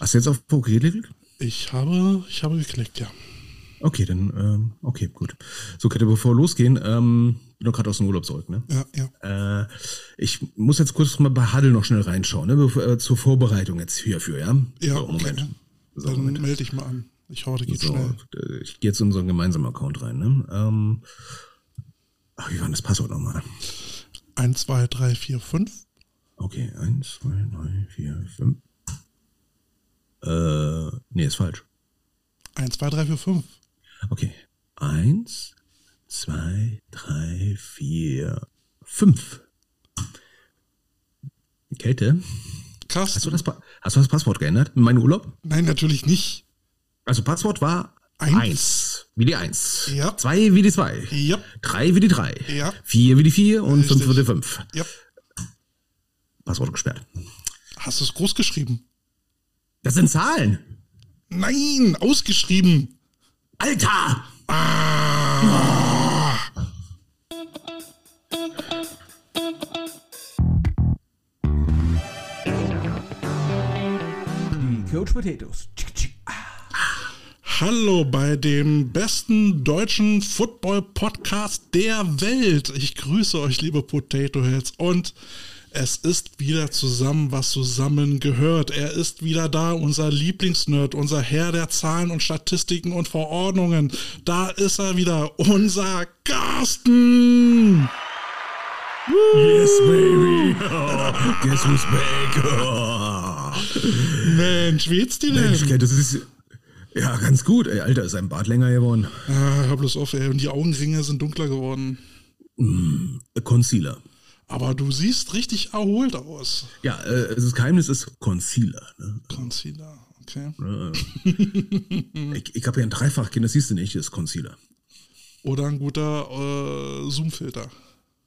Hast du jetzt auf OK geklickt? Ich habe, ich habe geklickt, ja. Okay, dann, ähm, okay, gut. So, Kette, bevor wir losgehen, ähm, bin doch gerade aus dem Urlaub zurück, ne? Ja, ja. Äh, ich muss jetzt kurz mal bei Huddle noch schnell reinschauen, ne? Bevor, äh, zur Vorbereitung jetzt hierfür, ja? Ja, so, Moment. okay. So, Dann Moment. melde ich mal an. Ich hoffe, geht So, schnell. äh, ich gehe jetzt in unseren gemeinsamen Account rein, ne? Ähm, ach, wie war denn das Passwort nochmal? 1, 2, 3, 4, 5. Okay, eins, zwei, drei, vier, fünf. Äh, nee, ist falsch. 1, 2, 3, 4, 5. Okay. Eins, zwei, drei, vier, fünf. Kälte, Krass. hast du das, Pa- hast du das Passwort geändert in meinem Urlaub? Nein, natürlich nicht. Also Passwort war Eins. eins, wie die eins. Ja. Zwei wie die zwei. Ja. Drei wie die drei. Ja. Vier wie die vier und Richtig. fünf wie die fünf. Ja. Passwort gesperrt. Hast du es groß geschrieben? Das sind Zahlen. Nein, ausgeschrieben. Alter! Coach Potatoes. Hallo bei dem besten deutschen Football-Podcast der Welt. Ich grüße euch, liebe Potato Heads. Und es ist wieder zusammen, was zusammen gehört. Er ist wieder da, unser Lieblingsnerd, unser Herr der Zahlen und Statistiken und Verordnungen. Da ist er wieder, unser Carsten. Yes, baby. Guess who's back? Oh. Mensch, wie geht's dir denn? Mensch, das ist ja ganz gut. Ey, Alter, ist ein Bart länger geworden. Ah, hör bloß auf, ey. Und die Augenringe sind dunkler geworden. Concealer. Aber du siehst richtig erholt aus. Ja, äh, das Geheimnis ist Concealer. Ne? Concealer, okay. Ich, ich habe ja ein Dreifachkind, das siehst du nicht, das ist Concealer. Oder ein guter äh, Zoom-Filter.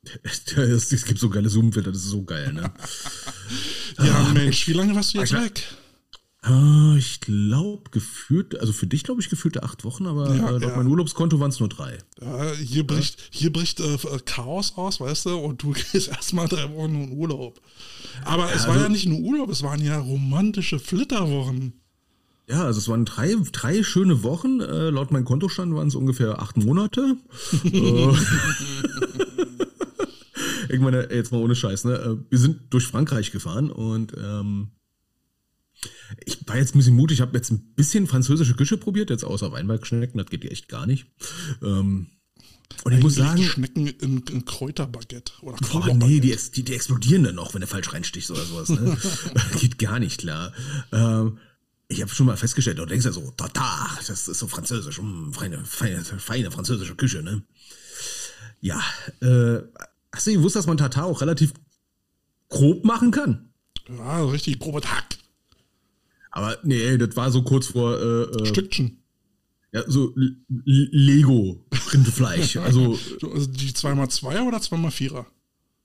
Es gibt so geile Zoom-Filter, das ist so geil, ne? Ja, Mensch, wie lange warst du jetzt Ah, weg? Ah, ich glaube, gefühlt, also für dich glaube ich gefühlte acht Wochen, aber Ja, äh, laut ja. meinem Urlaubskonto waren es nur drei. Ja, hier bricht, hier bricht äh, Chaos aus, weißt du, und du gehst erstmal drei Wochen in Urlaub. Aber es war also- ja nicht nur Urlaub, es waren ja romantische Flitterwochen. Ja, also es waren drei, drei schöne Wochen. Äh, laut meinem Kontostand waren es ungefähr acht Monate. Äh, ich meine, jetzt mal ohne Scheiß, ne? Äh, Wir sind durch Frankreich gefahren und ähm, ich war jetzt ein bisschen mutig, ich habe jetzt ein bisschen französische Küche probiert, jetzt außer Weinbergschnecken, das geht echt gar nicht. Ähm, und ich muss sagen, Schnecken in, in Kräuterbaguette oder Boah, Knoblauchbaguette. nee, die, die, die explodieren dann noch, wenn du falsch reinstichst oder sowas. Ne? Geht gar nicht klar. Ähm, ich habe schon mal festgestellt, du denkst ja so, tata, das ist so französisch, mm, feine, feine, feine französische Küche, ne? Ja, äh, hast du gewusst, dass man Tatar auch relativ grob machen kann? Ja, richtig grobe Hack. Aber nee, das war so kurz vor äh, äh, Stückchen. ja, so L- Lego Rindfleisch. Also So, Also die 2x2er oder 2x4er?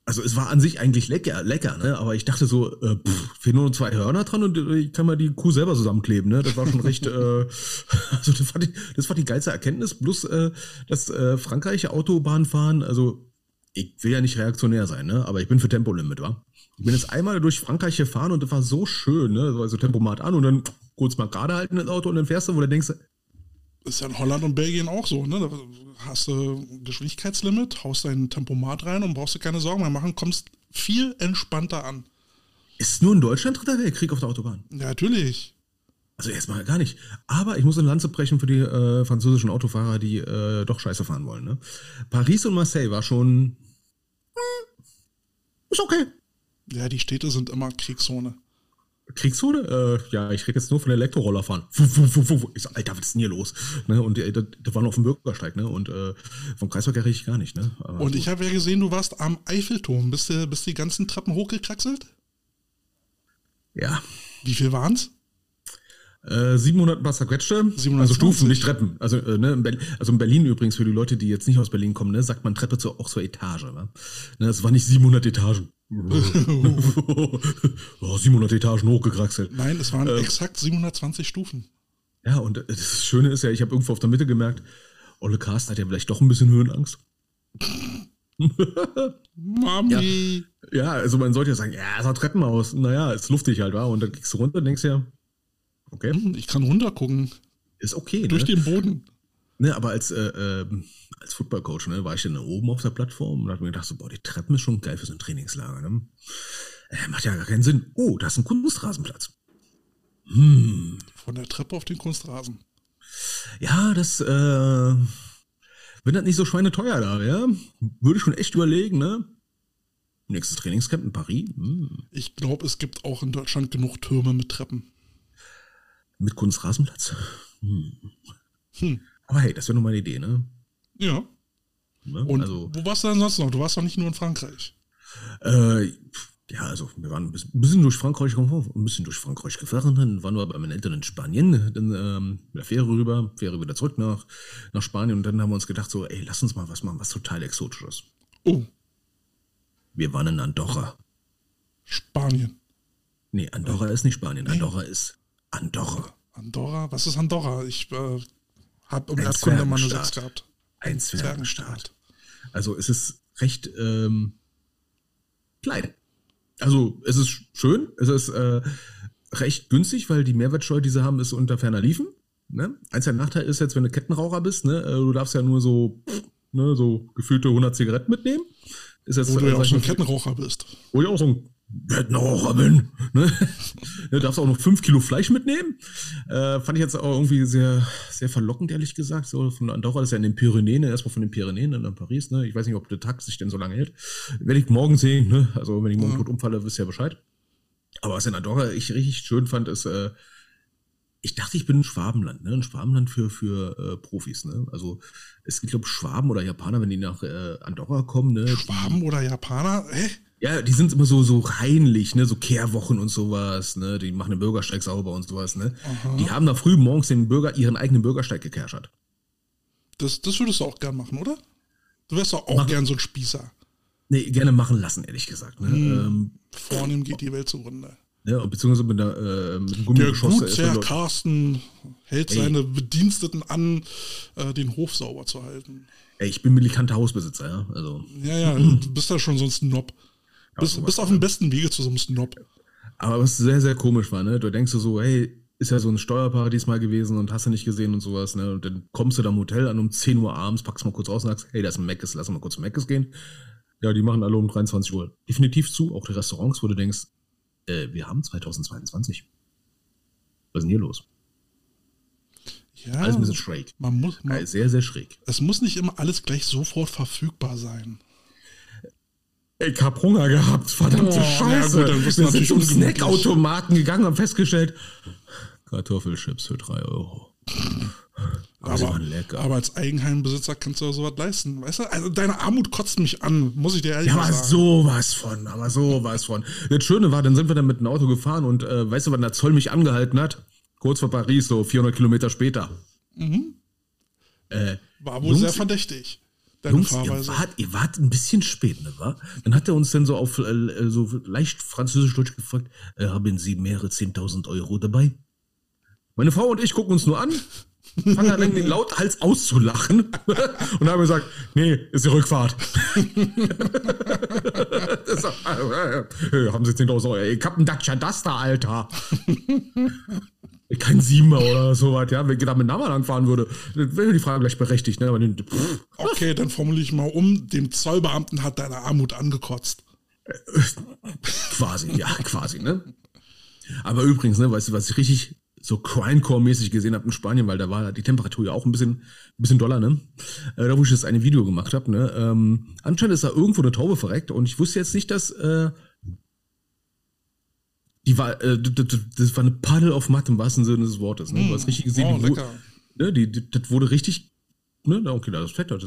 Also es war an sich eigentlich lecker, lecker, ne? Aber ich dachte so, äh, pff, fehlen nur noch zwei Hörner dran und äh, ich kann mal die Kuh selber zusammenkleben, ne? Das war schon recht, äh, also das war, die, das war die geilste Erkenntnis, plus äh, das äh, Frankreich Autobahn fahren, also ich will ja nicht reaktionär sein, ne? Aber ich bin für Tempolimit, wa? Ich bin jetzt einmal durch Frankreich gefahren und das war so schön, ne? Also Tempomat an und dann kurz mal gerade halten das Auto und dann fährst du, wo du denkst, Ist ja in Holland und Belgien auch so, ne? Da hast du Geschwindigkeitslimit, haust dein Tempomat rein und brauchst dir keine Sorgen mehr machen, kommst viel entspannter an. ist nur in Deutschland dritter Weltkrieg auf der Autobahn? Ja, natürlich. Also erstmal gar nicht. Aber ich muss eine Lanze brechen für die äh, französischen Autofahrer, die äh, doch scheiße fahren wollen. Ne? Paris und Marseille war schon. Hm, ist okay. Ja, die Städte sind immer Kriegszone. Kriegszone? Äh, ja, ich rede jetzt nur von Elektrorollerfahren. Ich so, Alter, was ist denn hier los? Ne? Und die, die, die waren auf dem Bürgersteig, ne? Und äh, vom Kreisverkehr rede ich gar nicht, ne? Aber Und gut. ich habe ja gesehen, du warst am Eiffelturm. Bist du bist die ganzen Treppen hochgekraxelt? Ja. Wie viel waren's? Äh, 700 was zerquetschte. 720. Also Stufen, nicht Treppen. Also, äh, ne, in Berlin, also in Berlin übrigens, für die Leute, die jetzt nicht aus Berlin kommen, ne, sagt man Treppe zu, auch zur Etage. Ne? Ne, es war nicht 700 Etagen. oh, 700 Etagen hochgekraxelt. Nein, es waren Äh. exakt 720 Stufen. Ja, und das Schöne ist ja, ich habe irgendwo auf der Mitte gemerkt, Olle Carsten hat ja vielleicht doch ein bisschen Höhenangst. Mami. Ja, also man sollte ja sagen, ja, es hat Treppenhaus. Naja, ist luftig halt, war. Und dann kriegst du runter und denkst ja, Okay. Hm, Ich kann runtergucken. Ist okay. Durch ne? den Boden. Ne, aber als, äh, ähm, als Footballcoach, ne, war ich dann oben auf der Plattform und hab mir gedacht, so, boah, die Treppen ist schon geil für so ein Trainingslager, ne? Äh, macht ja gar keinen Sinn. Oh, da ist ein Kunstrasenplatz. Hm. Von der Treppe auf den Kunstrasen. Ja, das, äh, wenn das nicht so schweineteuer da wäre, würde ich schon echt überlegen, ne? Nächstes Trainingscamp in Paris, hm. Ich glaube, es gibt auch in Deutschland genug Türme mit Treppen. mit Kunstrasenplatz. Hm. Hm. Aber hey, das wäre nur meine Idee, ne? Ja. Ne? Und also, wo warst du denn sonst noch? Du warst doch nicht nur in Frankreich. Äh, ja, also wir waren ein bisschen, durch Frankreich gefahren, ein bisschen durch Frankreich gefahren, dann waren wir bei meinen Eltern in Spanien, dann ähm, mit der Fähre rüber, Fähre wieder zurück nach, nach Spanien und dann haben wir uns gedacht so, ey, lass uns mal was machen, was total exotisches. Oh, Wir waren in Andorra. Spanien. Nee, Andorra ist nicht Spanien, Andorra ist Andorra. Andorra? Was ist Andorra? Ich äh, im Ein Erdkunde mal eine Zwergenstaat. 6 gehabt. Ein Zwergenstaat. Also es ist recht ähm, klein. Also es ist schön, es ist äh, recht günstig, weil die Mehrwertsteuer, die sie haben, ist unter ferner Liefen. Ne? Einziger Nachteil ist jetzt, wenn du Kettenraucher bist, ne? äh, du darfst ja nur so, ne, so gefühlte 100 Zigaretten mitnehmen. Ist jetzt, Wo du ja sag auch so ein Kettenraucher bist. wo ich auch so ein Kettenraucher bin. Ne? Du darfst auch noch 5 Kilo Fleisch mitnehmen. Äh, fand ich jetzt auch irgendwie sehr, sehr verlockend, ehrlich gesagt. So von Andorra, das ist ja in den Pyrenäen, ne? erstmal von den Pyrenäen, dann nach Paris. Ne? Ich weiß nicht, ob der Tag sich denn so lange hält. Werde ich morgen sehen. Ne? Also, wenn ich morgen Ja. tot umfalle, wisst ihr ja Bescheid. Aber was in Andorra ich richtig schön fand, ist, äh, ich dachte, ich bin ein Schwabenland, ne? Ein Schwabenland für, für äh, Profis, ne? Also es gibt, glaube ich, Schwaben oder Japaner, wenn die nach äh, Andorra kommen, ne? Schwaben oder Japaner? Hä? Ja, die sind immer so, so reinlich, ne, so Kehrwochen und sowas, ne, die machen den Bürgersteig sauber und sowas, ne. Die haben da früh morgens den Bürger, ihren eigenen Bürgersteig gekerschert. Das, das würdest du auch gern machen, oder? Du wärst doch auch Mach- gern so ein Spießer. Nee, gerne machen lassen, ehrlich gesagt, ne. Ähm, Vornehm geht die Welt zugrunde. ja, beziehungsweise mit, der, äh, mit dem Der Gummigeschoss. ist Gutsherr Carsten hält Ey. seine Bediensteten an, äh, den Hof sauber zu halten. Ey, ich bin militanter Hausbesitzer, ja, also. Ja, ja, du bist ja schon so ein Snob. Bist, bist auf dem besten Wege zu so einem Snob. Aber was sehr, sehr komisch war, ne, du denkst du so, hey, ist ja so ein Steuerparadies mal gewesen und hast du nicht gesehen und sowas, ne, und dann kommst du da im Hotel an um 10 Uhr abends, packst mal kurz raus und sagst, hey, da ist ein Meckes, lass mal kurz zum Meckes gehen. Ja, die machen alle um 23 Uhr definitiv zu, auch die Restaurants, wo du denkst, äh, wir haben 2022. Was ist denn hier los? Ja, Alles ein bisschen schräg. man muss, man, Ja, sehr, sehr schräg. es muss nicht immer alles gleich sofort verfügbar sein. Ich hab Hunger gehabt, verdammte Oh, Scheiße. ja gut, dann Wir sind natürlich zum. Snackautomaten gegangen, haben festgestellt, Kartoffelchips für 3 Euro. Aber, Aber, aber als Eigenheimbesitzer kannst du ja sowas leisten. Weißt du, also deine Armut kotzt mich an, muss ich dir ehrlich Ja, mal aber sagen. sowas von, aber sowas von. Das Schöne war, dann sind wir dann mit dem Auto gefahren und äh, weißt du, wann der Zoll mich angehalten hat? Kurz vor Paris, so 400 Kilometer später. Äh, War wohl Jungs, sehr verdächtig. Deine Jungs, ihr Fahrweise. wart, ihr wart ein bisschen spät, ne, wa? Dann hat er uns dann so auf äh, so leicht französisch-deutsch gefragt, äh, haben Sie mehrere 10.000 Euro dabei? Meine Frau und ich gucken uns nur an, fangen an, irgendwie lauthals auszulachen und haben gesagt, nee, ist die Rückfahrt. äh, äh, haben Sie 10.000 Euro? Ich hab einen Dacia Duster, Alter. Kein Siebener oder sowas, ja. Wenn ich da mit Namen anfahren würde, wäre die Frage gleich berechtigt, ne? Aber den, pff, Okay, dann formuliere ich mal um. Dem Zollbeamten hat deine Armut angekotzt. Quasi, ja, quasi, ne? Aber übrigens, ne, weißt du, was ich richtig so Crimecore-mäßig gesehen habe in Spanien, weil da war die Temperatur ja auch ein bisschen, ein bisschen doller, ne? Äh, da, wo ich das eine Video gemacht habe, ne? Ähm, anscheinend ist da irgendwo eine Taube verreckt und ich wusste jetzt nicht, dass äh, die war, äh, das war eine Paddel auf Matt im wahrsten Sinne des Wortes, ne? Du hast richtig gesehen, oh, die, ne, die, die, das wurde richtig, ne, okay, da ist Fett, das,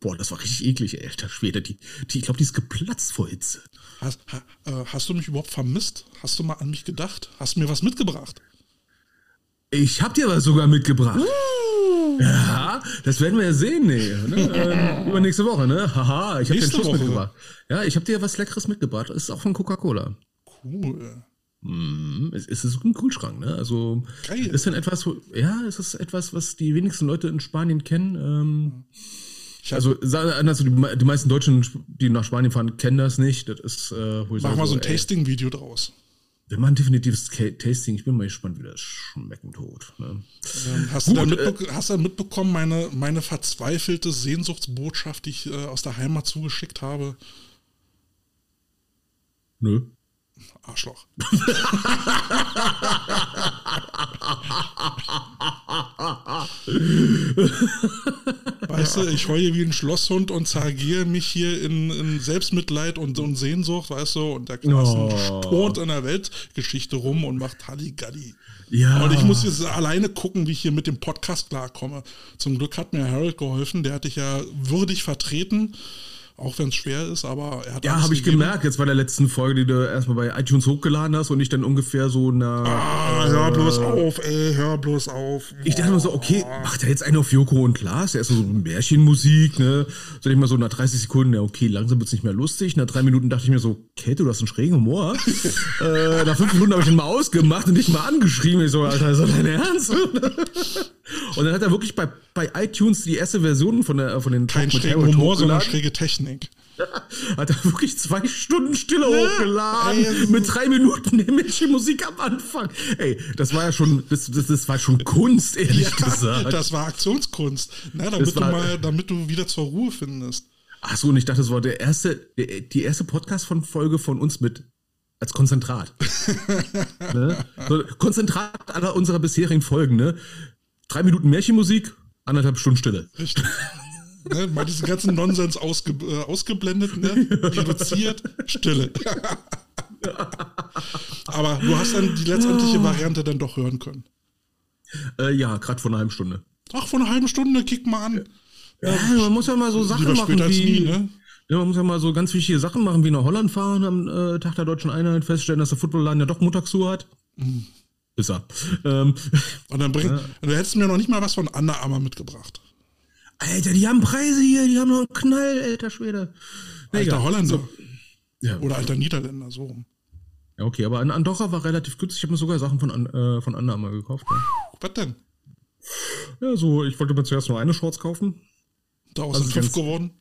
boah, das war richtig eklig, alter Schwede, die, die, ich glaube, die ist geplatzt vor Hitze. Hast, ha, äh, hast du mich überhaupt vermisst? Hast du mal an mich gedacht? Hast du mir was mitgebracht? Ich hab dir was sogar mitgebracht. Ja, das werden wir ja sehen, nee. Ne? Ähm, übernächste Woche, ne? Haha, ich hab dir einen Nächste Schuss Woche. mitgebracht. Ja, ich hab dir was Leckeres mitgebracht. Ist auch von Coca-Cola. Cool. Mhm. Es, es ist ein Kühlschrank, ne? Also Geil. ist dann etwas, wo- ja, es ist etwas, was die wenigsten Leute in Spanien kennen. Ähm, Ich hab, also, sagen- also die, me- die meisten Deutschen, die nach Spanien fahren, kennen das nicht. Das ist, äh, wo ich mach sage mal so ein ey, Tasting-Video draus. Wir machen definitives Tasting. Ich bin mal gespannt, wie das schmecken tot. Ne? Ähm, hast, Gut, du äh, hast du mitbekommen, meine, meine verzweifelte Sehnsuchtsbotschaft, die ich äh, aus der Heimat zugeschickt habe? Nö. Arschloch. weißt du, ich heule wie ein Schlosshund und zergehe mich hier in, in Selbstmitleid und, und, Sehnsucht, weißt du, und der Klassen oh. turnt in der Weltgeschichte rum und macht Halligalli. Ja. Und ich muss jetzt alleine gucken, wie ich hier mit dem Podcast klarkomme. Zum Glück hat mir Harold geholfen, der hat dich ja würdig vertreten auch wenn es schwer ist, aber er hat. Ja, habe ich gemerkt, jetzt bei der letzten Folge, die du erstmal bei iTunes hochgeladen hast und ich dann ungefähr so na. Ah, hör bloß auf, ey, hör bloß auf. Ich dachte mir so, okay, macht er jetzt einen auf Joko und Klaas? Er ist so Märchenmusik, ne? Soll ich mal so nach 30 Sekunden, ja, okay, langsam wird's nicht mehr lustig. Nach drei Minuten dachte ich mir so, Kate, du hast einen schrägen Humor. äh, nach fünf Minuten habe ich ihn mal ausgemacht und dich mal angeschrieben. Ich so, Alter, ist das dein Ernst? und dann hat er wirklich bei, bei iTunes die erste Version von, der, von den Kein schrägen Humor, sondern schräge Technik. Hat er wirklich zwei Stunden Stille ja, hochgeladen ey, mit drei Minuten himmlische Musik am Anfang. Ey, das war ja schon, das, das, das war schon Kunst, ehrlich ja, gesagt. Das war Aktionskunst, ne, damit, war, du mal, damit du wieder zur Ruhe findest. Ach so, und ich dachte, das war der erste, die erste Podcast-Folge von uns mit als Konzentrat. ne? so, Konzentrat aller unserer bisherigen Folgen, ne? Drei Minuten Märchenmusik, anderthalb Stunden Stille. Richtig ne, mal diesen ganzen Nonsens ausge, äh, ausgeblendet, ne, reduziert, Stille. Aber du hast dann die letztendliche Variante dann doch hören können. Äh, ja, gerade vor einer halben Stunde. Ach, vor einer halben Stunde, kick mal an. Ja, man muss ja mal so Sachen machen wie... Nie, ne? Ja, man muss ja mal so ganz wichtige Sachen machen, wie nach Holland fahren am äh, Tag der deutschen Einheit, feststellen, dass der Footballladen ja doch Montags zu hat. Mhm. Ist er. Ähm, Und dann bringt, ja. du hättest mir noch nicht mal was von Under Armour mitgebracht. Alter, die haben Preise hier, die haben noch einen Knall, alter Schwede. Nee, alter Holländer. So. Ja. Oder alter Niederländer, so rum. Ja, okay, aber Andorra war relativ günstig. Ich habe mir sogar Sachen von, äh, von Under Armour gekauft. Ja. Was denn? Ja, so, ich wollte mir zuerst nur eine Shorts kaufen. Daraus also sind fünf geworden.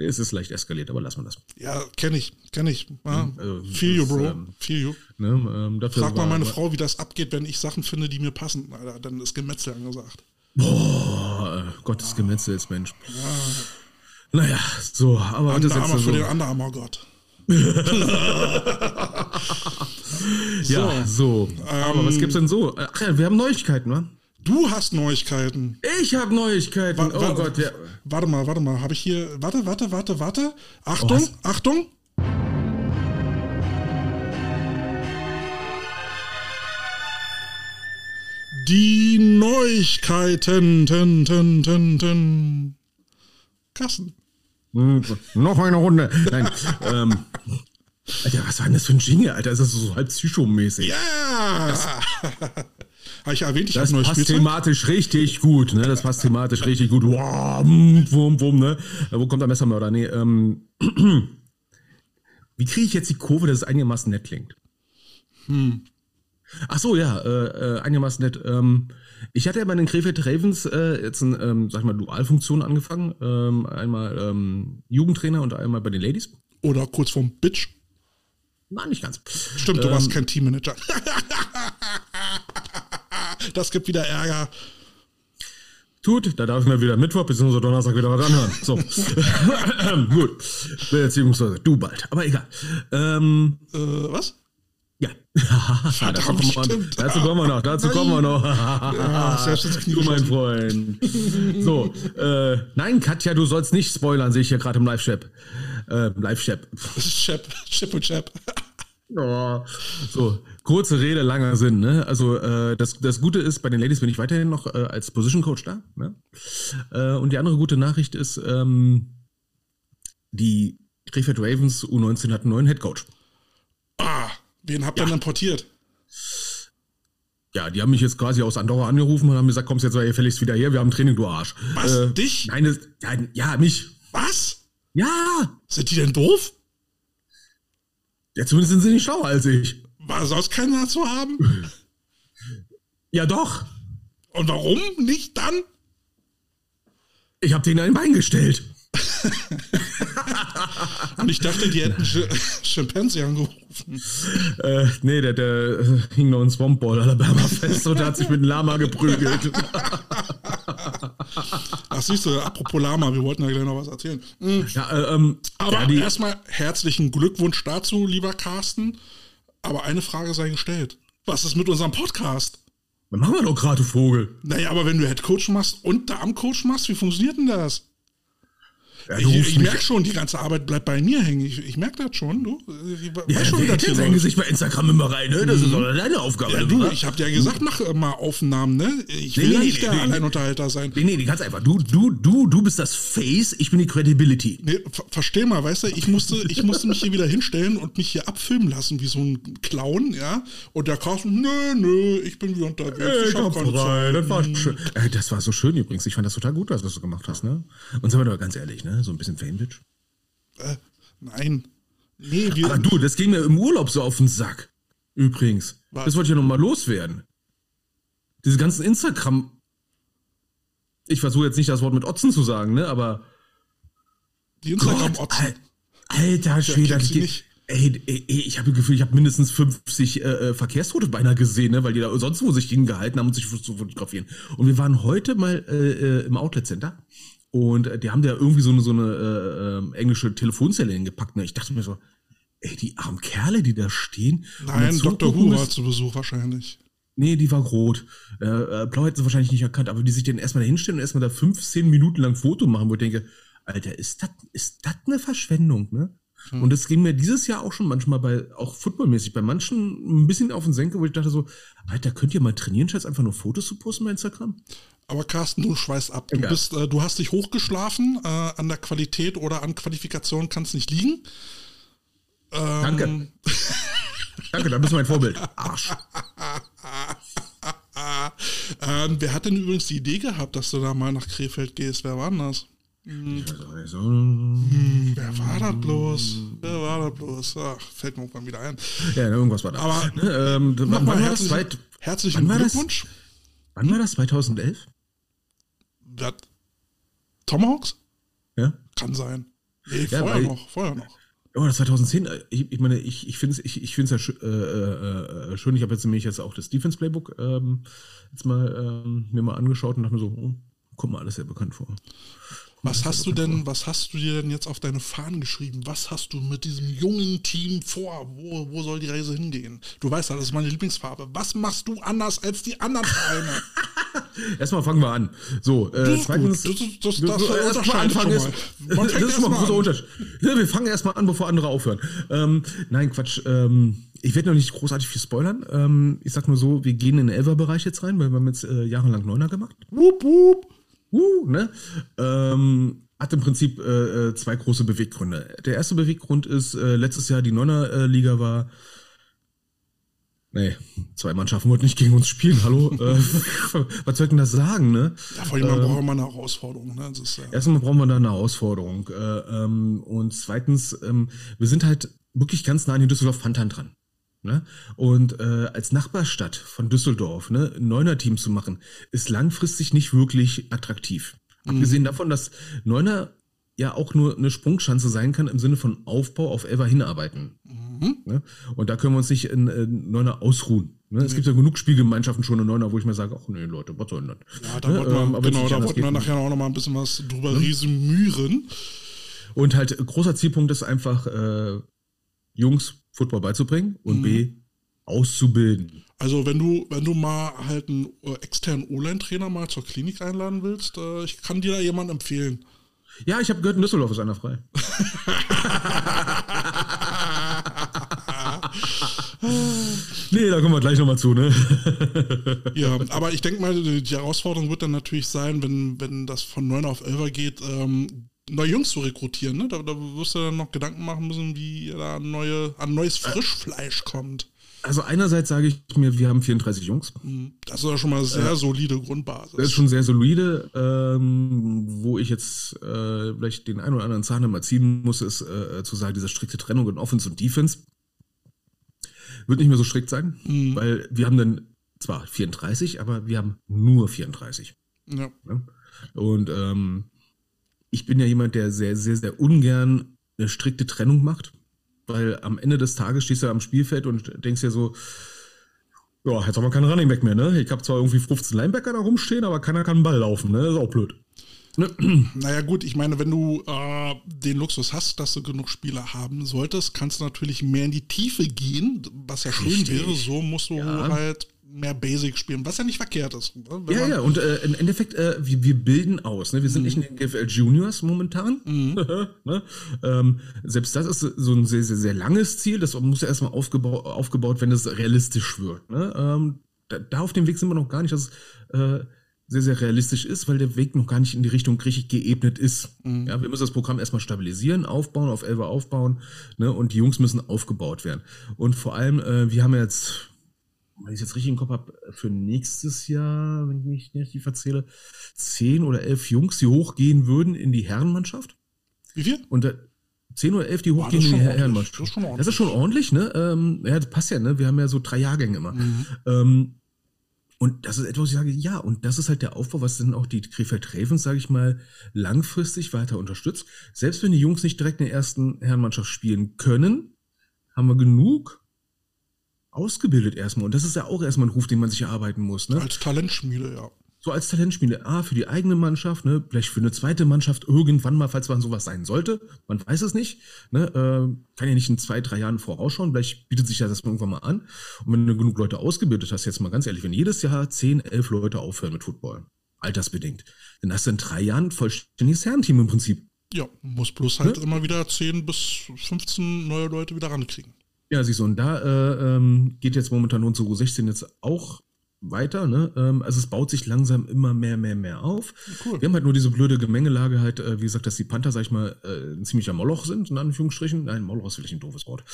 Es ist leicht eskaliert, aber lassen wir das. Ja, kenne ich, kenne ich. Ja, also, feel you, Bro. Ähm, feel you. Ne, ähm, Frag mal meine Frau, wie das abgeht, wenn ich Sachen finde, die mir passen. Alter, dann ist Gemetzel angesagt. Boah, Gottes Gemetzels, Mensch. Naja, so, aber Under das ist jetzt so. für den Underarmer Gott. ja, so. Ähm, aber was gibt's denn so? Ach ja, wir haben Neuigkeiten, wa? Du hast Neuigkeiten. Ich habe Neuigkeiten. Wa oh Gott, ja. Warte mal, warte mal. Habe ich hier. Warte, warte, warte, warte. Achtung, oh, Achtung. Die Neuigkeiten. Ten, ten, ten, ten. Kassen. Hm, noch eine Runde. Nein. ähm, Alter, was war denn das für ein Jingle, Alter? Ist das so halb psychomäßig? Ja! Habe ich erwähnt, ich das passt Spielzeug? thematisch richtig gut, ne? Das passt thematisch richtig gut. Wow, wum, wum, ne? Wo kommt der Messermörder? Nee, ähm. Wie kriege ich jetzt die Kurve, dass es einigermaßen nett klingt? Hm. Ach so, ja, äh, äh, einigermaßen nett. Ähm, ich hatte ja bei den Krefeld Ravens äh, jetzt eine, ähm, sag ich mal, Dualfunktion angefangen. Ähm, einmal ähm, Jugendtrainer und einmal bei den Ladies. Oder kurz vorm Bitch. Nein, nicht ganz. Stimmt, du warst ähm, kein Teammanager. das gibt wieder Ärger. Tut, da darf ich mir wieder Mittwoch bzw. Donnerstag wieder was anhören. So. Gut. Beziehungsweise du bald. Aber egal. Ähm, äh, was? Ja. dazu, kommen wir, dazu kommen wir noch, dazu nein. kommen wir noch. ja, du, mein Freund. So, äh, nein, Katja, du sollst nicht spoilern, sehe ich hier gerade im Live-Chat. Äh, Live-Chat. Chap, Chip und Chap. Oh. So, kurze Rede, langer Sinn. Ne? Also äh, das, das Gute ist, bei den Ladies bin ich weiterhin noch äh, als Position Coach da. Ne? Äh, und die andere gute Nachricht ist, ähm, die Krefeld Ravens U19 hat einen neuen Head Coach. Ah, Wen habt ihr ja. dann portiert? Ja, die haben mich jetzt quasi aus Andorra angerufen und haben gesagt, kommst jetzt mal gefälligst wieder her, wir haben Training, du Arsch. Was, äh, dich? Nein, das, ja, ja, mich. Was? Ja. Sind die denn doof? Ja, zumindest sind sie nicht schlauer als ich. War sonst keiner zu haben? Ja, doch. Und warum nicht dann? Ich habe denen ein Bein gestellt. Und ich dachte, die hätten Sch Chimpanzee angerufen. Äh, nee, der, der äh, hing noch in Swamp Ball Alabama fest und hat sich mit einem Lama geprügelt. Ach, siehst du, apropos Lama, wir wollten ja gleich noch was erzählen. Mhm. Ja, äh, ähm, Aber ja, erstmal herzlichen Glückwunsch dazu, lieber Carsten. Aber eine Frage sei gestellt. Was ist mit unserem Podcast? was machen wir doch gerade, Vogel? Naja, aber wenn du Head Coach machst und Darmcoach machst, wie funktioniert denn das? Ja, Ich, ich merke schon, die ganze Arbeit bleibt bei mir hängen. Ich, ich merke das schon, du. Ich Ja, schon, wer das läuft. Gesicht bei Instagram immer rein, ne? Das ist doch deine Aufgabe. Ja, du, ich habe dir ja gesagt, mach äh, mal Aufnahmen, ne? Ich will Nee, nicht nee, der nee. Alleinunterhalter sein. Nee, nee, die ganz einfach. Du, du, du, du bist das Face, ich bin die Credibility. Nee, ver versteh mal, weißt du, ich musste, ich musste mich hier wieder hinstellen und mich hier abfilmen lassen wie so ein Clown, ja? Und der Carsten, nö, nö, ich bin wie unterwegs. Ey, ich hab Zeit. das war schön. Ey, das war so schön übrigens. Ich fand das total gut, was du gemacht hast, ne? Und sagen wir doch ganz ehrlich, ne? So ein bisschen Fame-Bitch. Äh, nein. Nee, wir, Aber du, das ging mir im Urlaub so auf den Sack. Übrigens. Was? Das wollte ich ja noch mal loswerden. Diese ganzen Instagram. Ich versuche jetzt nicht das Wort mit Otzen zu sagen, ne? Aber. die Instagram-Otzen. Al- Alter Schwede, nicht. Ey, ey, ey, ich habe das Gefühl, ich habe mindestens 50 äh, äh, Verkehrstote beinahe gesehen, ne, weil die da sonst wo sich hingehalten haben, um sich zu fotografieren. Und wir waren heute mal äh, äh, im Outlet Center und äh, die haben da irgendwie so eine, so eine äh, äh, englische Telefonzelle hingepackt. Ne? Ich dachte mir so, ey, die armen Kerle, die da stehen. Nein, Dr. Who war zu Besuch wahrscheinlich. Nee, die war rot. Äh, äh, Blau hätten sie wahrscheinlich nicht erkannt, aber die sich dann erstmal da hinstellen und erstmal da 15 Minuten lang Foto machen, wo ich denke, Alter, ist das ist eine Verschwendung, ne? Und das ging mir dieses Jahr auch schon manchmal bei, auch footballmäßig, bei manchen ein bisschen auf den Senke, wo ich dachte so, Alter, könnt ihr mal trainieren, statt einfach nur Fotos zu posten bei Instagram? Aber Carsten, du schweißt ab. Du, Egal. bist, äh, du hast dich hochgeschlafen. Äh, an der Qualität oder an Qualifikation kann es nicht liegen. Ähm, Danke. Danke, da bist du mein Vorbild. Arsch. Ähm, wer hat denn übrigens die Idee gehabt, dass du da mal nach Krefeld gehst? Wer war denn das? Also, Wer war das bloß? Wer war das bloß? Ach, fällt mir irgendwann wieder ein. ja, irgendwas war da. Aber ne, ähm, wann, war das? herzlichen, herzlichen wann war das? Glückwunsch. wann war das? 2011? Wer- Tomahawks? Ja? Kann sein. Nee, Ja, vorher noch, vorher noch. Oh, das 2010, äh, ich, ich meine, ich, ich finde es ich, ich find's ja schö äh, äh, äh, schön. Ich habe jetzt nämlich jetzt auch das Defense Playbook ähm, jetzt mal ähm, mir mal angeschaut und dachte mir so, oh, kommt mir alles sehr bekannt vor. Was hast du denn, was hast du dir denn jetzt auf deine Fahnen geschrieben? Was hast du mit diesem jungen Team vor? Wo, wo soll die Reise hingehen? Du weißt ja, das ist meine Lieblingsfarbe. Was machst du anders als die anderen Vereine? Erstmal fangen wir an. So, äh, Das ist zweitens. Das ist- das- mal anfangen ist, das ist ein großer. Unterschied. Ja, wir fangen erstmal an, bevor andere aufhören. Ähm, nein, Quatsch. Ähm, ich werde noch nicht großartig viel spoilern. Ähm, ich sag nur so, wir gehen in den Elfer-Bereich jetzt rein, weil wir haben jetzt äh, jahrelang Neuner gemacht. wup, wup. Uh, ne? Ähm, hat im Prinzip äh, äh, zwei große Beweggründe. Der erste Beweggrund ist, äh, letztes Jahr die Neuner äh, Liga war. Nee, zwei Mannschaften wollten nicht gegen uns spielen, hallo? äh, was soll ich denn das sagen, ne? Ja, vor allem, man braucht immer eine Herausforderung. Ne? Ist, ja, Erstmal brauchen wir da eine Herausforderung. Äh, ähm, und zweitens, ähm, wir sind halt wirklich ganz nah an den Düsseldorf Panther dran. Ne? Und äh, als Nachbarstadt von Düsseldorf ne, ein Neuner-Team zu machen, ist langfristig nicht wirklich attraktiv. Abgesehen davon, dass Neuner ja auch nur eine Sprungschanze sein kann im Sinne von Aufbau auf Elfer hinarbeiten. Ne? Und da können wir uns nicht in, in Neuner ausruhen. Ne? Es gibt ja genug Spielgemeinschaften schon in Neuner, wo ich mir sage, ach nee, Leute, was soll denn das? ja, da Ne? wollten Ähm, genau, da wollten wir nachher auch noch mal ein bisschen was drüber resümieren. Und halt großer Zielpunkt ist einfach, äh, Jungs Football beizubringen und B, auszubilden. Also wenn du, wenn du mal halt einen äh, externen O-Line-Trainer mal zur Klinik einladen willst, äh, ich kann dir da jemanden empfehlen. Ja, ich habe gehört, in Düsseldorf ist einer frei. nee, da kommen wir gleich nochmal zu, ne? Ja, aber ich denke mal, die die Herausforderung wird dann natürlich sein, wenn, wenn das von 9 auf 11 geht, ähm, neue Jungs zu rekrutieren. Ne? Da, da wirst du dann noch Gedanken machen müssen, wie da an, neue, an neues Frischfleisch kommt. Also einerseits sage ich mir, wir haben 34 Jungs. Das ist ja schon mal eine sehr solide Grundbasis. Das ist schon sehr solide. Ähm, wo ich jetzt äh, vielleicht den einen oder anderen Zahn immer ziehen muss, ist äh, zu sagen, diese strikte Trennung in Offense und Defense wird nicht mehr so strikt sein, weil wir haben dann zwar 34, aber wir haben nur 34. ja. Ne? Und ähm, ich bin ja jemand, der sehr, sehr, sehr ungern eine strikte Trennung macht. Weil am Ende des Tages stehst du am Spielfeld und denkst dir so, ja, jetzt haben wir keinen Running Back mehr, ne? Ich habe zwar irgendwie 15 Linebacker da rumstehen, aber keiner kann einen Ball laufen, ne? Das ist auch blöd. Naja gut, ich meine, wenn du äh, den Luxus hast, dass du genug Spieler haben solltest, kannst du natürlich mehr in die Tiefe gehen, was ja schön Richtig. wäre. So musst du Ja. halt mehr Basic spielen, was ja nicht verkehrt ist. ne? Ja, ja, und äh, im Endeffekt, äh, wir, wir bilden aus. Ne? Wir sind nicht in den GFL Juniors momentan. ne? ähm, selbst das ist so ein sehr, sehr, sehr langes Ziel. Das muss ja erstmal aufgebaut, aufgebaut, wenn es realistisch wird. Ne? Ähm, da, da auf dem Weg sind wir noch gar nicht, dass es äh, sehr, sehr realistisch ist, weil der Weg noch gar nicht in die Richtung richtig geebnet ist. Ja, wir müssen das Programm erstmal stabilisieren, aufbauen, auf Elfer aufbauen. Ne? Und die Jungs müssen aufgebaut werden. Und vor allem, äh, wir haben jetzt wenn ich es jetzt richtig im Kopf habe, für nächstes Jahr, wenn ich mich nicht richtig verzähle, zehn oder elf Jungs, die hochgehen würden in die Herrenmannschaft. Wie viel? Und da, zehn oder elf, die Boah, hochgehen ist in die ordentlich. Herrenmannschaft. Das ist schon Das ist schon ordentlich, ne? Ähm, ja, das passt ja, ne? Wir haben ja so drei Jahrgänge immer. Mhm. Ähm, und das ist etwas, wo ich sage, ja, und das ist halt der Aufbau, was dann auch die Krefeld Ravens, sage ich mal, langfristig weiter unterstützt. Selbst wenn die Jungs nicht direkt in der ersten Herrenmannschaft spielen können, haben wir genug ausgebildet erstmal. Und das ist ja auch erstmal ein Ruf, den man sich erarbeiten muss. Ne? Als Talentschmiede, ja. So als Talentspieler, A, für die eigene Mannschaft, ne, vielleicht für eine zweite Mannschaft irgendwann mal, falls man sowas sein sollte. Man weiß es nicht. Ne, äh, kann ja nicht in zwei, drei Jahren vorausschauen. Vielleicht bietet sich ja das irgendwann mal an. Und wenn du genug Leute ausgebildet hast, jetzt mal ganz ehrlich, wenn jedes Jahr zehn, elf Leute aufhören mit Football, altersbedingt, dann hast du in drei Jahren ein vollständiges Herrenteam im Prinzip. Ja, muss bloß halt Ne? immer wieder 10 bis 15 neue Leute wieder rankriegen. Ja, siehst du, und da äh, ähm, geht jetzt momentan unsere U16 jetzt auch weiter, ne? Ähm, also es baut sich langsam immer mehr, mehr, mehr auf. Cool. Wir haben halt nur diese blöde Gemengelage halt, äh, wie gesagt, dass die Panther, sag ich mal, äh, ein ziemlicher Moloch sind, in Anführungsstrichen. Nein, Moloch ist wirklich ein doofes Wort.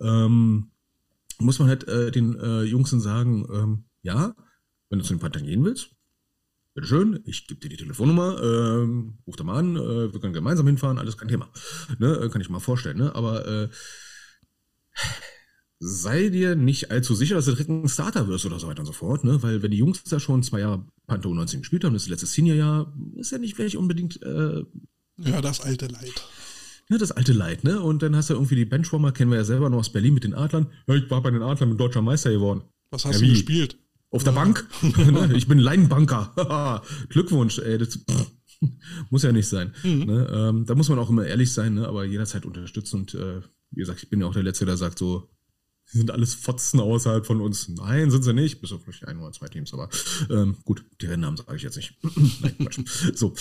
Ähm, muss man halt äh, den äh, Jungs dann sagen, ähm, ja, wenn du zu den Panthern gehen willst, bitteschön, ich gebe dir die Telefonnummer, ähm, ruf da mal an, äh, wir können gemeinsam hinfahren, alles kein Thema. Ne? äh, Kann ich mal vorstellen, ne? Aber äh, sei dir nicht allzu sicher, dass du direkt ein Starter wirst oder so weiter und so fort, ne? Weil wenn die Jungs da schon zwei Jahre Panther 19 gespielt haben, das letzte Seniorjahr, ist ja nicht vielleicht unbedingt äh, Ja, das alte Leid. ja, das alte Leid, ne? Und dann hast du irgendwie die Benchwarmer, kennen wir ja selber noch aus Berlin mit den Adlern. Ja, ich war bei den Adlern mit deutscher Meister geworden. Was hast Ja, du gespielt? Auf der Bank. Ne? ich bin Leinenbanker. Glückwunsch, ey. Das muss ja nicht sein. Ne? Ähm, da muss man auch immer ehrlich sein, ne? aber jederzeit unterstützen. Und äh, wie gesagt, ich bin ja auch der Letzte, der sagt so, die sind alles Fotzen außerhalb von uns. Nein, sind sie nicht. Bis auf vielleicht ein oder zwei Teams, aber ähm, gut, deren Namen sage ich jetzt nicht. Nein, Quatsch. So.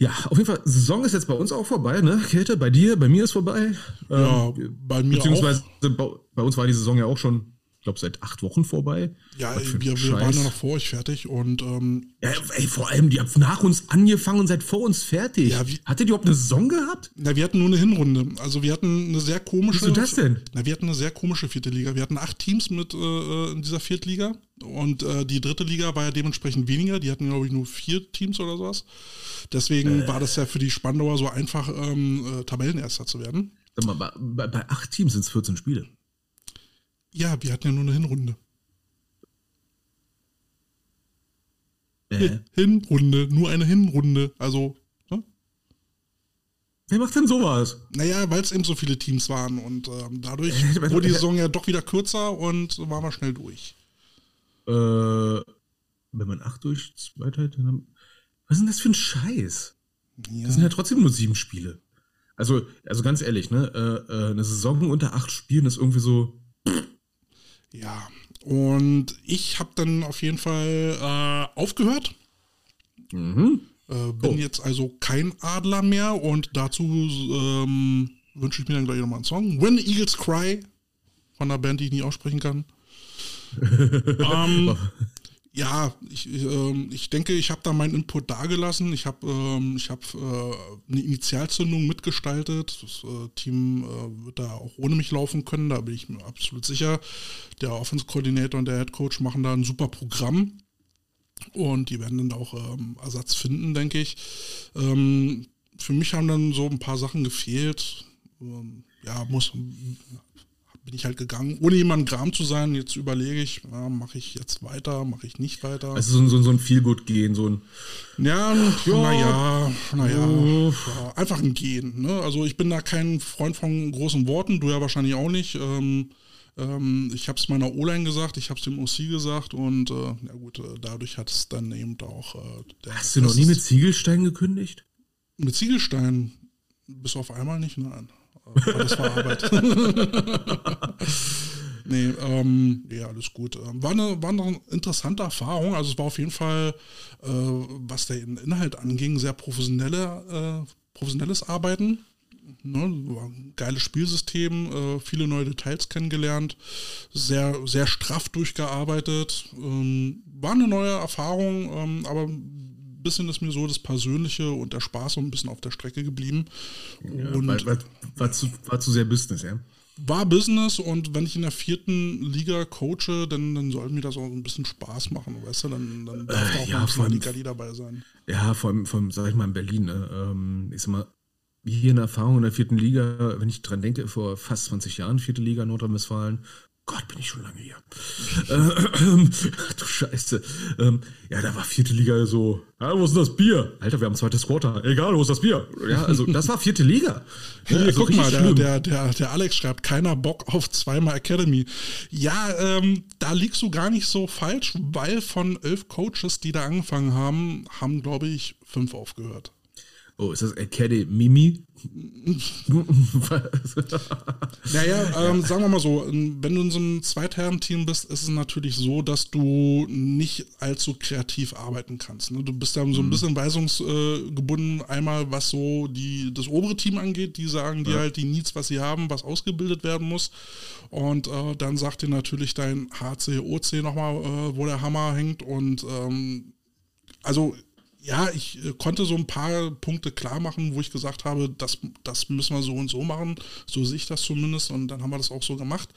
Ja, auf jeden Fall, Saison ist jetzt bei uns auch vorbei, ne? Kälte, bei dir, bei mir ist vorbei. Ja, Ähm, bei mir beziehungsweise auch. bei, bei uns war die Saison ja auch schon, glaube, seit acht Wochen vorbei. Ja, ein wir, wir waren ja noch vor euch fertig und ähm, Ja, ey, vor allem, die habt nach uns angefangen und seid vor uns fertig. Ja, wie- Hattet ihr überhaupt eine Saison gehabt? na, wir hatten nur eine Hinrunde. Also wir hatten eine sehr komische. Wieso das denn? Na, wir hatten eine sehr komische vierte Liga. Wir hatten acht Teams mit äh, in dieser Viertliga und äh, die dritte Liga war ja dementsprechend weniger. Die hatten, glaube ich, nur vier Teams oder sowas. Deswegen Äh. war das ja für die Spandauer so einfach, ähm, äh, Tabellenerster zu werden. Sag mal, bei, bei, bei acht Teams sind es 14 Spiele. Ja, wir hatten ja nur eine Hinrunde. Äh, Hinrunde, nur eine Hinrunde. Also, ne? wer macht denn sowas? naja, weil es eben so viele Teams waren und ähm, dadurch Äh, wurde die Saison ja doch wieder kürzer und waren wir schnell durch. Äh, wenn man acht durch zwei teilt, dann was ist denn das für ein Scheiß? Ja. Das sind ja trotzdem nur sieben Spiele. Also, also ganz ehrlich, ne, äh, äh, eine Saison unter acht Spielen ist irgendwie so, Ja, und ich habe dann auf jeden Fall äh, aufgehört. mhm. Äh, bin Oh. jetzt also kein Adler mehr und dazu ähm, wünsche ich mir dann gleich nochmal einen Song. When Eagles Cry von einer Band, die ich nie aussprechen kann. ähm, ja, ich, ähm, ich denke, ich habe da meinen Input dagelassen. Ich habe ähm, hab, äh, eine Initialzündung mitgestaltet. Das äh, Team äh, wird da auch ohne mich laufen können, da bin ich mir absolut sicher. Der Offense Coordinator und der Head Coach machen da ein super Programm. Und die werden dann auch ähm, Ersatz finden, denke ich. Ähm, für mich haben dann so ein paar Sachen gefehlt. Ähm, ja, muss, bin ich halt gegangen, ohne jemanden Gram zu sein. Jetzt überlege ich, ja, mache ich jetzt weiter, mache ich nicht weiter. Also so, ein- so, ein- so ein Feelgood-Gehen, so ein. Ja, naja, naja, Oh. ja, einfach ein Gehen. Ne? Also ich bin da kein Freund von großen Worten, du ja wahrscheinlich auch nicht. Ähm, ähm, ich habe es meiner O-Line gesagt, ich habe es dem OC gesagt und äh, ja gut, äh, dadurch hat es dann eben auch. Äh, der, Hast du noch nie mit Ziegelstein gekündigt? mit Ziegelstein? Bis auf einmal nicht, nein. Das war Arbeit. nee, ähm, ja, alles gut. Ähm, War eine, war eine interessante Erfahrung. Also es war auf jeden Fall, äh, was den Inhalt anging, sehr professionelle, äh, professionelles Arbeiten. Ne, geiles Spielsystem, äh, viele neue Details kennengelernt, sehr, sehr straff durchgearbeitet. Ähm, war eine neue Erfahrung, ähm, aber bisschen ist mir so das Persönliche und der Spaß so ein bisschen auf der Strecke geblieben. und war, war, war, zu, war zu sehr Business, ja? war Business und wenn ich in der vierten Liga coache, dann, dann soll mir das auch ein bisschen Spaß machen, weißt du? Dann, dann darf da auch Äh, ja, ein bisschen dabei sein. Ja, vor allem, vor allem sag ich mal, in Berlin. Ne? Ähm, ich sag mal, hier eine Erfahrung in der vierten Liga, wenn ich dran denke, vor fast 20 Jahren, vierte Liga Nordrhein-Westfalen. Gott, bin ich schon lange hier. Äh, du Scheiße. Ähm, ja, da war vierte Liga so, ja, wo ist denn das Bier? Alter, wir haben zweites Quarter. Egal, wo ist das Bier? Ja, also das war vierte Liga. Ja, also guck mal, der, der, der, der Alex schreibt, keiner Bock auf zweimal Academy. Ja, ähm, da liegst du gar nicht so falsch, weil von elf Coaches, die da angefangen haben, haben, glaube ich, fünf aufgehört. Oh, ist das Academy Mimi? Naja, ähm, sagen wir mal so, ähm, wenn du in so einem Zweitherren-Team bist, ist es natürlich so, dass du nicht allzu kreativ arbeiten kannst. Ne? Du bist dann so ein bisschen weisungsgebunden, einmal was so die, das obere Team angeht, die sagen dir halt die Needs, was sie haben, was ausgebildet werden muss. Und äh, dann sagt dir natürlich dein HC, OC nochmal, äh, wo der Hammer hängt. Und ähm, also ja, ich äh, konnte so ein paar Punkte klar machen, wo ich gesagt habe, das, das müssen wir so und so machen. So sehe ich das zumindest und dann haben wir das auch so gemacht.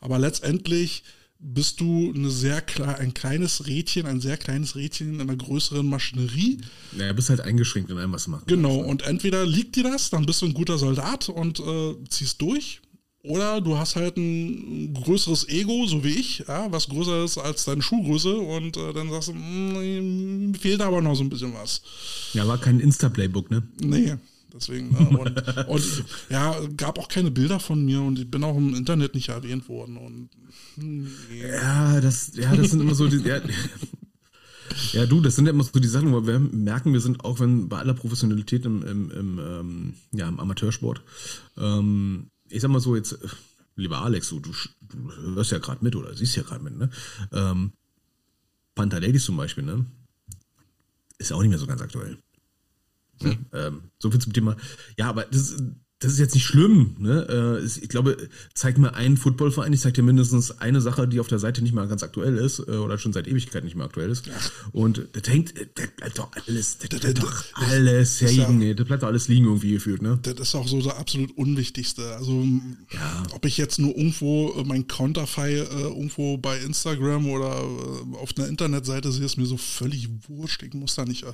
Aber letztendlich bist du eine sehr klar, ein kleines Rädchen, ein sehr kleines Rädchen in einer größeren Maschinerie. Naja, bist halt eingeschränkt in allem, was du machst. Genau, und entweder liegt dir das, dann bist du ein guter Soldat und äh, ziehst durch. Oder du hast halt ein größeres Ego, so wie ich, ja, was größer ist als deine Schuhgröße und äh, dann sagst du, "Mm, mir fehlt aber noch so ein bisschen was. Ja, war kein Insta-Playbook, ne? Nee, deswegen. Ne? Und, und ja, gab auch keine Bilder von mir und ich bin auch im Internet nicht erwähnt worden. Und nee. Ja, das, ja, das sind immer so die. Ja, ja, du, das sind ja immer so die Sachen, wo wir merken, wir sind auch wenn bei aller Professionalität im, im, im, ähm, ja, im Amateursport. Ähm, ich sag mal so jetzt, lieber Alex, du, du, du hörst ja gerade mit oder siehst ja gerade mit, ne? Ähm, Panther Ladies zum Beispiel, ne? Ist ja auch nicht mehr so ganz aktuell. Ne? Ähm, so viel zum Thema. Ja, aber das, das ist jetzt nicht schlimm. Ne? Äh, ich glaube, zeig mir einen Footballverein, ich zeig dir mindestens eine Sache, die auf der Seite nicht mehr ganz aktuell ist äh, oder schon seit Ewigkeit nicht mehr aktuell ist. Und das hängt, das bleibt doch alles, das bleibt doch alles ja- hängen. Das bleibt doch alles liegen irgendwie gefühlt. Ne? Das ist auch so das absolut Unwichtigste. Also, Ja. ob ich jetzt nur irgendwo äh, mein Counterfei äh, irgendwo bei Instagram oder äh, auf einer Internetseite sehe, ist mir so völlig wurscht. Ich muss da nicht. Äh,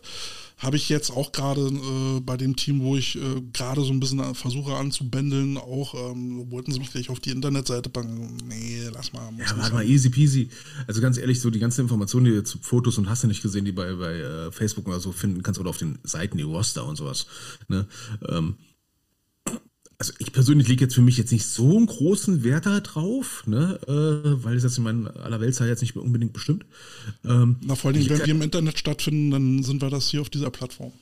Habe ich jetzt auch gerade äh, bei dem Team, wo ich äh, gerade so ein bisschen äh, versuche anzubändeln, auch ähm, wollten sie mich gleich auf die Internetseite packen. Nee, lass mal. Ja, warte mal, easy peasy. Also ganz ehrlich, so die ganzen Informationen, die zu Fotos und hast du nicht gesehen, die bei, bei äh, Facebook oder so finden kannst oder auf den Seiten, die Roster und sowas. Ne? Ähm, also ich persönlich lege jetzt für mich jetzt nicht so einen großen Wert da drauf, ne? äh, weil es jetzt in meiner aller Welt jetzt nicht mehr unbedingt bestimmt. Ähm, Na, vor allem, wenn wir im Internet stattfinden, dann sind wir das hier auf dieser Plattform.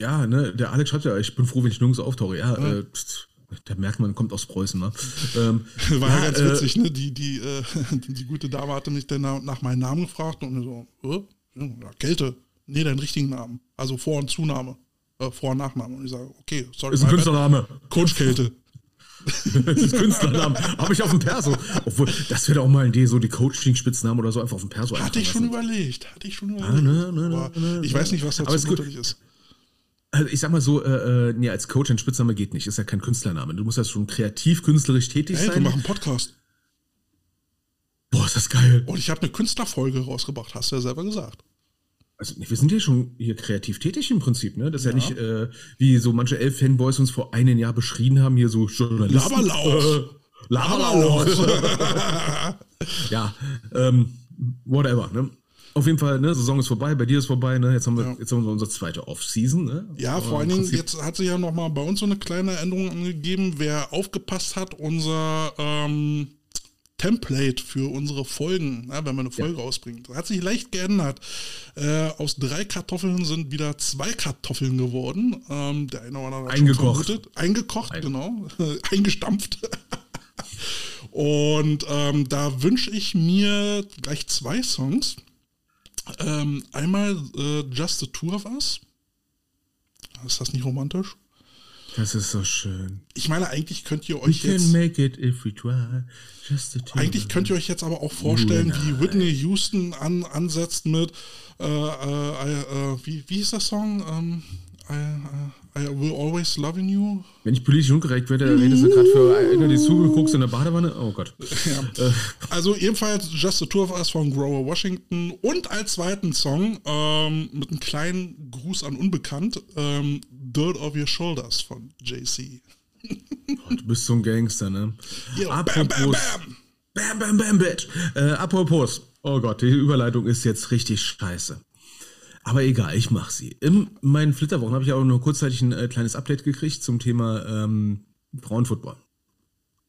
Ja, ne, der Alex schreibt ja, ich bin froh, wenn ich nirgends auftauche. Ja, äh, pst, der merkt man, kommt aus Preußen. Ne? Ähm, War ja, ganz äh, witzig, ne? Die, die, äh, die, gute Dame hatte mich dann nach, meinem Namen gefragt und so, äh? ja, Kälte. Nee, deinen richtigen Namen. Also Vor- und Zunahme. Äh, Vor- und Nachname. Und ich sage, okay, sorry. Ist ein my bad. Künstlername. Coach Kälte. Das ist Künstlernamen. Habe ich auf dem Perso. Obwohl, das wäre doch auch mal eine Idee, so die Coaching-Spitznamen oder so einfach auf dem Perso Hatte ich schon lassen. überlegt. Hatte ich schon überlegt. ne, ne, Aber ne, ich ne. weiß nicht, was Aber dazu ist gut. notwendig ist. Also ich sag mal so, äh, äh, nee, als Coach ein Spitzname geht nicht. Ist ja kein Künstlername. Du musst ja schon kreativ, künstlerisch tätig Hey, wir sein. machen einen Podcast. Boah, ist das geil. Und ich habe eine Künstlerfolge rausgebracht, hast du ja selber gesagt. Also, wir sind ja schon hier kreativ tätig im Prinzip, ne? Das ist ja, nicht, äh, wie so manche Elf-Fanboys uns vor einem Jahr beschrieben haben, hier so Journalisten. Laberlauch. Laberlauch. ja, ähm, whatever, ne? Auf jeden Fall, ne, Saison ist vorbei, bei dir ist vorbei, ne? Jetzt haben wir, ja. jetzt haben wir unsere zweite Off-Season, ne? Ja, vor allen Dingen, jetzt hat sich ja nochmal bei uns so eine kleine Änderung angegeben. Wer aufgepasst hat, unser ähm, Template für unsere Folgen, ja, wenn man eine Folge ja. ausbringt, hat sich leicht geändert. Äh, aus drei Kartoffeln sind wieder zwei Kartoffeln geworden. Ähm, der eine oder andere Eingekocht. Eingekocht, Ein. genau. Eingestampft. Und ähm, da wünsche ich mir gleich zwei Songs. Ähm, einmal äh, Just the Two of Us. Ist das nicht romantisch? Das ist so schön. Ich meine, eigentlich könnt ihr euch We jetzt. make it if we try. Just the two eigentlich könnt ihr euch jetzt aber auch vorstellen, wie Whitney Houston an, ansetzt mit. Äh, äh, äh, wie, wie hieß der Song? Ähm, I, I, will always love you. Wenn ich politisch unkorrekt werde, redest du gerade für einer, die zugeguckt in der Badewanne. Oh Gott. Ja. Äh. Also ebenfalls Just the Two of Us von Grover Washington und als zweiten Song ähm, mit einem kleinen Gruß an Unbekannt ähm, Dirt of Your Shoulders von JC. Oh, du bist so ein Gangster, ne? Yo, apropos, bam, bam, bam. Bam, bam, bam, bitch. Äh, apropos. Oh Gott, die Überleitung ist jetzt richtig scheiße. Aber egal, ich mach sie. In meinen Flitterwochen habe ich auch nur kurzzeitig ein äh, kleines Update gekriegt zum Thema ähm, Frauenfootball.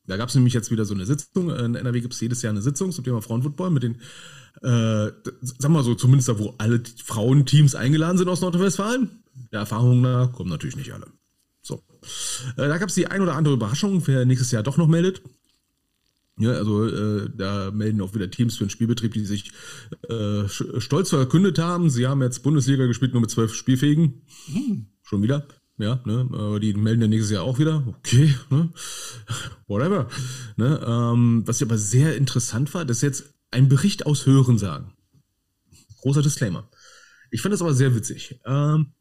Da gab es nämlich jetzt wieder so eine Sitzung. In NRW gibt es jedes Jahr eine Sitzung zum Thema Frauenfootball mit den, äh, sagen wir so, zumindest da, wo alle Frauenteams eingeladen sind aus Nordrhein-Westfalen. Der Erfahrung nach kommen natürlich nicht alle. So. Äh, da gab es die ein oder andere Überraschung, wer nächstes Jahr doch noch meldet. Ja, also äh, da melden auch wieder Teams für den Spielbetrieb, die sich äh, stolz verkündet haben. Sie haben jetzt Bundesliga gespielt, nur mit zwölf Spielfähigen. Hm. Schon wieder. Ja, ne, aber die melden ja nächstes Jahr auch wieder. Okay, ne? Whatever. Ne, ähm, was aber sehr interessant war, das ist jetzt ein Bericht aus Hörensagen. Großer Disclaimer. Ich fand das aber sehr witzig. Ähm,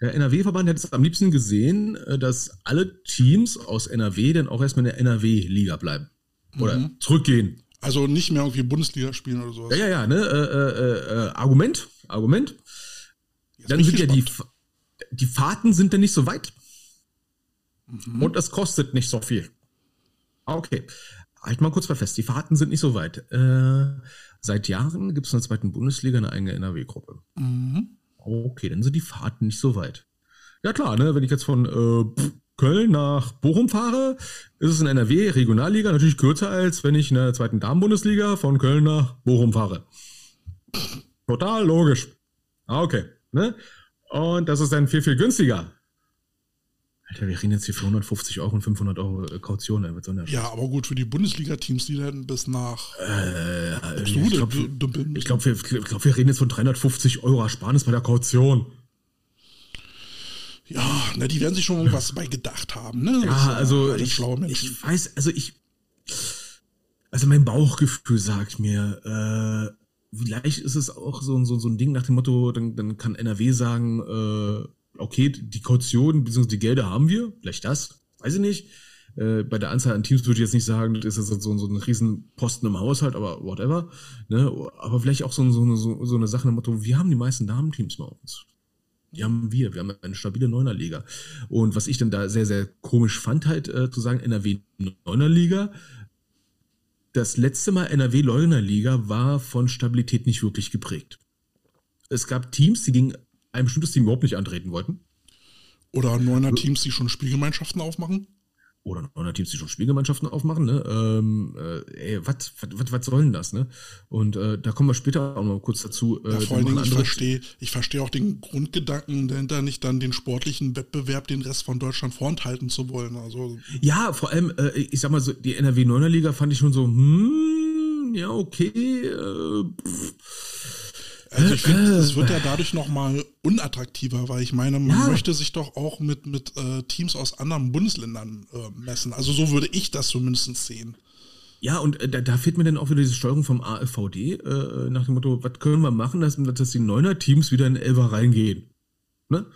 der NRW-Verband hätte es am liebsten gesehen, äh, dass alle Teams aus NRW dann auch erstmal in der NRW-Liga bleiben. Oder mhm. zurückgehen. Also nicht mehr irgendwie Bundesliga spielen oder sowas. Ja, ja, ja, ne? Äh, äh, äh, Argument, Argument. Jetzt dann sind ja die, die Fahrten sind dann nicht so weit. Mhm. Und es kostet nicht so viel. Ah, okay. Halt mal kurz mal fest, die Fahrten sind nicht so weit. Äh, seit Jahren gibt es in der zweiten Bundesliga eine eigene NRW-Gruppe. Mhm. Okay, dann sind die Fahrten nicht so weit. Ja klar, ne, wenn ich jetzt von äh, Köln nach Bochum fahre, ist es in NRW Regionalliga natürlich kürzer, als wenn ich in der zweiten Damen-Bundesliga von Köln nach Bochum fahre. Total logisch. Ah, okay. Ne? Und das ist dann viel, viel günstiger. Alter, wir reden jetzt hier für 150 Euro und 500 Euro äh, Kaution. Ja, aber gut, für die Bundesliga-Teams, die dann bis nach. Äh, ich glaube, glaub, wir, glaub, wir reden jetzt von 350 Euro Ersparnis bei der Kaution. Ja, na, die werden sich schon irgendwas bei gedacht haben, ne? Ja, also ich, ich weiß, also ich, also mein Bauchgefühl sagt mir, äh, vielleicht ist es auch so, so, so ein Ding nach dem Motto, dann, dann kann NRW sagen, äh, okay, die Kaution bzw. die Gelder haben wir, vielleicht das, weiß ich nicht. Äh, bei der Anzahl an Teams würde ich jetzt nicht sagen, das ist jetzt so, so ein riesen Posten im Haushalt, aber whatever. Ne? Aber vielleicht auch so, so, so, so eine Sache nach dem Motto, wir haben die meisten Damenteams bei uns. Die haben wir. Wir haben eine stabile Neunerliga. Und was ich dann da sehr, sehr komisch fand, halt äh, zu sagen, NRW Neunerliga. Das letzte Mal NRW Neunerliga war von Stabilität nicht wirklich geprägt. Es gab Teams, die gegen ein bestimmtes Team überhaupt nicht antreten wollten. Oder Neuner Teams, die schon Spielgemeinschaften aufmachen oder oder Teams, die schon Spielgemeinschaften aufmachen, ne? Ähm, äh, ey, was, soll denn das, ne? Und äh, da kommen wir später auch noch kurz dazu. Äh, ja, vor allen Dingen, ich verstehe, ich verstehe auch den Grundgedanken dahinter, nicht dann den sportlichen Wettbewerb den Rest von Deutschland vorenthalten zu wollen. Also ja, vor allem, äh, ich sag mal so, die NRW 9er Liga fand ich schon so, hm, ja, okay, äh, pff also ich finde, es wird ja dadurch nochmal unattraktiver, weil ich meine, man ja. möchte sich doch auch mit, mit äh, Teams aus anderen Bundesländern äh, messen. Also so würde ich das zumindest sehen. Ja, und äh, da, da, fehlt mir dann auch wieder diese Steuerung vom AfVD, äh, nach dem Motto, was können wir machen, dass, dass die Neuner-Teams wieder in Elfer reingehen. Ne?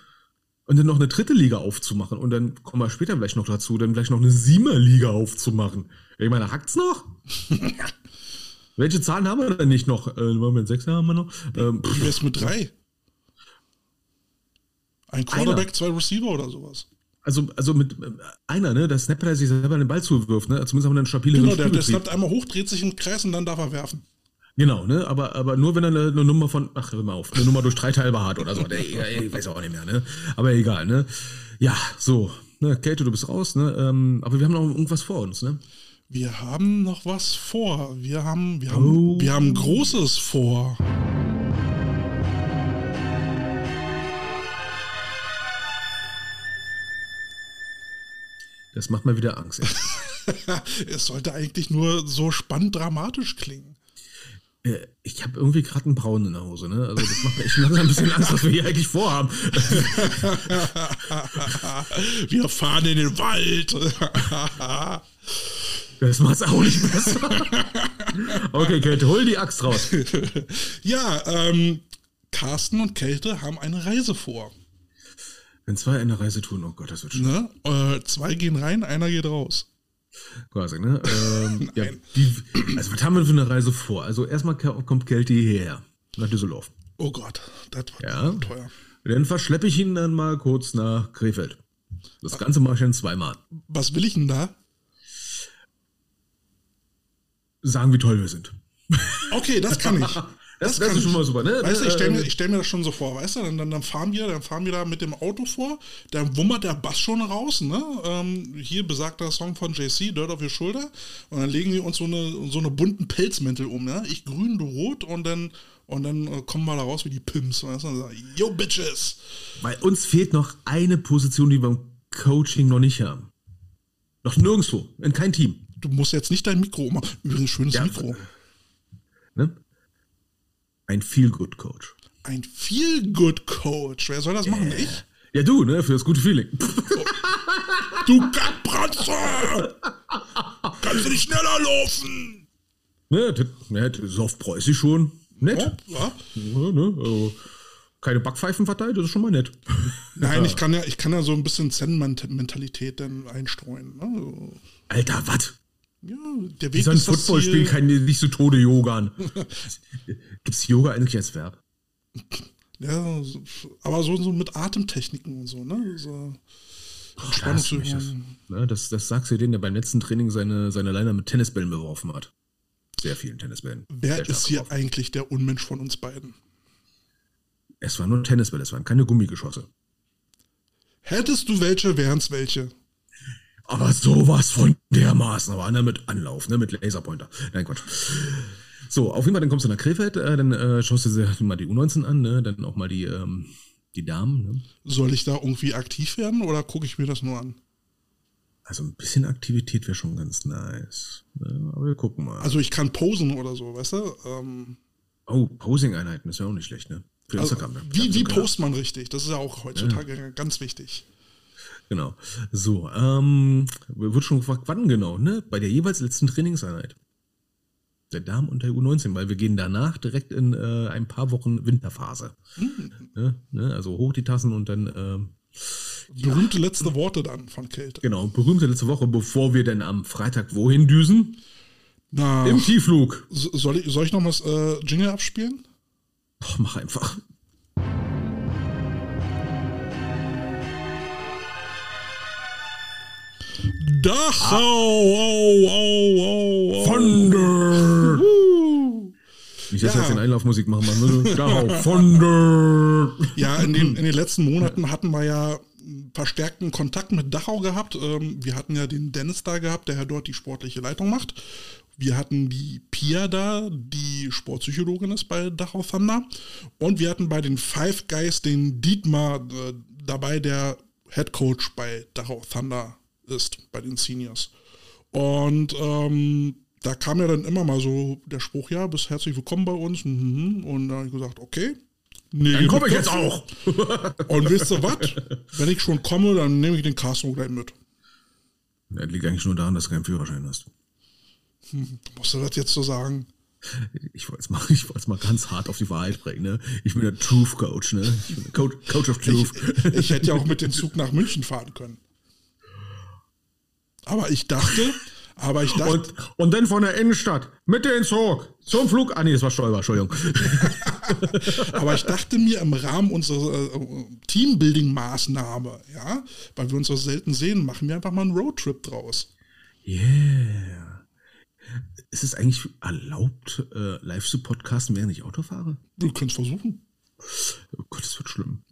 Und dann noch eine dritte Liga aufzumachen. Und dann kommen wir später vielleicht noch dazu, dann vielleicht noch eine Siemer-Liga aufzumachen. Ich meine, hackt's noch? Welche Zahlen haben wir denn nicht noch? Äh, Moment, sechs haben wir noch. Ähm, Wie wär's mit drei? Ein Quarterback, Einer. zwei Receiver oder sowas. Also, also mit äh, einer, ne, der Snapper, der sich selber den Ball zuwirft, ne? Zumindest haben wir einen stabileren Genau, der, der snappt einmal hoch, dreht sich im Kreis und dann darf er werfen. Genau, ne? Aber, aber nur wenn er eine, eine Nummer von, ach, hör mal auf, eine Nummer durch drei teilbar hat oder so. Ich weiß auch nicht mehr, ne? Aber egal, ne? Ja, so. Ne, Kate, du bist raus, ne? Ähm, aber wir haben noch irgendwas vor uns, ne? Wir haben noch was vor. Wir haben, wir haben, Oh. wir haben Großes vor. Das macht mir wieder Angst. Es sollte eigentlich nur so spannend dramatisch klingen. Äh, Ich habe irgendwie gerade einen Braun in der Hose, ne? Also das macht mir echt langsam ein bisschen Angst, was wir hier eigentlich vorhaben. Wir fahren in den Wald. Das macht's auch nicht besser. Okay, Kate, hol die Axt raus. ja, ähm, Carsten und Kälte haben eine Reise vor. Wenn zwei eine Reise tun, oh Gott, das wird schön. Ne? Äh, zwei gehen rein, einer geht raus. Quasi, ne? Ähm, ja, die, also was haben wir für eine Reise vor? Also erstmal kommt Kelty hierher, nach Düsseldorf. Oh Gott, das wird Ja. teuer. Dann verschleppe ich ihn dann mal kurz nach Krefeld. Das Ganze mache ich dann zweimal. Was will ich denn da? Sagen, wie toll wir sind. Okay, das kann ich. Das, das ist schon mal super, ne? Weißt du, ich Äh, stelle mir, ich stell mir das schon so vor, weißt du, dann, dann, dann fahren wir, dann fahren wir da mit dem Auto vor, dann wummert der Bass schon raus, ne? Ähm, hier besagter Song von JC, Dirt auf your Shoulder, und dann legen wir uns so eine, so eine bunten Pelzmäntel um, ne? Ich grün, du rot, und dann, und dann äh, kommen wir da raus wie die Pimps, weißt du, sagen, yo, Bitches! Bei uns fehlt noch eine Position, die wir im Coaching noch nicht haben. Noch nirgendwo, in kein Team. Du musst jetzt nicht dein Mikro ummachen. Übrigens, schönes Ja. Mikro. Ne? Ein Feel-Good-Coach. Ein Feel-Good-Coach. Wer soll das machen? Ich? Ja, du, ne? Für das gute Feeling. Du Kackbratze! Kannst du nicht schneller laufen? ne, das, ne, das auf Preußisch schon nett. Ja. Ja, ne? Also, keine Backpfeifen verteilt, das ist schon mal nett. Nein, ich kann ja, ich kann ja so ein bisschen Zen-Mentalität dann einstreuen. Ne? So, Alter, was? Ja, der Weg So ein ist das Footballspiel kann nicht so Tode Yogan. Gibt's Yoga eigentlich als Verb? Ja, aber so, so mit Atemtechniken und so, ne? So mich das, Entspannungsübungen. ne, das, das sagst du den, der beim letzten Training seine, seine Leiner mit Tennisbällen beworfen hat. Sehr vielen Tennisbällen. Wer Sehr ist hier beworfen. eigentlich der Unmensch von uns beiden? Es waren nur Tennisbälle, es waren keine Gummigeschosse. Hättest du welche, wären's welche. Aber sowas von dermaßen, aber einer mit Anlauf, ne, mit Laserpointer. Nein, Quatsch. So, auf jeden Fall, dann kommst du nach Krefeld, äh, dann äh, schaust du dir mal die U19 an, ne, dann auch mal die, ähm, die Damen, ne. Soll ich da irgendwie aktiv werden oder gucke ich mir das nur an? Also ein bisschen Aktivität wäre schon ganz nice. Ne, aber wir gucken mal. Also ich kann posen oder so, weißt du? Ähm, oh, Posing-Einheiten ist ja auch nicht schlecht, ne? Für also, Instagram. ne? wie wie klar. post man richtig? Das ist ja auch heutzutage ganz wichtig. Genau. So, ähm, wird schon gefragt, wann genau, ne? Bei der jeweils letzten Trainingseinheit. Der Damen und der U19, weil wir gehen danach direkt in äh, ein paar Wochen Winterphase. Ne? Ne? Also hoch die Tassen und dann, ähm, Berühmte letzte Worte dann von Kälte. genau, berühmte letzte Woche, bevor wir dann am Freitag wohin düsen? Na, Im Tiefflug. so- soll ich, soll ich noch mal das äh, Jingle abspielen? Och, mach einfach. Dachau! Au, au, au, au. Thunder! Nicht, dass wir Ja. jetzt den Einlaufmusik machen, ne? Dachau, Thunder! Ja, in den, in den letzten Monaten hatten wir ja verstärkten Kontakt mit Dachau gehabt. Ähm, wir hatten ja den Dennis da gehabt, der ja dort die sportliche Leitung macht. Wir hatten die Pia da, die Sportpsychologin ist bei Dachau Thunder. Und wir hatten bei den Five Guys den Dietmar äh, dabei, der Head Coach bei Dachau Thunder ist, bei den Seniors. Und ähm, da kam ja dann immer mal so der Spruch, ja, bist herzlich willkommen bei uns. mhm. Und dann habe ich gesagt, okay. Nee, Dann komme ich jetzt auch! und wisst ihr was? Wenn ich schon komme, dann nehme ich den Carsten gleich mit. Das liegt eigentlich nur daran, dass du keinen Führerschein hast. Musst du das jetzt so sagen? Ich wollte es mal, ich wollte mal ganz hart auf die Wahrheit bringen, ne? Ich bin der Truth Coach, ne? Ich Coach, Coach of Truth. Ich hätte ja auch mit dem Zug nach München fahren können. Aber ich dachte, Aber ich dachte. Und, und dann von der Innenstadt mit den Zug zum Flug. Ah, nee, das war Stolper, Entschuldigung. aber ich dachte mir im Rahmen unserer äh, Teambuilding-Maßnahme, ja, weil wir uns so selten sehen, machen wir einfach mal einen Roadtrip draus. Yeah. Ist es eigentlich erlaubt, äh, live zu podcasten, während ich Auto fahre? Du kannst versuchen. Oh Gott, das wird schlimm.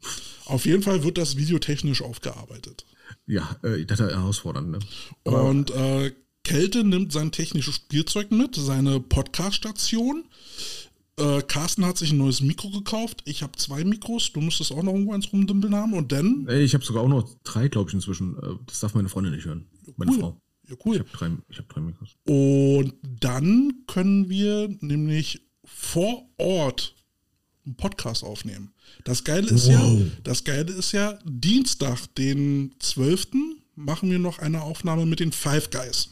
Auf jeden Fall wird das videotechnisch aufgearbeitet. Ja, äh, das ist herausfordernd. Ne? Und äh, Kälte nimmt sein technisches Spielzeug mit, seine Podcast-Station. Äh, Carsten hat sich ein neues Mikro gekauft. Ich habe zwei Mikros. Du müsstest auch noch irgendwo eins rumdümpeln haben. Und dann. Ich habe sogar auch noch drei, glaube ich, inzwischen. Äh, Das darf meine Freundin nicht hören. Meine cool. Frau. Ja, Ich cool. habe drei, ich hab drei Mikros. Und dann können wir nämlich vor Ort einen Podcast aufnehmen. Das Geile ist ja, Wow. das Geile ist ja, Dienstag, den 12. machen wir noch eine Aufnahme mit den Five Guys.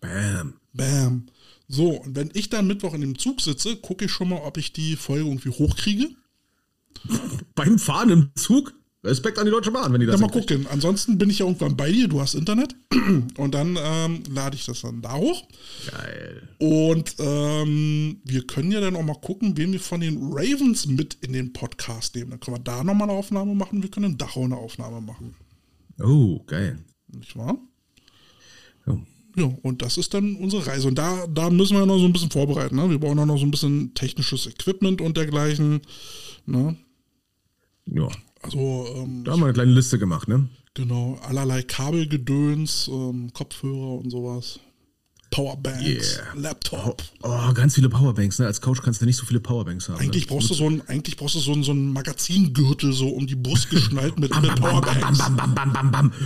Bam. Bam. So, und wenn ich dann Mittwoch in dem Zug sitze, gucke ich schon mal, ob ich die Folge irgendwie hochkriege. Beim Fahren im Zug? Respekt an die Deutsche Bahn, wenn die das Dann mal gucken. Ansonsten bin ich ja irgendwann bei dir, du hast Internet. Und dann ähm, lade ich das dann da hoch. Geil. Und ähm, wir können ja dann auch mal gucken, wen wir von den Ravens mit in den Podcast nehmen. Dann können wir da nochmal eine Aufnahme machen. Wir können in Dachau eine Aufnahme machen. Oh, geil. Nicht wahr? Oh. Ja, und das ist dann unsere Reise. Und da, da müssen wir noch so ein bisschen vorbereiten. Ne? Wir brauchen auch noch so ein bisschen technisches Equipment und dergleichen. Ne? Ja, Also, ähm, da haben wir eine kleine Liste gemacht, ne? genau, allerlei Kabelgedöns, ähm, Kopfhörer und sowas. Powerbanks, Yeah. Laptop. Oh, ganz viele Powerbanks, ne? Als Coach kannst du nicht so viele Powerbanks haben. Eigentlich ne? brauchst du so ein, eigentlich brauchst du so ein, so ein Magazingürtel so um die Brust geschnallt mit, mit Powerbanks. bam, bam, bam, bam, bam.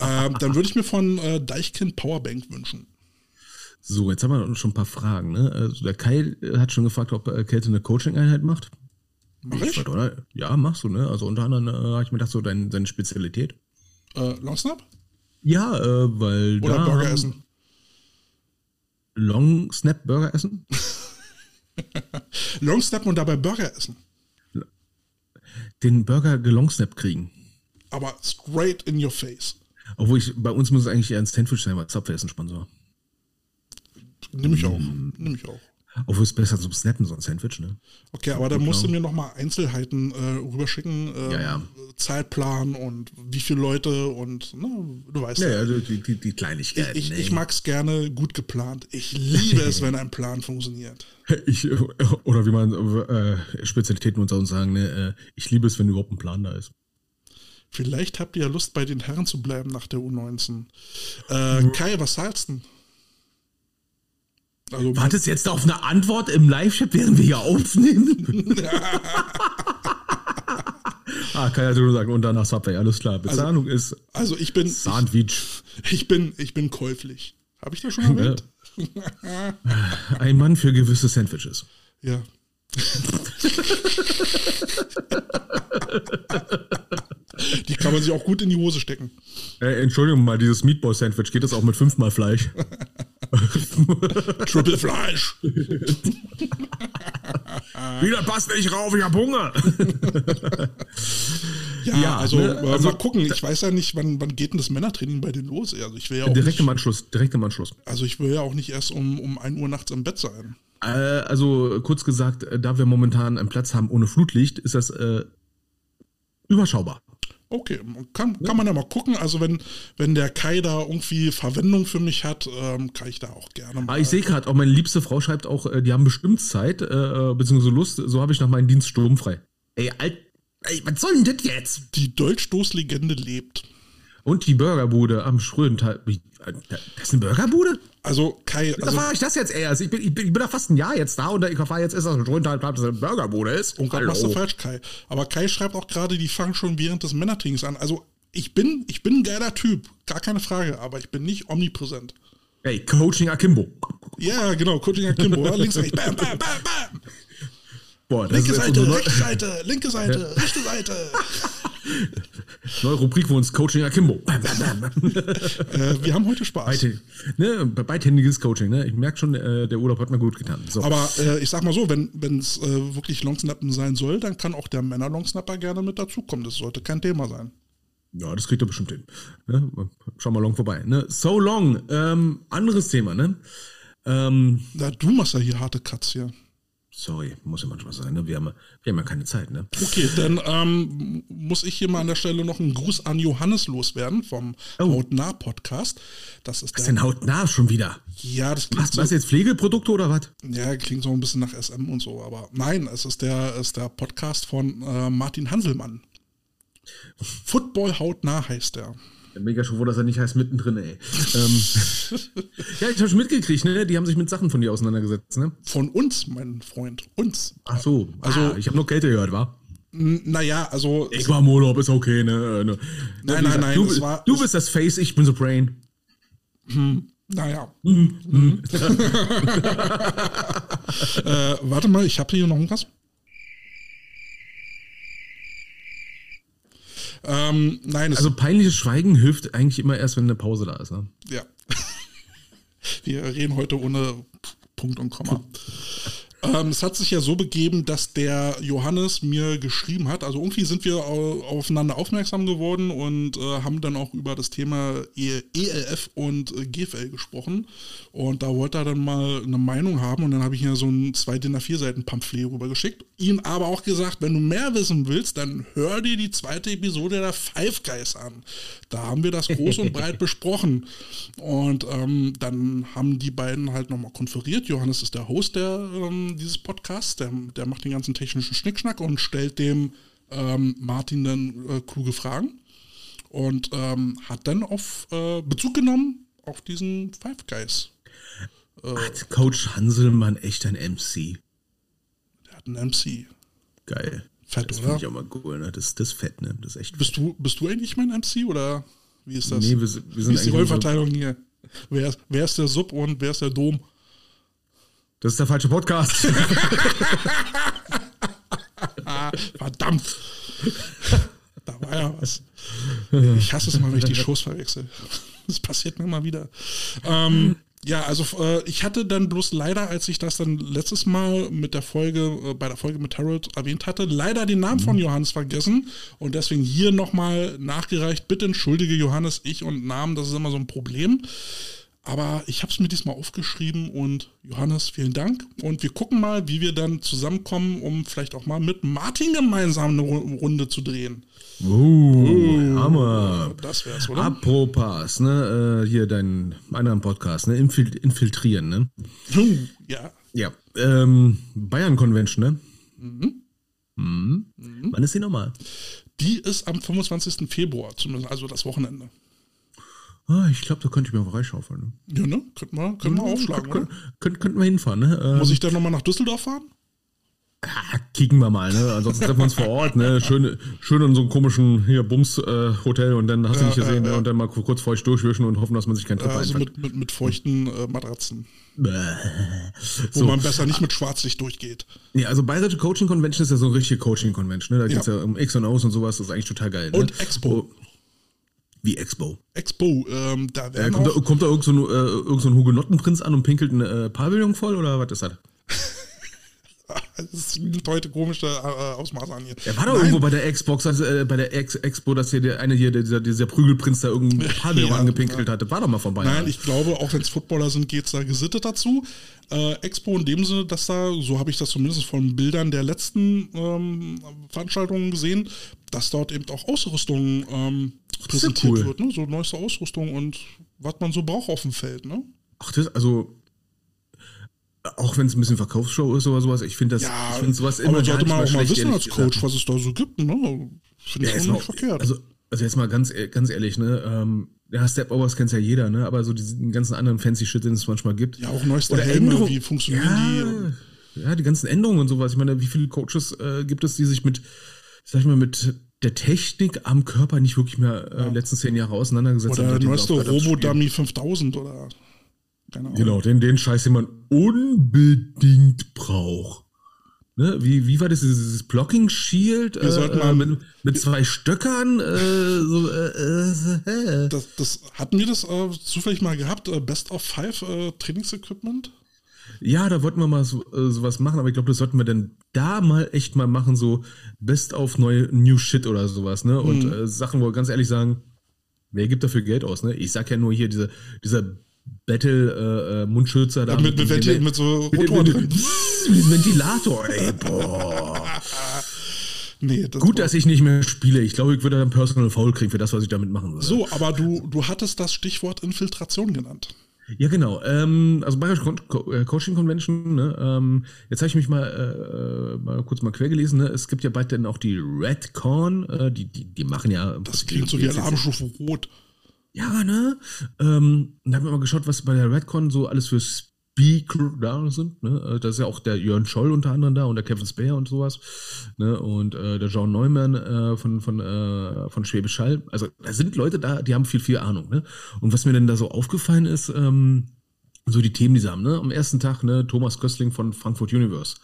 Ähm, dann würde ich mir von äh, Deichkind Powerbank wünschen. So, jetzt haben wir schon ein paar Fragen, ne? Also der Kai hat schon gefragt, ob äh, Kälte eine Coaching-Einheit macht. Warte, oder? Ja, machst du, ne? Also unter anderem äh, habe ich mir gedacht, so dein, deine Spezialität. Äh, Longsnap? Ja, äh, weil Oder da Burger essen? Long Snap Burger essen? Longsnap und dabei Burger essen. Den Burger gelongsnap kriegen. Aber straight in your face. Obwohl ich, bei uns muss es eigentlich eher ein Sandwich sein, weil Subway ist ein Sponsor. Nimm ich auch. Mm. Nimm ich auch. Obwohl es besser zum Snappen, so ein Sandwich, ne? Okay, aber dann musst du mir nochmal Einzelheiten äh, rüberschicken. Äh, Ja, ja. Zeitplan und wie viele Leute und ne, du weißt Ja, ja. ja, also die, die, die Kleinigkeiten. Ich, ne? ich mag es gerne gut geplant. Ich liebe es, wenn ein Plan funktioniert. Ich, oder wie man äh, Spezialitäten unter uns sagen, ne? äh, Ich liebe es, wenn überhaupt ein Plan da ist. Vielleicht habt ihr ja Lust, bei den Herren zu bleiben nach der U19. Äh, Kai, was zahlst du denn? Also, Wartest jetzt auf eine Antwort im Live-Chat, während wir hier aufnehmen? ah, kann ja so sagen. Und danach Subway, alles klar. Bezahlung ist also ich bin, Sandwich. ich bin, ich bin käuflich. Habe ich das schon erwähnt? Ein Mann für gewisse Sandwiches. Ja. Kann man sich auch gut in die Hose stecken. Äh, Entschuldigung mal, dieses Meatball-Sandwich, geht das auch mit fünfmal Fleisch? Triple Fleisch. Wieder passt nicht rauf, ich hab Hunger. Ja, Ja, also, ne, äh, also- mal gucken. Ich weiß ja nicht, wann, wann geht denn das Männertraining bei denen los? Also ich will ja auch Direkt nicht, im Anschluss, direkt im Anschluss. also ich will ja auch nicht erst um, um 1 Uhr nachts im Bett sein. Äh, also kurz gesagt, äh, da wir momentan einen Platz haben ohne Flutlicht, ist das äh, überschaubar. Okay, kann, kann man ja mal gucken. Also wenn, wenn der Kai da irgendwie Verwendung für mich hat, ähm, kann ich da auch gerne mal. Aber ich sehe gerade, auch meine liebste Frau schreibt auch, äh, die haben bestimmt Zeit, äh, beziehungsweise Lust, so habe ich nach meinem Dienst sturmfrei. Ey, Alt, ey, was soll denn das jetzt? Die Dolchstoßlegende lebt. Und die Burgerbude am Schrödental. Wie, äh, Das ist eine Burgerbude? Also Kai, Da also war ich das jetzt erst. Ich bin, ich, bin, ich bin da fast ein Jahr jetzt da und ich erfahre jetzt erst, dass ein Schrödental dass das eine Burgerbude ist. Und gerade machst du falsch, Kai. Aber Kai schreibt auch gerade, die fangen schon während des Männertrainings an. Also ich bin, ich bin ein geiler Typ, gar keine Frage, aber ich bin nicht omnipräsent. Ey, Coaching Akimbo. Ja, genau, Coaching Akimbo, links, rechts, bam, bam, bam, bam. Boah, das Linke Seite, rechte Seite, linke Seite, rechte Seite. Neue Rubrik für uns, Coaching Akimbo. Bam, bam, bam. Äh, wir haben heute Spaß. Beid, ne, beidhändiges Coaching, ne? Ich merke schon, äh, der Urlaub hat mir gut getan. So. Aber äh, ich sag mal so, wenn es äh, wirklich Longsnappen sein soll, dann kann auch der Männer-Longsnapper gerne mit dazukommen. Das sollte kein Thema sein. Ja, das kriegt er bestimmt hin. Ne? Schau mal long vorbei. Ne? So long. Ähm, anderes Thema, ne? Ähm, Na, du machst ja hier harte Cuts hier. Sorry, muss ja manchmal sein. Ne? Wir, haben, wir haben ja keine Zeit. Ne? Okay, dann ähm, muss ich hier mal an der Stelle noch einen Gruß an Johannes loswerden vom oh. Hautnah Podcast. Das ist ist denn Hautnah schon wieder? Ja, das klingt was, so, was jetzt Pflegeprodukte oder was? Ja, klingt so ein bisschen nach SM und so, aber nein, es ist der, ist der Podcast von äh, Martin Hanselmann. Football hautnah heißt der. Mega schon froh, dass er nicht heißt mittendrin, ey. ähm, ja, ich habe schon mitgekriegt, ne? Die haben sich mit Sachen von dir auseinandergesetzt, ne? Von uns, mein Freund. Uns. Ach so. Also, ah, ich habe nur Kälte gehört, wa? Naja, also. Ich war im Urlaub, ist okay, ne? ne. Nein, nein, nein. Du, war, du bist das Face, ich bin the Brain. Hm. Naja. Mhm. Mhm. äh, warte mal, ich habe hier noch was. Ähm, nein, also peinliches Schweigen hilft eigentlich immer erst, wenn eine Pause da ist. Ne? Ja. Wir reden heute ohne Punkt und Komma. Ähm, es hat sich ja so begeben, dass der Johannes mir geschrieben hat. Also irgendwie sind wir aufeinander aufmerksam geworden und äh, haben dann auch über das Thema ELF und äh, GFL gesprochen. Und da wollte er dann mal eine Meinung haben und dann habe ich ihm so ein zwei DIN A4 Seiten Pamphlet rübergeschickt. Ihm aber auch gesagt, wenn du mehr wissen willst, dann hör dir die zweite Episode der Five Guys an. Da haben wir das groß und breit besprochen. Und ähm, dann haben die beiden halt nochmal konferiert. Johannes ist der Host der ähm, dieses Podcasts. Der, der macht den ganzen technischen Schnickschnack und stellt dem ähm, Martin dann äh, kluge Fragen. Und ähm, hat dann auf äh, Bezug genommen auf diesen Five Guys. Äh, hat Coach Hanselmann echt ein MC? Der hat einen MC. Geil. Fett, das finde ich auch mal cool, ne? Das, das ist fett, ne? Das ist echt bist Du, bist du eigentlich mein MC oder wie ist das? Nee, wir, wir sind wie ist die Rollverteilung hier? Wer, wer ist der Sub und wer ist der Dom? Das ist der falsche Podcast. Verdammt. Da war ja was. Ich hasse es mal, wenn ich die Shows verwechsel. Das passiert mir mal wieder. Ähm, ja, also äh, ich hatte dann bloß leider, als ich das dann letztes Mal mit der Folge, äh, bei der Folge mit Harold erwähnt hatte, leider den Namen von mhm. Johannes vergessen und deswegen hier nochmal nachgereicht. Bitte entschuldige Johannes, ich und Namen, das ist immer so ein Problem. Aber ich habe es mir diesmal aufgeschrieben und Johannes, vielen Dank. Und wir gucken mal, wie wir dann zusammenkommen, um vielleicht auch mal mit Martin gemeinsam eine Runde zu drehen. Uh, uh Hammer. Das wär's, oder? Apropos, ne, äh, hier dein anderen Podcast, ne, Infil infiltrieren, ne? Uh, ja. Ja, ähm, Bayern Convention, ne? Mhm. Mhm. mhm. Wann ist die nochmal? Die ist am 25. Februar, zumindest, also das Wochenende. Ah, ich glaube, da könnte ich mir freischaufeln. Ne? Ja, ne? Könnten wir, könnten wir aufschlagen, könnt, könnt, Könnten wir hinfahren, ne? Ähm, Muss ich dann nochmal nach Düsseldorf fahren? Ja, kicken wir mal, ne? Ansonsten treffen wir uns vor Ort, ne? Schön, schön in so einem komischen hier Bums-Hotel äh, und dann hast ja, du nicht gesehen, äh, ne? Und dann mal kurz feucht durchwischen und hoffen, dass man sich keinen Trip Also mit, mit, mit, feuchten äh, Matratzen. Wo so. man besser nicht mit Schwarzlicht durchgeht. Nee, also Bayerische Coaching Convention ist ja so eine richtige Coaching Convention, ne? Da ja. geht es ja um X und O's und sowas, das ist eigentlich total geil. Ne? Und Expo. Oh. Wie Expo? Expo, ähm, da äh, kommt, da, kommt da irgend so ein, äh, irgend so ein Hugenottenprinz an und pinkelt ein äh, Pavillon voll oder was ist das? das sind heute komische äh, Ausmaße an hier. Er war doch Nein. irgendwo bei der Xbox, also, äh, bei der Ex Expo, dass hier der eine hier, dieser, dieser Prügelprinz da irgendein Pavillon ja, angepinkelt ja. hatte. War doch mal vorbei. Nein, ich glaube, auch wenn es Footballer sind, geht es da gesittet dazu. Äh, Expo in dem Sinne, dass da, so habe ich das zumindest von Bildern der letzten ähm, Veranstaltungen gesehen, dass dort eben auch Ausrüstung ähm, präsentiert cool. wird, ne? So neueste Ausrüstung und was man so braucht auf dem Feld, ne? Ach, das, also auch wenn es ein bisschen Verkaufsshow ist oder sowas, ich finde das, ja, ich finde sowas immer aber sollte man auch mal wissen als Coach, was es da so gibt, ne? Finde ich ja, auch nicht verkehrt. Also, also jetzt mal ganz, ganz ehrlich, ne? Ähm, ja, Step-Overs kennt ja jeder, ne? Aber so diesen ganzen anderen fancy Shit, den es manchmal gibt. Ja, auch neueste Helme, Änderung, wie funktionieren ja, die? Ja, die ganzen Änderungen und sowas. Ich meine, wie viele Coaches äh, gibt es, die sich mit, sag ich mal, mit der Technik am Körper nicht wirklich mehr äh, ja. letzten zehn Jahre auseinandergesetzt oder haben. Oder der neueste Robo-Dummy 5000 oder Genau, den, den Scheiß, den man unbedingt braucht. Ne? Wie, wie war das, dieses Blocking Shield äh, äh, mit, mit, zwei Stöckern? Äh, so, äh, äh, das, das, hatten wir das äh, zufällig mal gehabt? Best of Five Trainingsequipment? Ja, da wollten wir mal so, äh, sowas machen, aber ich glaube, das sollten wir dann da mal echt mal machen, so Best auf neue New Shit oder sowas, ne? Und Mhm. äh, Sachen, wo wir ganz ehrlich sagen, wer gibt dafür Geld aus, ne? Ich sag ja nur hier diese, dieser Battle äh, äh, Mundschützer da. Ja, mit, mit, Ventil, mit so mit, Rotoren mit, mit, mit Ventilator, ey, boah. Nee, das Gut, dass ich nicht mehr spiele. Ich glaube, ich würde dann Personal Foul kriegen für das, was ich damit machen würde. So, aber du, du hattest das Stichwort Infiltration genannt. Ja, genau. Ähm, also Bayerische Con Co äh, Coaching Convention, ne? ähm, jetzt habe ich mich mal, äh, äh, mal kurz mal quer gelesen. Ne? Es gibt ja bald dann auch die Redcon, äh, die, die, die machen ja. Das klingt so wie Alarmstufe Rot. Ja, ne? Ähm, und da haben wir mal geschaut, was bei der Redcon so alles für Speaker da sind. Ne? Äh, Da ist ja auch der Jörn Scholl unter anderem da und der Kevin Speer und sowas. Ne? Und äh, der Jean Neumann äh, von, von, äh, von Schwäbisch Hall. Also da sind Leute da, die haben viel, viel Ahnung. Ne? Und was mir denn da so aufgefallen ist, ähm, so die Themen, die sie haben. Ne? Am ersten Tag, ne, Thomas Köstling von Frankfurt Universe.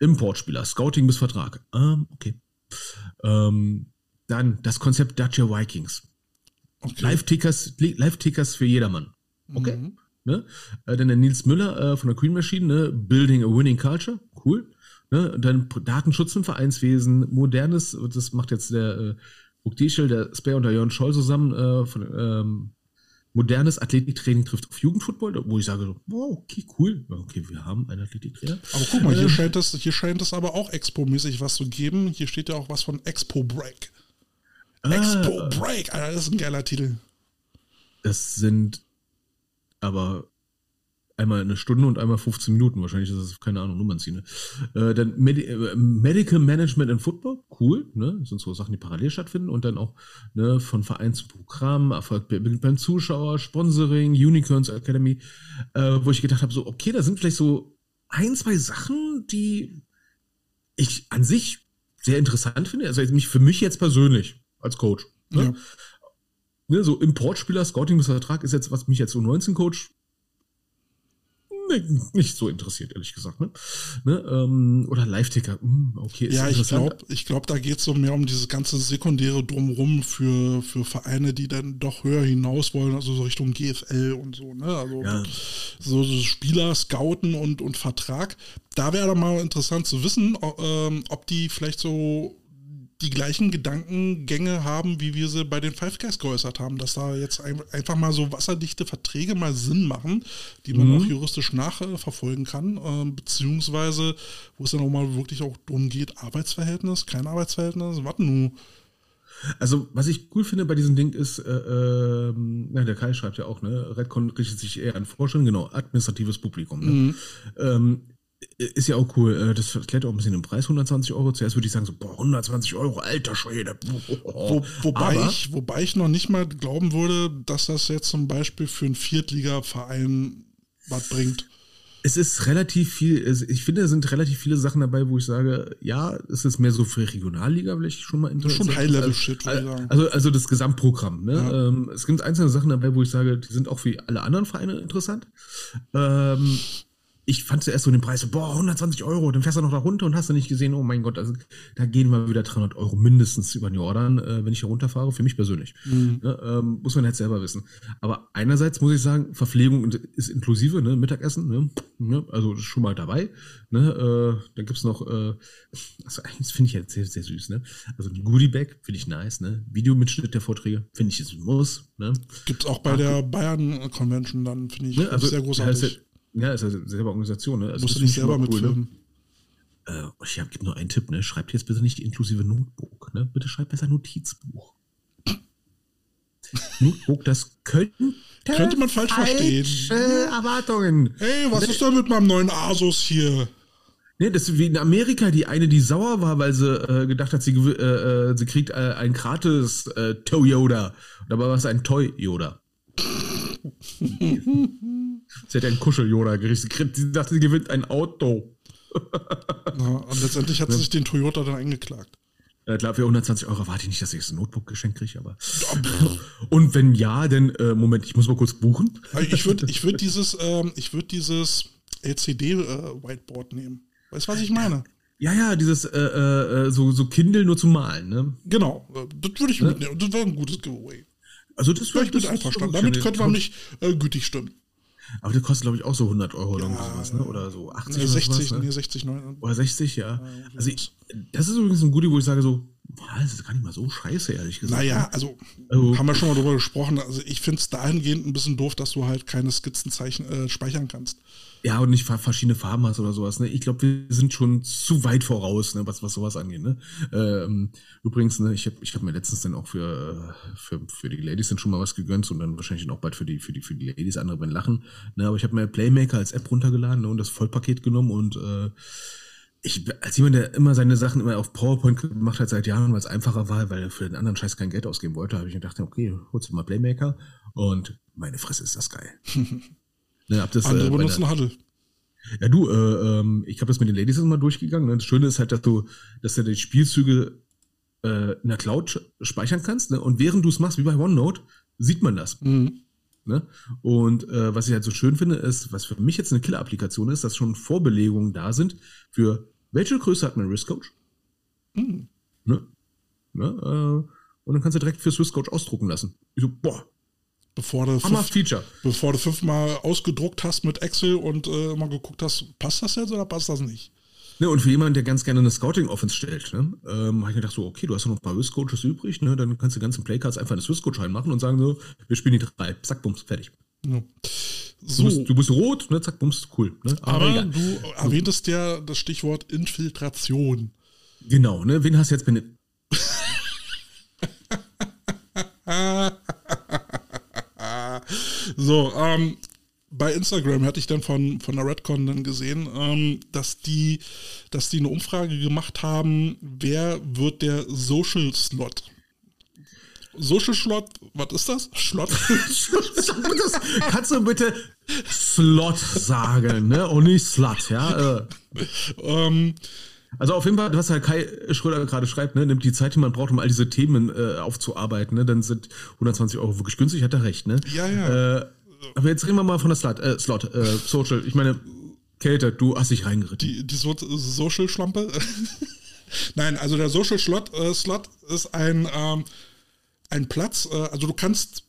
Importspieler, Scouting bis Vertrag. Ähm, okay. Ähm, dann das Konzept Dacia Vikings. Okay. Live-Tickers Live -Tickers für jedermann. Okay. Mhm. Ne? Äh, dann der Nils Müller äh, von der Queen Machine, ne? Building a Winning Culture, cool. Ne? Dann Datenschutz im Vereinswesen, modernes, das macht jetzt der äh, Buck Dieschel, der Spare und der Jörn Scholl zusammen, äh, von, ähm, modernes Athletiktraining trifft auf Jugendfootball, wo ich sage, wow, okay, cool. Okay, wir haben einen Athletiktrainer. Aber guck mal, hier Ähm, scheint, es, hier scheint es aber auch Expo-mäßig was zu geben. Hier steht ja auch was von Expo Break. Expo ah, Break, Alter, das ist ein geiler Titel. Das sind aber einmal eine Stunde und einmal 15 Minuten. Wahrscheinlich ist das, keine Ahnung, Nummern ziehen. Ne? Äh, dann Medi äh, Medical Management in Football, cool. Ne? Das sind so Sachen, die parallel stattfinden. Und dann auch ne, von Verein zu Programm, Erfolg be- beim Zuschauer, Sponsoring, Unicorns Academy, äh, wo ich gedacht habe, so, okay, da sind vielleicht so ein, zwei Sachen, die ich an sich sehr interessant finde. Also mich, für mich jetzt persönlich als Coach. Ne? Ja. Ne, so Importspieler, Scouting bis Vertrag ist jetzt, was mich als U19-Coach ne, nicht so interessiert, ehrlich gesagt. Ne? Ne, ähm, oder Live-Ticker, hm, okay, Ja, ich glaube, ich glaub, da geht es so mehr um dieses ganze Sekundäre drumrum für, für Vereine, die dann doch höher hinaus wollen, also so Richtung GFL und so, ne? Also Ja. so, so Spieler, Scouten und, und Vertrag. Da wäre doch mal interessant zu wissen, o- ähm, ob die vielleicht so die gleichen Gedankengänge haben, wie wir sie bei den Five Guys geäußert haben, dass da jetzt ein, einfach mal so wasserdichte Verträge mal Sinn machen, die man Mhm. auch juristisch nachverfolgen kann, ähm, beziehungsweise wo es dann auch mal wirklich auch darum geht, Arbeitsverhältnis, kein Arbeitsverhältnis, was nun? Also, was ich cool finde bei diesem Ding ist, äh, ähm, na, der Kai schreibt ja auch, ne, Redcon richtet sich eher an Forschung, genau, administratives Publikum. Ne? Mhm. Ähm, ist ja auch cool. Äh, Das erklärt auch ein bisschen den Preis, 120 Euro. Zuerst würde ich sagen, so, boah, 120 Euro, alter Schwede. Wo, wobei, Aber- ich, wobei ich noch nicht mal glauben würde, dass das jetzt zum Beispiel für einen Viertliga-Verein was bringt. Es ist relativ viel, ich finde, es sind relativ viele Sachen dabei, wo ich sage, ja, es ist mehr so für Regionalliga vielleicht schon mal ist schon interessant. High-Level-Shit, würde ich sagen. Also, also das Gesamtprogramm. Ne? Ja. Ähm, es gibt einzelne Sachen dabei, wo ich sage, die sind auch für alle anderen Vereine interessant. Ähm, ich fand zuerst so den Preis, so, boah, 120 Euro, dann fährst du noch da runter und hast du nicht gesehen, oh mein Gott, also, da gehen wir wieder 300 Euro mindestens über den Jordan, äh, wenn ich hier runterfahre, für mich persönlich. Mhm. Ne, ähm, muss man jetzt selber wissen. Aber einerseits muss ich sagen, Verpflegung ist inklusive, ne, Mittagessen, ne, ne, also schon mal dabei. Ne, äh, da gibt's noch, äh, also eigentlich finde ich jetzt sehr, sehr süß, ne? Also ein Goodie-Bag finde ich nice, ne? Videomitschnitt der Vorträge finde ich ein Muss, ne? Gibt es auch bei der Bayern Convention dann, finde ich, ne? Also, sehr großartig. Ja, ist ja selber Organisation, ne? Also Musst du nicht selber schon mal mitfilmen. Ne? Äh, ich habe nur einen Tipp, ne? Schreibt jetzt bitte nicht inklusive Notebook, ne? Bitte schreibt besser Notizbuch. Notebook, das könnte, Könnte man falsch verstehen. Erwartungen. Hey, was ist denn mit meinem neuen Asus hier? Ne, das ist wie in Amerika die eine, die sauer war, weil sie äh, gedacht hat, sie, äh, äh, sie kriegt äh, ein gratis äh, Toyota. Dabei war es ein Toy Yoda. sie hat einen Kuschel Yoda gekriegt. Sie, dachte, sie gewinnt ein Auto. Ja, und letztendlich hat sie sich den Toyota dann eingeklagt. Äh, klar, für 120 Euro erwarte ich nicht, dass ich das Notebook geschenkt kriege, aber. Und wenn ja, dann, äh, Moment, ich muss mal kurz buchen. Also Ich würde ich würd dieses, ähm, ich würd dieses LCD-Whiteboard nehmen. Weißt du, was ich meine? Ja, ja, dieses äh, äh, so, so Kindle nur zum Malen, ne? Genau, äh, das würde ich mitnehmen. Das wäre ein gutes Giveaway. Also das Wäre ich mit einverstanden. Damit könnte man mich äh, gütig stimmen. Aber das kostet, glaube ich, auch so 100 Euro oder sowas, ne? Oder so 80 Nee, oder 60, sowas, ne? nee, 60, 9. Oder 60, ja. Also ich, das ist übrigens ein Goodie, wo ich sage so, boah, das ist gar nicht mal so scheiße, ehrlich gesagt. Naja, also Also- haben wir schon mal drüber gesprochen. Also ich finde es dahingehend ein bisschen doof, dass du halt keine Skizzenzeichen äh, speichern kannst. Ja, und nicht ver- verschiedene Farben hast oder sowas. Ne? Ich glaube, wir sind schon zu weit voraus, ne? was, was sowas angeht. Ne? Ähm, übrigens, ne, ich habe ich hab mir letztens dann auch für, äh, für, für die Ladies dann schon mal was gegönnt und dann wahrscheinlich auch bald für die, für die, für die Ladies, andere werden lachen. Ne? Aber ich habe mir Playmaker als App runtergeladen ne? und das Vollpaket genommen und äh, ich, als jemand, der immer seine Sachen immer auf PowerPoint gemacht hat seit Jahren, weil es einfacher war, weil er für den anderen Scheiß kein Geld ausgeben wollte, habe ich mir gedacht, okay, holst du mal Playmaker und meine Fresse ist das geil. ne, hab das, Andere äh, bei der- benutzen Huddle. ja, du, äh, ähm, ich habe das mit den Ladies immer durchgegangen. Ne? Das Schöne ist halt, dass du, dass du die Spielzüge äh, in der Cloud speichern kannst. Ne? Und während du es machst, wie bei OneNote, sieht man das. Mhm. Ne? Und äh, was ich halt so schön finde, ist, was für mich jetzt eine Killer-Applikation ist, dass schon Vorbelegungen da sind für welche Größe hat mein Risk-Coach? Mhm. Ne? Ne? Äh, und dann kannst du direkt für Swisscoach ausdrucken lassen. Ich so, boah, Bevor du, fünf, Feature. bevor du fünfmal ausgedruckt hast mit Excel und äh, mal geguckt hast, passt das jetzt oder passt das nicht? Ne, und für jemanden, der ganz gerne eine Scouting-Offense stellt, ne, ähm, habe ich mir gedacht, so, okay, du hast ja noch ein paar Swiss-Coaches übrig, ne, dann kannst du die ganzen Playcards einfach in eine Swiss-Coach reinmachen und sagen so, wir spielen die drei, zack, bums, fertig. Ja. Du, So, bist, du bist rot, ne, zack, bums, cool. Ne, aber egal. du erwähntest ja das Stichwort Infiltration. Genau, ne, wen hast du jetzt benutzt? So, ähm, bei Instagram hatte ich dann von, von der Redcon dann gesehen, ähm, dass die, dass die eine Umfrage gemacht haben, wer wird der Social Slot? Social Slot, was ist das? Slot? das, kannst du bitte Slot sagen, ne, und nicht Slut, ja, äh. ähm, Also auf jeden Fall, was halt Kai Schröder gerade schreibt, ne, nimmt die Zeit, die man braucht, um all diese Themen äh, aufzuarbeiten, ne, dann sind 120 Euro wirklich günstig, hat er recht, ne? Ja, ja. Äh, aber jetzt reden wir mal von der Slot, äh, Slot äh, Social. Ich meine, Kälte, du hast dich reingeritten. die, die so Social Schlampe. Nein, also der Social Slot, äh, Slot ist ein, ähm, ein Platz, äh, also du kannst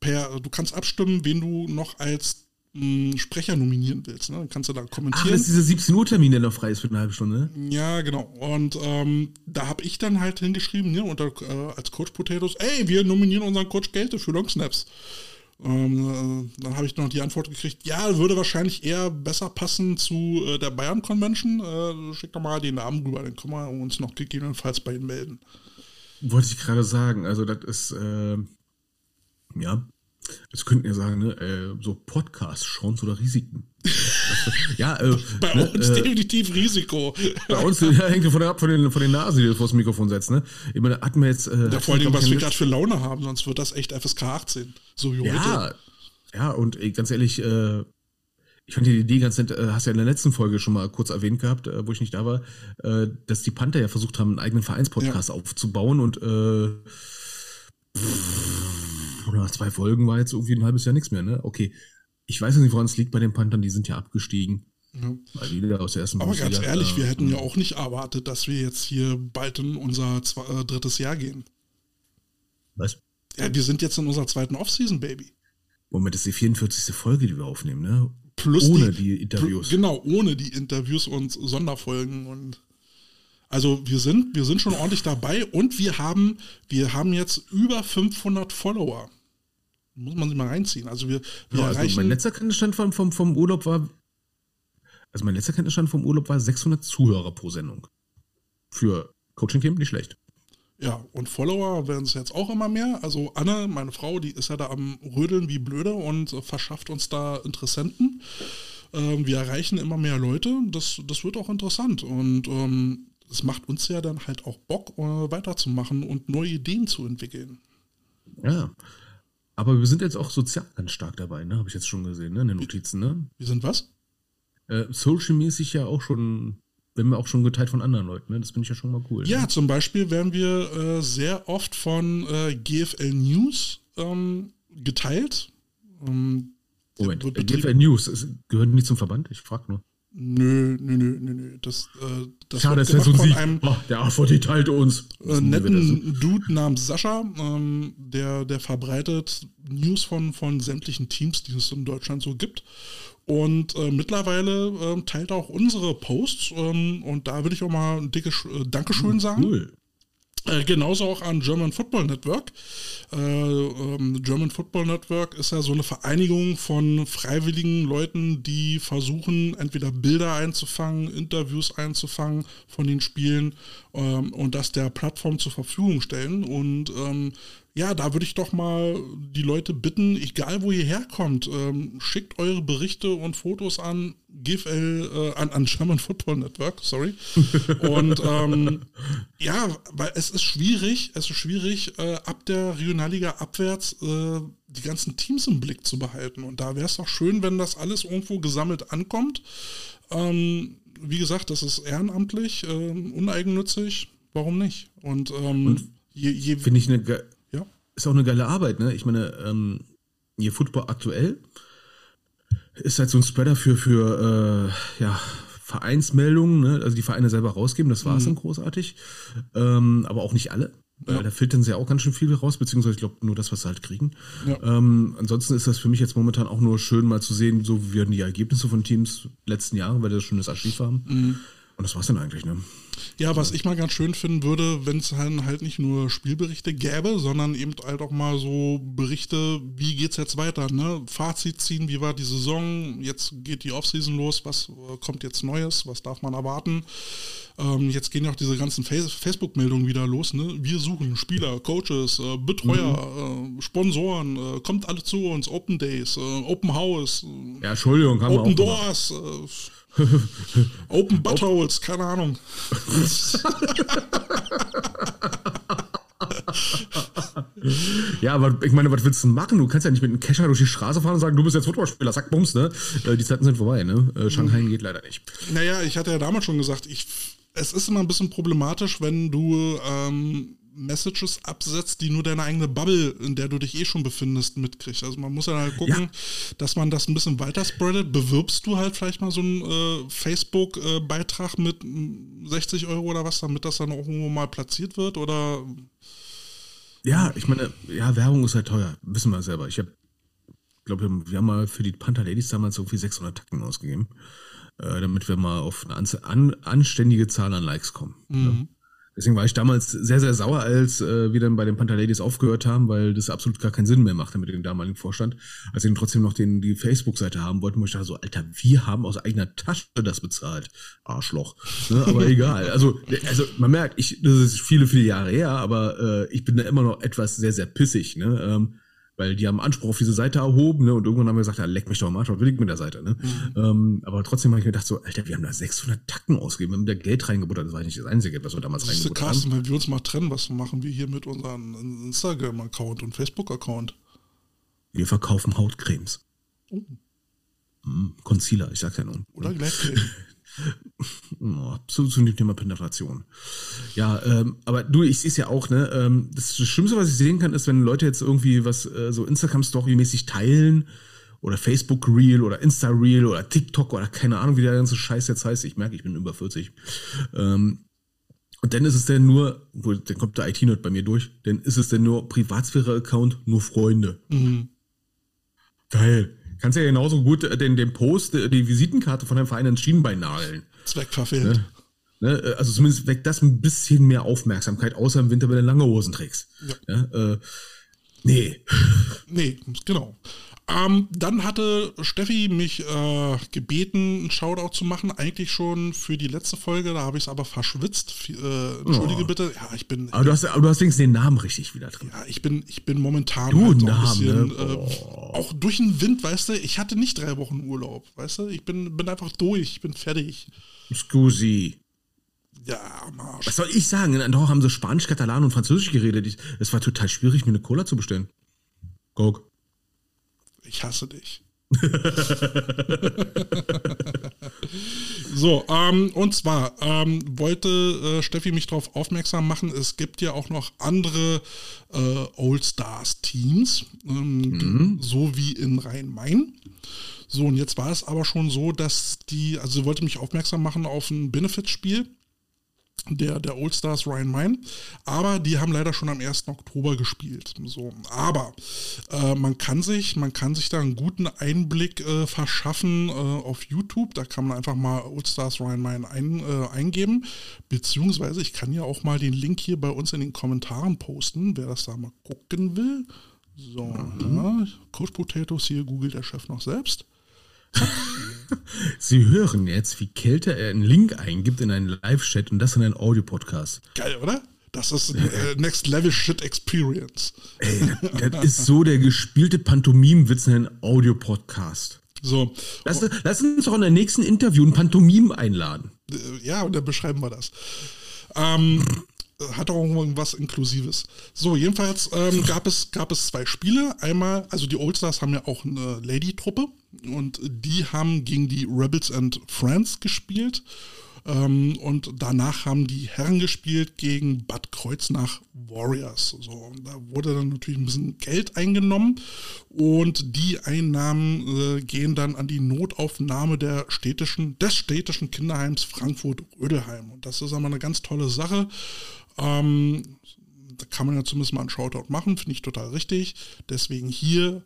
per, du kannst abstimmen, wen du noch als mh, Sprecher nominieren willst. Ne? Dann kannst du da Ach, kommentieren. das ist dieser 17 Uhr Termin, der noch frei ist für eine halbe Stunde. ne? Ja, genau. Und ähm, da habe ich dann halt hingeschrieben, ne, unter, äh, als Coach Potatoes, ey, wir nominieren unseren Coach Gelte für Long Snaps. Ähm, äh, dann habe ich noch die Antwort gekriegt, ja, würde wahrscheinlich eher besser passen zu äh, der Bayern Convention. Äh, schick doch mal den Namen rüber, dann können wir uns noch gegebenenfalls bei Ihnen melden. Wollte ich gerade sagen. Also, das ist, äh, ja, das könnten wir sagen, ne, äh, so Podcast, Chancen oder Risiken. ja, äh, Bei ne, uns äh, definitiv Risiko. bei uns ja, hängt davon ab, von den, von den Nasen, die du vor das Mikrofon setzt, ne? Ich meine, hatten wir jetzt. Äh, Ja, vor allem, was wir gerade für Laune haben, sonst wird das echt FSK 18. So wie heute. Ja, ja, und ey, ganz ehrlich, äh, ich fand die Idee ganz nett, äh, hast ja in der letzten Folge schon mal kurz erwähnt gehabt, äh, wo ich nicht da war, äh, dass die Panther ja versucht haben, einen eigenen Vereinspodcast aufzubauen und äh, pff, nach zwei Folgen war jetzt irgendwie ein halbes Jahr nichts mehr, ne? Okay. Ich weiß nicht, woran es liegt bei den Panthern, die sind ja abgestiegen. Ja. Mal wieder aus der ersten Aber ganz ehrlich, äh, wir hätten ja auch nicht erwartet, dass wir jetzt hier bald in unser zwei, äh, drittes Jahr gehen. Was? Ja, wir sind jetzt in unserer zweiten Offseason, Baby. Moment, das ist die 44. Folge, die wir aufnehmen, ne? Plus Ohne die, Interviews. Pl- Genau, ohne die Interviews und Sonderfolgen und also wir sind, wir sind schon ordentlich dabei und wir haben, wir haben jetzt über 500 Follower. Muss man sich mal reinziehen. Also wir, wir Ja, also erreichen. mein letzter Kenntnisstand vom, vom, vom Urlaub war, also mein letzter Kenntnisstand vom Urlaub war 600 Zuhörer pro Sendung. Für Coaching-Team nicht schlecht. Ja, und Follower werden es jetzt auch immer mehr. Also Anne, meine Frau, die ist ja da am Rödeln wie blöde und äh, verschafft uns da Interessenten. Ähm, wir erreichen immer mehr Leute. Das, das wird auch interessant. Und ähm, es macht uns ja dann halt auch Bock, äh, weiterzumachen und neue Ideen zu entwickeln. Ja. Aber wir sind jetzt auch sozial ganz stark dabei, ne? Habe ich jetzt schon gesehen, ne? In den Notizen, ne? Wir sind was? Äh, Social-mäßig ja auch schon, werden wir auch schon geteilt von anderen Leuten, ne? Das finde ich ja schon mal cool. Ja, Ne? zum Beispiel werden wir äh, sehr oft von äh, GFL News ähm, geteilt. Ähm, Moment, GFL News, gehören die zum Verband? Ich frage nur. Nö, nö, nö, nö, nö. Das, äh, das Schade, das wäre so ein Sieg. einem Oh, der AVD teilt uns. äh, netten Dude namens Sascha, ähm, der, der verbreitet News von, von sämtlichen Teams, die es in Deutschland so gibt. Und äh, mittlerweile ähm, teilt auch unsere Posts. Ähm, und da will ich auch mal ein dickes äh, Dankeschön sagen. Cool. Äh, genauso auch an German Football Network. Äh, ähm, German Football Network ist ja so eine Vereinigung von freiwilligen Leuten, die versuchen, entweder Bilder einzufangen, Interviews einzufangen von den Spielen ähm, und das der Plattform zur Verfügung stellen. Und ähm, ja, da würde ich doch mal die Leute bitten, egal wo ihr herkommt, ähm, schickt eure Berichte und Fotos an GFL, äh, an, an German Football Network, sorry. Und ähm, ja, weil es ist schwierig, es ist schwierig, äh, ab der Regionalliga abwärts äh, die ganzen Teams im Blick zu behalten. Und da wäre es doch schön, wenn das alles irgendwo gesammelt ankommt. Ähm, wie gesagt, das ist ehrenamtlich, ähm, uneigennützig, warum nicht? Und, ähm, Und je, je Finde ich eine. Ist auch eine geile Arbeit, ne? Ich meine, ähm, hier Football aktuell ist halt so ein Spreader für, für äh, ja, Vereinsmeldungen, ne? also die Vereine selber rausgeben, das war es dann großartig. Ähm, aber auch nicht alle. Ja. Äh, da filtern sie ja auch ganz schön viel raus, beziehungsweise ich glaube nur das, was sie halt kriegen. Ja. Ähm, ansonsten ist das für mich jetzt momentan auch nur schön, mal zu sehen, so wie die Ergebnisse von Teams letzten Jahre, weil wir das schönes Archiv haben. Und das war's dann eigentlich, ne? Ja, was ich mal ganz schön finden würde, wenn es halt, halt nicht nur Spielberichte gäbe, sondern eben halt auch mal so Berichte, wie geht's jetzt weiter, ne? Fazit ziehen, wie war die Saison, jetzt geht die Offseason los, was äh, kommt jetzt Neues, was darf man erwarten? Ähm, jetzt gehen ja auch diese ganzen Face Facebook-Meldungen wieder los, ne? Wir suchen Spieler, Coaches, äh, Betreuer, äh, Sponsoren, äh, kommt alle zu uns, Open Days, äh, Open House, äh, Ja, Entschuldigung, Open. Doors, Open Buttholes, keine Ahnung. Ja, aber ich meine, was willst du machen? Du kannst ja nicht mit einem Kescher durch die Straße fahren und sagen, du bist jetzt Footballspieler, sag Bums, ne? Äh, Die Zeiten sind vorbei, ne? Äh, Shanghai geht leider nicht. Naja, ich hatte ja damals schon gesagt, ich, es ist immer ein bisschen problematisch, wenn du ähm, Messages absetzt, die nur deine eigene Bubble, in der du dich eh schon befindest, mitkriegst. Also man muss ja halt gucken, Ja. dass man das ein bisschen weiter spreadet. Bewirbst du halt vielleicht mal so einen äh, Facebook-Beitrag mit mm, 60 Euro oder was, damit das dann auch irgendwo mal platziert wird? Oder Ja, ich meine, ja, Werbung ist halt teuer. Wissen wir selber. Ich habe, glaube, wir haben mal für die Panther Ladies damals irgendwie 600 Tacken ausgegeben, äh, damit wir mal auf eine an, anständige Zahl an Likes kommen. Ja. Deswegen war ich damals sehr, sehr sauer, als äh, wir dann bei den Panther Ladies aufgehört haben, weil das absolut gar keinen Sinn mehr machte mit dem damaligen Vorstand. Als sie dann trotzdem noch den, die Facebook-Seite haben wollten, wo ich dachte so, Alter, wir haben aus eigener Tasche das bezahlt. Arschloch. Ne? Aber egal. Also, also man merkt, ich, das ist viele, viele Jahre her, aber äh, ich bin da immer noch etwas sehr, sehr pissig, ne? Ähm, weil die haben Anspruch auf diese Seite erhoben, ne? Und irgendwann haben wir gesagt, ja, leck mich doch mal, was will ich mit der Seite, ne? Ähm, aber trotzdem habe ich mir gedacht, so, Alter, wir haben da 600 Tacken ausgegeben, wir haben da Geld reingebuttert, das war nicht das Einzige, was wir damals reingebuttert haben. Carsten, wenn wir uns mal trennen, was machen wir hier mit unserem Instagram-Account und Facebook-Account? Wir verkaufen Hautcremes. Mm, Concealer, ich sag's ja nun. Oder Gleitcreme? Oh, zu, zu dem Thema Penetration. Ja, ähm, aber du, ich sehe es ja auch, ne? Ähm, das, das Schlimmste, was ich sehen kann, ist, wenn Leute jetzt irgendwie was äh, so Instagram-Story-mäßig teilen oder Facebook-Reel oder Insta-Reel oder TikTok oder keine Ahnung, wie der ganze Scheiß jetzt heißt. Ich merke, ich bin über 40. Ähm, und dann ist es denn nur, dann kommt der IT-Nerd bei mir durch, dann ist es denn nur Privatsphäre-Account, nur Freunde. Geil. Kannst ja genauso gut äh, den, den Post, äh, die Visitenkarte von deinem Verein ins Schienbein nageln. Zweck verfehlt. Ne? Also zumindest weckt das ein bisschen mehr Aufmerksamkeit, außer im Winter, wenn du lange Hosen trägst. Ja. äh, nee. Nee, genau. Ähm, dann hatte Steffi mich äh, gebeten, einen Shoutout zu machen, eigentlich schon für die letzte Folge, da habe ich es aber verschwitzt. Äh, Entschuldige Oh. bitte. Ja, ich bin, Aber du hast, aber du hast wenigstens den Namen richtig wieder drin. ja, ich bin, ich bin momentan Du, halt so ein Namen, bisschen, ne? äh, auch durch den Wind, weißt du, ich hatte nicht drei Wochen Urlaub, weißt du, ich bin, bin einfach durch, ich bin fertig. Scusi. Ja, am Arsch. Was soll ich sagen? In Andorra haben sie Spanisch, Katalan und Französisch geredet. Ich- Es war total schwierig, mir eine Cola zu bestellen. Guck. Ich hasse dich. so, ähm, und zwar ähm, wollte äh, Steffi mich darauf aufmerksam machen, es gibt ja auch noch andere äh, Old Stars Teams, ähm, so wie in Rhein-Main. So, und jetzt war es aber schon so, dass die, also sie wollte mich aufmerksam machen auf ein Benefits-Spiel der, der Old Stars Ryan Mine. Aber die haben leider schon am 1. Oktober gespielt. So, aber äh, man kann sich, man kann sich da einen guten Einblick äh, verschaffen äh, auf YouTube. Da kann man einfach mal Old Stars Ryan Mine ein, äh, eingeben. Beziehungsweise ich kann ja auch mal den Link hier bei uns in den Kommentaren posten, wer das da mal gucken will. So, mhm. ja, Coach Potatoes hier googelt der Chef noch selbst. Sie hören jetzt, wie Kälte er einen Link eingibt in einen Live-Chat und das in einen Audio-Podcast. Geil, oder? Das ist äh, Next Level Shit Experience. Ey, das ist so der gespielte Pantomim-Witz in einen Audio-Podcast. So. Lass, lass, uns doch in der nächsten Interview ein Pantomim einladen. Äh, ja, und dann beschreiben wir das. Ähm, hat auch irgendwas Inklusives. So, jedenfalls ähm, gab, es, gab es zwei Spiele. Einmal, also die Oldstars haben ja auch eine Lady-Truppe und die haben gegen die Rebels and Friends gespielt. Ähm, und danach haben die Herren gespielt gegen Bad Kreuznach Warriors. So, da wurde dann natürlich ein bisschen Geld eingenommen und die Einnahmen äh, gehen dann an die Notaufnahme der städtischen, des städtischen Kinderheims Frankfurt-Rödelheim. Und das ist aber eine ganz tolle Sache. Ähm, da kann man ja zumindest mal einen Shoutout machen, finde ich total richtig. Deswegen hier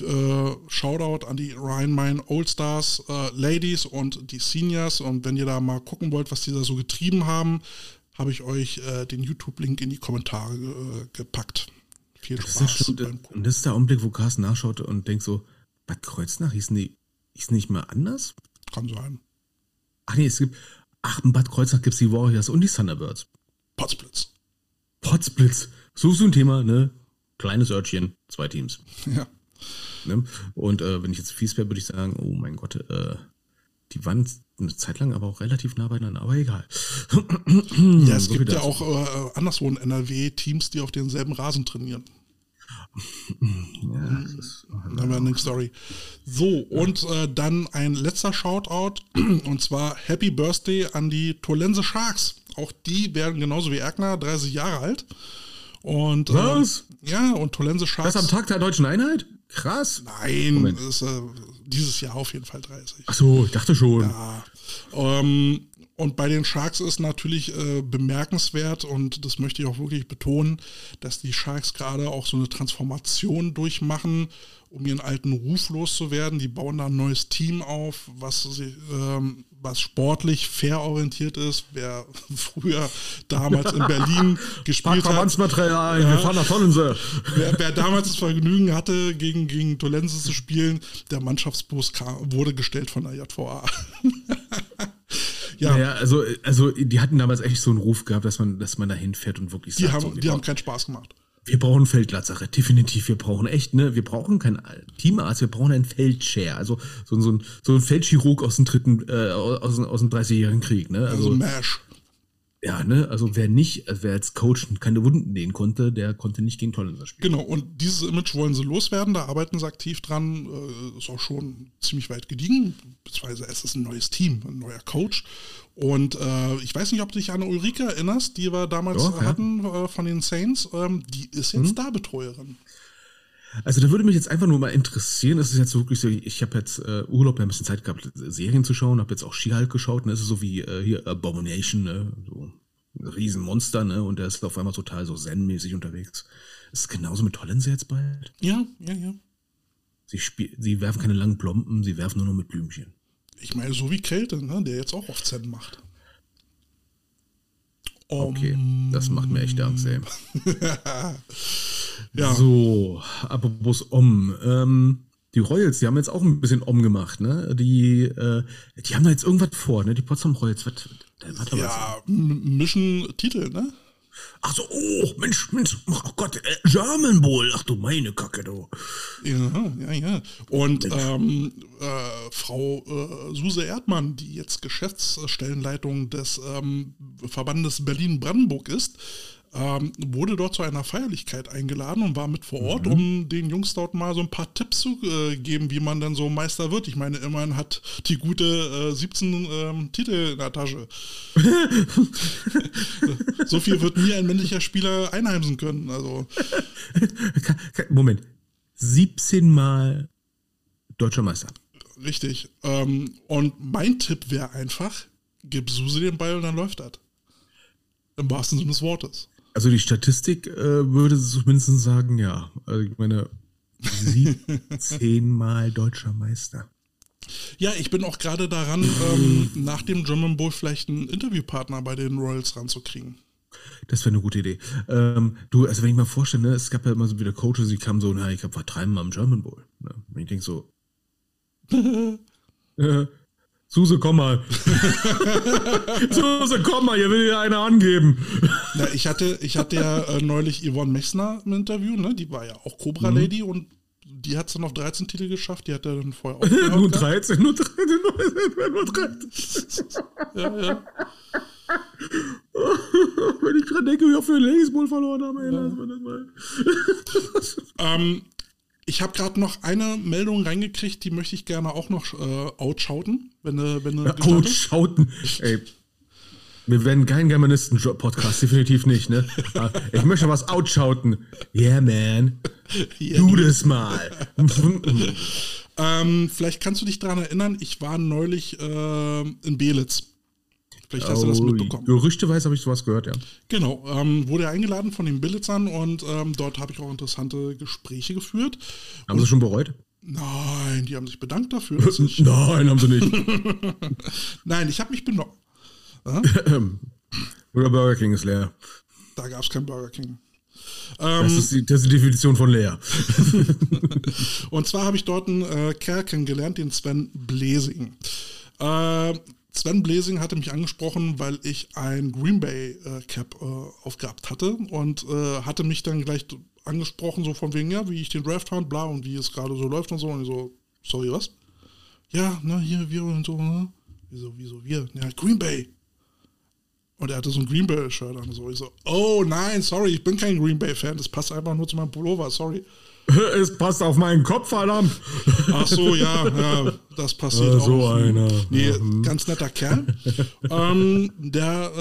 äh, Shoutout an die Rhein-Main Old-Stars äh, Ladies und die Seniors. Und wenn ihr da mal gucken wollt, was die da so getrieben haben, habe ich euch äh, den YouTube-Link in die Kommentare äh, gepackt. Viel Spaß. Das beim und das ist der Augenblick, wo Carsten nachschaut und denkt so, Bad Kreuznach hieß nicht, hieß nicht mehr anders? Kann sein. Ach nee, es gibt, ach, in Bad Kreuznach gibt es die Warriors und die Thunderbirds. Potsblitz. Potsblitz. So so ein Thema, ne? Kleines Örtchen, zwei Teams. Ja. Ne? Und äh, wenn ich jetzt fies wäre, würde ich sagen, oh mein Gott, äh, die waren eine Zeit lang aber auch relativ nah beieinander, aber egal. ja, es so gibt ja auch äh, anderswo in NRW Teams, die auf denselben Rasen trainieren. Ja, das ist eine Story. So, und äh, dann ein letzter Shoutout, und zwar Happy Birthday an die Tolense Sharks. Auch die werden genauso wie Erkner 30 Jahre alt. Und, äh, Was? Äh, ja, und Tolense Sharks. Das am Tag der deutschen Einheit? Krass. Nein, ist, äh, dieses Jahr auf jeden Fall 30. Ach so, ich dachte schon. Ja. Ähm, und bei den Sharks ist natürlich äh, bemerkenswert und das möchte ich auch wirklich betonen, dass die Sharks gerade auch so eine Transformation durchmachen, um ihren alten Ruf loszuwerden. Die bauen da ein neues Team auf, was ähm, was sportlich fair orientiert ist. Wer früher damals in Berlin gespielt hat. Verbandsmaterial, ja, wir fahren nach Tonnense. Wer, wer, damals das Vergnügen hatte, gegen, gegen Tolense zu spielen, der Mannschaftsbus kam, wurde gestellt von der JVA. ja. Naja, also, also die hatten damals echt so einen Ruf gehabt, dass man, dass man da hinfährt und wirklich Die, haben, so, die haben keinen Spaß gemacht. Wir brauchen Feldlatsache, definitiv. Wir brauchen echt, ne? Wir brauchen keinen Teamarzt, wir brauchen einen Feldshare. Also so, so, ein, so ein Feldchirurg aus dem dritten, äh, aus, aus dem 30-jährigen Krieg, ne? Also, also MASH. Ja, ne, also wer nicht, also wer als Coach keine Wunden nähen konnte, der konnte nicht gegen Tollenser spielen. Genau, und dieses Image wollen sie loswerden, da arbeiten sie aktiv dran, äh, ist auch schon ziemlich weit gediegen, beziehungsweise es ist ein neues Team, ein neuer Coach. Und äh, ich weiß nicht, ob du dich an Ulrike erinnerst, die wir damals ja, hatten äh, von den Saints, ähm, die ist jetzt hm. da Betreuerin. Also da würde mich jetzt einfach nur mal interessieren, es ist jetzt wirklich so, ich habe jetzt äh, Urlaub, ein bisschen Zeit gehabt, Serien zu schauen, habe jetzt auch She-Hulk geschaut, ne? es ist so wie äh, hier Abomination, ne? so ein Riesenmonster, ne? und der ist auf einmal total so zen-mäßig unterwegs. Ist es genauso mit Tollense jetzt bald? Ja, ja, ja. Sie, sie werfen keine langen Plomben, sie werfen nur noch mit Blümchen. Ich meine, so wie Kälte, ne? der jetzt auch oft Zen macht. Okay, das macht mir echt Angst, ey. Ja. So, apropos Om. Ähm, die Royals, die haben jetzt auch ein bisschen Om gemacht, ne? Die, äh, die haben da jetzt irgendwas vor, ne? Die Potsdam Royals. Was, was ja, mischen Titel, ne? Ach so, oh, Mensch, Mensch, oh Gott, äh, German Bowl, ach du meine Kacke, du. Ja, ja, ja. Und ähm, äh, Frau äh, Suse Erdmann, die jetzt Geschäftsstellenleitung des ähm, Verbandes Berlin-Brandenburg ist, ähm, wurde dort zu einer Feierlichkeit eingeladen und war mit vor Ort, mhm. um den Jungs dort mal so ein paar Tipps zu äh, geben, wie man dann so Meister wird. Ich meine, immerhin hat die gute äh, 17 ähm, Titel in der Tasche. so viel wird nie ein männlicher Spieler einheimsen können. Also. Moment. 17 Mal deutscher Meister. Richtig. Ähm, und mein Tipp wäre einfach, gib Suse den Ball und dann läuft das. Im wahrsten Sinne des Wortes. Also die Statistik äh, würde zumindest sagen, ja. Also ich meine, sie zehnmal deutscher Meister. Ja, ich bin auch gerade daran, ähm, nach dem German Bowl vielleicht einen Interviewpartner bei den Royals ranzukriegen. Das wäre eine gute Idee. Ähm, du, also wenn ich mal vorstelle, ne, es gab ja immer so wieder Coaches, die kamen so, na, ich habe vertreiben am German Bowl. Ne? Und ich denke so, äh, Suse, komm mal. Suse, komm mal, hier will dir einer angeben. Na, ich hatte, ich hatte ja äh, neulich Yvonne Messner im Interview, ne? Die war ja auch Cobra mhm. Lady und die hat es dann auf 13 Titel geschafft, die hat er dann vorher auch. nur 13, nur 13, nur 13. ja, ja. Wenn ich dran denke, wie oft wir Ladies Bowl verloren haben, ey, ja. lassen wir das mal. ähm, ich habe gerade noch eine Meldung reingekriegt, die möchte ich gerne auch noch äh, outschauten. Wenn wenn du ja, outschauten. Ey. Wir werden kein Germanisten-Podcast, definitiv nicht, ne? Ah, ich möchte was outschauten. Yeah, man. Yeah, du das mal. ähm, vielleicht kannst du dich daran erinnern, ich war neulich äh, in Belitz. Vielleicht hast oh, du das mitbekommen. Gerüchteweise habe ich sowas gehört, ja. Genau, ähm, wurde eingeladen von den Billitzern und ähm, dort habe ich auch interessante Gespräche geführt. Haben und, sie schon bereut? Nein, die haben sich bedankt dafür. Nein, haben sie nicht. Nein, ich habe mich benommen. Oder Burger King ist leer. Da gab es kein Burger King. Ähm, das, ist die, das, ist die, Definition von leer. und zwar habe ich dort einen äh, Kerl kennengelernt, den Sven Blesing. Äh, Sven Blesing hatte mich angesprochen, weil ich ein Green Bay äh, Cap äh, aufgehabt hatte und äh, hatte mich dann gleich angesprochen, so von wegen, ja, wie ich den Draft fand, bla, und wie es gerade so läuft und so. Und ich so, sorry, was? Ja, ne, hier, wir und so, ne? Wieso, wieso, wir? Ja, Green Bay. Und er hatte so ein Green Bay-Shirt an. So. Ich so, oh nein, sorry, ich bin kein Green Bay-Fan. Das passt einfach nur zu meinem Pullover, sorry. Es passt auf meinen Kopf, verdammt. Ach so, ja, ja das passiert äh, so auch. einer. Nee, mhm. ganz netter Kerl. ähm, der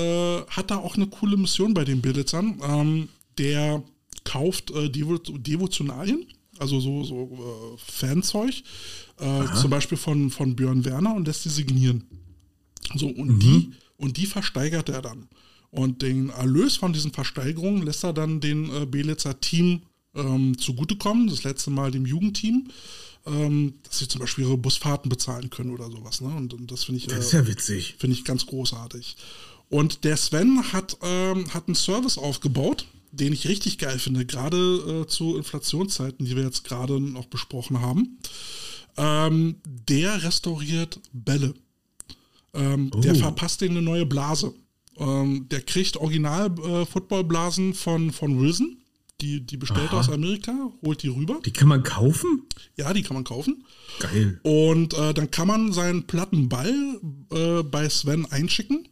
äh, hat da auch eine coole Mission bei den Bildern. Ähm, der kauft äh, Devo Devotionalien, also so, so äh, Fanzeug, äh, zum Beispiel von, von Björn Werner und lässt die signieren. So, und mhm. die, und die versteigert er dann. Und den Erlös von diesen Versteigerungen lässt er dann den äh, Belitzer Team ähm, zugutekommen, das letzte Mal dem Jugendteam, ähm, dass sie zum Beispiel ihre Busfahrten bezahlen können oder sowas. Ne? Und, und das finde ich, das ist ja witzig. Finde ich ganz großartig. Und der Sven hat, ähm, hat einen Service aufgebaut, den ich richtig geil finde, gerade äh, zu Inflationszeiten, die wir jetzt gerade noch besprochen haben. Ähm, der restauriert Bälle. Ähm, oh. Der verpasst denen eine neue Blase. Ähm, der kriegt Original-Footballblasen äh, von, von Wilson die, die bestellt Aha. aus Amerika, holt die rüber. Die kann man kaufen? Ja, die kann man kaufen. Geil. Und äh, dann kann man seinen Plattenball äh, bei Sven einschicken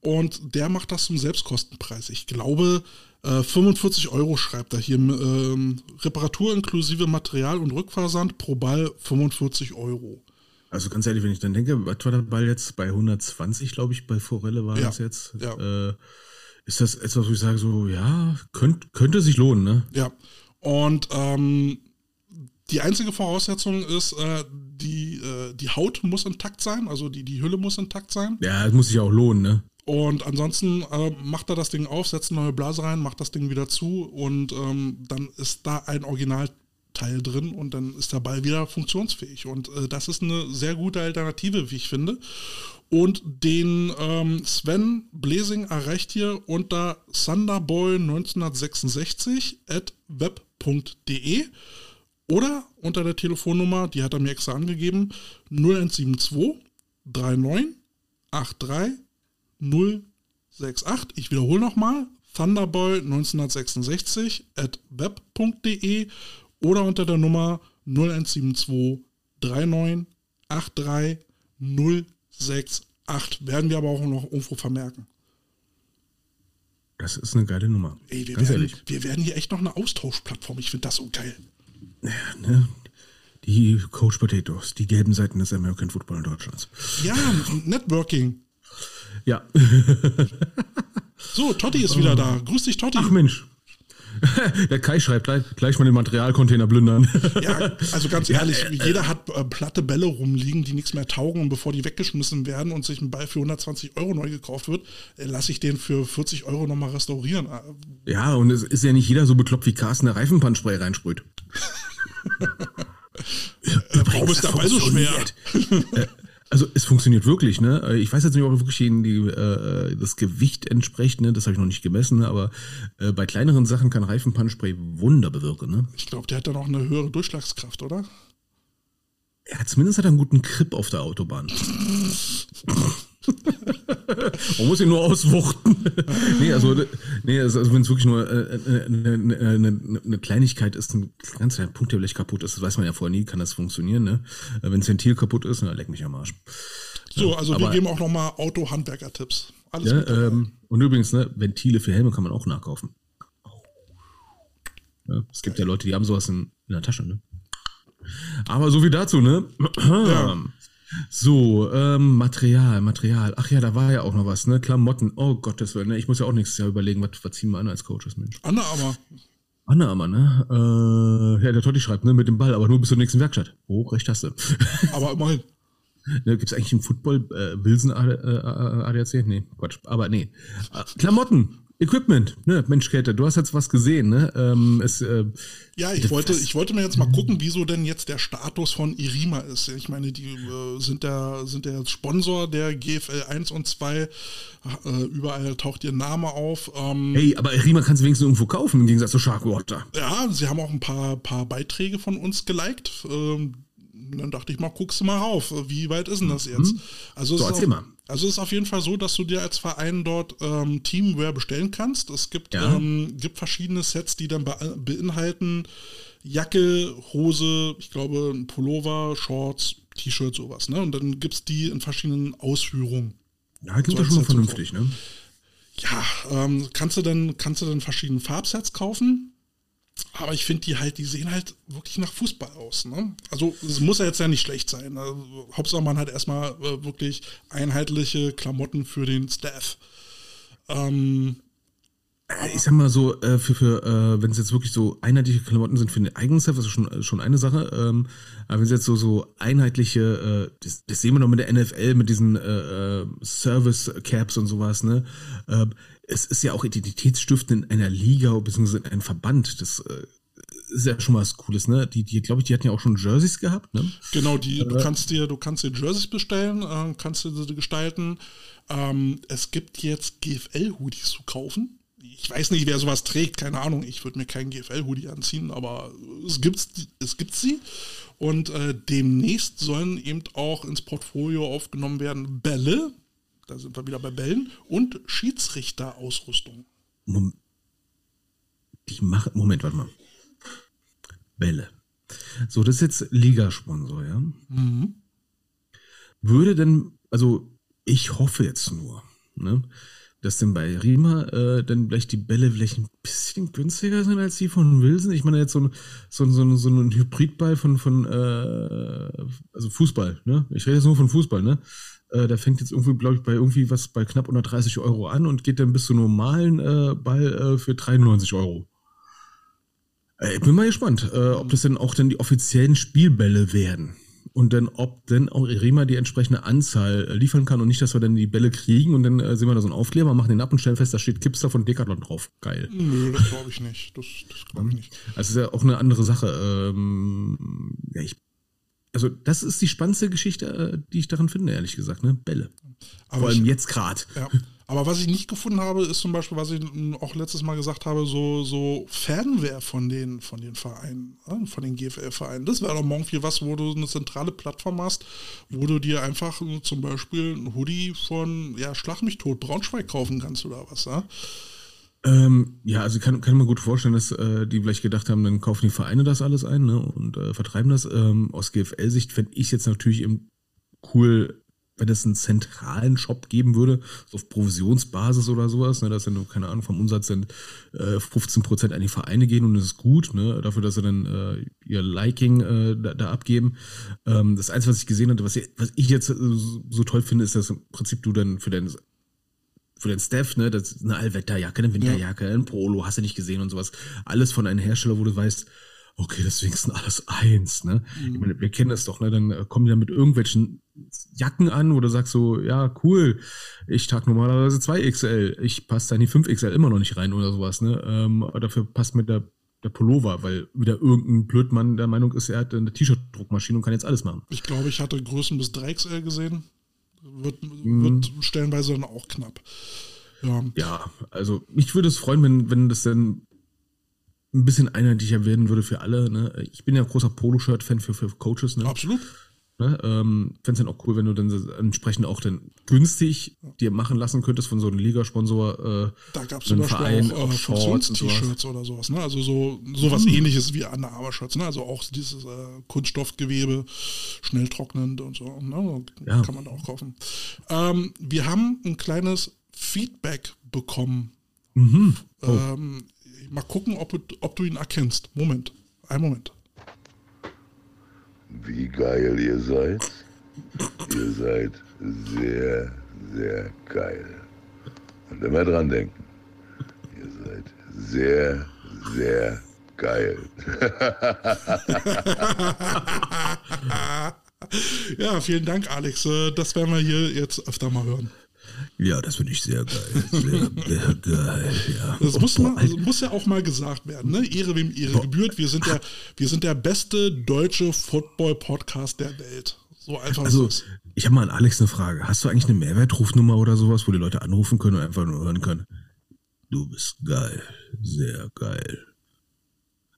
und der macht das zum Selbstkostenpreis. Ich glaube, äh, 45 Euro schreibt er hier. Ähm, Reparatur inklusive Material und Rückversand pro Ball 45 Euro. Also ganz ehrlich, wenn ich dann denke, was war der Ball jetzt bei 120, glaube ich, bei Forelle war ja. das jetzt. Ja. Äh, ist das etwas, wo ich sage, so, ja, könnt, könnte sich lohnen, ne? Ja. Und ähm, die einzige Voraussetzung ist, äh, die, äh, die Haut muss intakt sein, also die, die Hülle muss intakt sein. Ja, das muss sich auch lohnen, ne? Und ansonsten äh, macht er das Ding auf, setzt eine neue Blase rein, macht das Ding wieder zu und ähm, dann ist da ein Originalteil drin und dann ist der Ball wieder funktionsfähig. Und äh, das ist eine sehr gute Alternative, wie ich finde. Und den ähm, Sven Blesing erreicht ihr unter thunderboy1966 at web.de oder unter der Telefonnummer, die hat er mir extra angegeben, 0172 39 83 068. Ich wiederhole nochmal, thunderboy1966 at web.de oder unter der Nummer 0172 39 83 068. 6, 8. Werden wir aber auch noch irgendwo vermerken. Das ist eine geile Nummer. Ey, wir, Ganz werden, ehrlich. wir werden hier echt noch eine Austauschplattform. Ich finde das so geil. Ja, ne? Die Coach Potatoes, die gelben Seiten des American Football in Deutschlands. Ja, Networking. Ja. so, Totti ist wieder da. Grüß dich, Totti. Ach Mensch. Der Kai schreibt gleich, gleich mal den Materialcontainer plündern. Ja, also ganz ehrlich, äh, jeder hat äh, platte Bälle rumliegen, die nichts mehr taugen und bevor die weggeschmissen werden und sich ein Ball für 120 Euro neu gekauft wird, äh, lasse ich den für 40 Euro nochmal restaurieren. Ja, und es ist ja nicht jeder so bekloppt wie Carsten, der Reifenpannspray reinsprüht. Übrigens, Warum ist dabei so schwer? Also es funktioniert wirklich, ne? Äh, ich weiß jetzt nicht, ob wirklich die, äh, das Gewicht entspricht, ne? Das habe ich noch nicht gemessen, ne? aber äh, bei kleineren Sachen kann Reifenpannspray Wunder bewirken, ne? Ich glaube, der hat dann auch eine höhere Durchschlagskraft, oder? Ja, zumindest hat er einen guten Grip auf der Autobahn. Man muss ihn nur auswuchten. nee, also, nee, also, also wenn es wirklich nur äh, eine, eine, eine, Kleinigkeit ist, ein ganz kleiner Punkt, der vielleicht kaputt ist, das weiß man ja vorher nie, kann das funktionieren. Ne? Äh, wenn das Ventil kaputt ist, dann leck mich am Arsch. So, also Aber, wir geben auch nochmal Auto-Handwerker-Tipps. Alles ja, ähm, Und übrigens, ne, Ventile für Helme kann man auch nachkaufen. Ja, es gibt ja Leute, die haben sowas in, in der Tasche. Ne? Aber so viel dazu, ne? Ja. So, ähm, Material, Material. Ach ja, da war ja auch noch was, ne? Klamotten. Oh Gottes Willen, ne? Ich muss ja auch nächstes Jahr überlegen, was, was ziehen wir an als Coaches, Mensch. Anna aber. Anna aber, ne? Äh, ja, der Totti schreibt, ne? Mit dem Ball, aber nur bis zur nächsten Werkstatt. Oh, recht hast du. Aber immerhin. Ne, Gibt es eigentlich im Football äh, Wilson ADAC? Nee, Quatsch. Aber nee. Äh, Klamotten. Equipment, ne, Mensch, Käthe, du hast jetzt was gesehen, ne? Ähm, es, äh, ja, ich wollte, ich wollte mir jetzt mal gucken, wieso denn jetzt der Status von Irima ist. Ich meine, die äh, sind der, sind der Sponsor der GFL 1 und 2. Äh, überall taucht ihr Name auf. Ähm, hey, aber Irima kannst du wenigstens irgendwo kaufen, im Gegensatz zu Sharkwater. Ja, sie haben auch ein paar, paar Beiträge von uns geliked. Ähm, dann dachte ich mal, guckst du mal rauf, wie weit ist denn das jetzt? Mhm. Also, so, es ist auch, also es ist auf jeden Fall so, dass du dir als Verein dort ähm, Teamwear bestellen kannst. Es gibt, ja. ähm, gibt verschiedene Sets, die dann be beinhalten Jacke, Hose, ich glaube Pullover, Shorts, T-Shirt, sowas. Ne? Und dann gibt es die in verschiedenen Ausführungen. Ja, klingt so schon mal vernünftig, ne? Ja, ähm, kannst du dann kannst du dann verschiedene Farbsets kaufen. Aber ich finde die halt, die sehen halt wirklich nach Fußball aus. Ne? Also es muss ja jetzt ja nicht schlecht sein. Also, Hauptsache man hat erstmal äh, wirklich einheitliche Klamotten für den Staff. Ähm, ich sag mal so, äh, für, für äh, wenn es jetzt wirklich so einheitliche Klamotten sind für den eigenen ist das schon, schon eine Sache. Ähm, aber wenn es jetzt so, so einheitliche, äh, das, das sehen wir noch mit der NFL, mit diesen äh, äh, Service-Caps und sowas, ne? Äh, es ist ja auch identitätsstiftend in einer Liga bzw. in einem Verband. Das äh, ist ja schon mal was Cooles, ne? Die, die glaube ich, die hatten ja auch schon Jerseys gehabt, ne? Genau, die, du kannst dir, du kannst dir Jerseys bestellen, äh, kannst du sie gestalten. Ähm, es gibt jetzt GFL-Hoodies zu kaufen. Ich weiß nicht, wer sowas trägt, keine Ahnung. Ich würde mir keinen GFL-Hoodie anziehen, aber es gibt es gibt sie. Und äh, demnächst sollen eben auch ins Portfolio aufgenommen werden Bälle, da sind wir wieder bei Bällen und Schiedsrichterausrüstung. Die machen, Moment, warte mal. Bälle. So, das ist jetzt Ligasponsor, ja? Mhm. Würde denn, also ich hoffe jetzt nur, ne, dass denn bei Rima äh, dann vielleicht die Bälle vielleicht ein bisschen günstiger sind als die von Wilson. Ich meine jetzt so ein, so ein, so ein, so ein Hybridball von, von äh, also Fußball, ne? Ich rede jetzt nur von Fußball, ne? Äh, der fängt jetzt irgendwie, glaube ich, bei irgendwie was bei knapp unter 30 Euro an und geht dann bis zum normalen äh, Ball äh, für 93 Euro. Äh, ich bin mal gespannt, äh, ob das denn auch dann die offiziellen Spielbälle werden. Und dann, ob denn auch Rema die entsprechende Anzahl äh, liefern kann und nicht, dass wir dann die Bälle kriegen und dann äh, sehen wir da so einen Aufkleber, machen den ab und stellen fest, da steht Kipster von Decathlon drauf. Geil. Nö, das glaube ich nicht. Das, das glaube ich nicht. Also ist ja auch eine andere Sache. Ähm, ja, ich also das ist die spannendste Geschichte, äh, die ich daran finde, ehrlich gesagt, ne? Bälle. Aber Vor allem ich, jetzt gerade. Ja. Aber was ich nicht gefunden habe, ist zum Beispiel, was ich auch letztes Mal gesagt habe, so, so Fernwehr von den, von den Vereinen, ne? von den GFL-Vereinen. Das wäre doch morgen viel was, wo du eine zentrale Plattform hast, wo du dir einfach zum Beispiel ein Hoodie von, ja, Schlag mich tot, Braunschweig kaufen kannst oder was, ja? Ähm, ja, also kann, kann man gut vorstellen, dass äh, die vielleicht gedacht haben, dann kaufen die Vereine das alles ein ne, und äh, vertreiben das. Ähm, aus GFL-Sicht fände ich jetzt natürlich eben cool, wenn es einen zentralen Shop geben würde, so auf Provisionsbasis oder sowas, ne, dass dann, keine Ahnung, vom Umsatz dann äh, 15% an die Vereine gehen und das ist gut, ne, dafür, dass sie dann äh, ihr Liking äh, da, da abgeben. Ähm, das Einzige, was ich gesehen hatte, was, was ich jetzt äh, so toll finde, ist, dass im Prinzip du dann für dein für den Steph, ne, das ist eine Allwetterjacke, eine Winterjacke, ein Polo, hast du nicht gesehen und sowas. Alles von einem Hersteller, wo du weißt, okay, das ist wenigstens alles eins, ne? Mhm. Ich meine, wir kennen das doch, ne? Dann äh, kommen die dann mit irgendwelchen Jacken an, wo du sagst so, ja, cool, ich trage normalerweise 2XL, ich passe da in die 5XL immer noch nicht rein oder sowas, ne? Ähm, dafür passt mit der der Pullover, weil wieder irgendein Blödmann der Meinung ist, er hat eine T-Shirt-Druckmaschine und kann jetzt alles machen. Ich glaube, ich hatte Größen bis 3XL gesehen. Wird, mhm. wird stellenweise dann auch knapp. Ja. ja, also mich würde es freuen, wenn, wenn das dann ein bisschen einheitlicher werden würde für alle. Ne? Ich bin ja großer Poloshirt-Fan für, für Coaches. Ne? Absolut. Ne? Ähm, Fände es dann auch cool, wenn du dann entsprechend auch dann günstig dir machen lassen könntest von so einem Ligasponsor. Äh, da gab es zum Beispiel Verein, auch, äh, Funktions-T-Shirts oder sowas. Ne? Also so sowas mhm. ähnliches wie Under Armour Shirts. Ne? Also auch dieses äh, Kunststoffgewebe, schnell trocknend und so. Ne? Ja. Kann man da auch kaufen. Ähm, wir haben ein kleines Feedback bekommen. Mhm. Oh. Ähm, Mal gucken, ob, ob du ihn erkennst. Moment. Ein Moment. Wie geil ihr seid. Ihr seid sehr, sehr geil. Und immer dran denken. Ihr seid sehr, sehr geil. ja, vielen Dank, Alex. Äh, das werden wir hier jetzt öfter mal hören. Ja, das finde ich sehr geil. Sehr, sehr geil, ja. Das muss, mal, also muss ja auch mal gesagt werden, ne? Ehre wem Ehre Boah. gebührt. Wir sind, der, wir sind der beste deutsche Football-Podcast der Welt. So einfach Also, ich habe mal an Alex eine Frage. Hast du eigentlich eine Mehrwertrufnummer oder sowas, wo die Leute anrufen können und einfach nur hören können? Du bist geil. Sehr geil.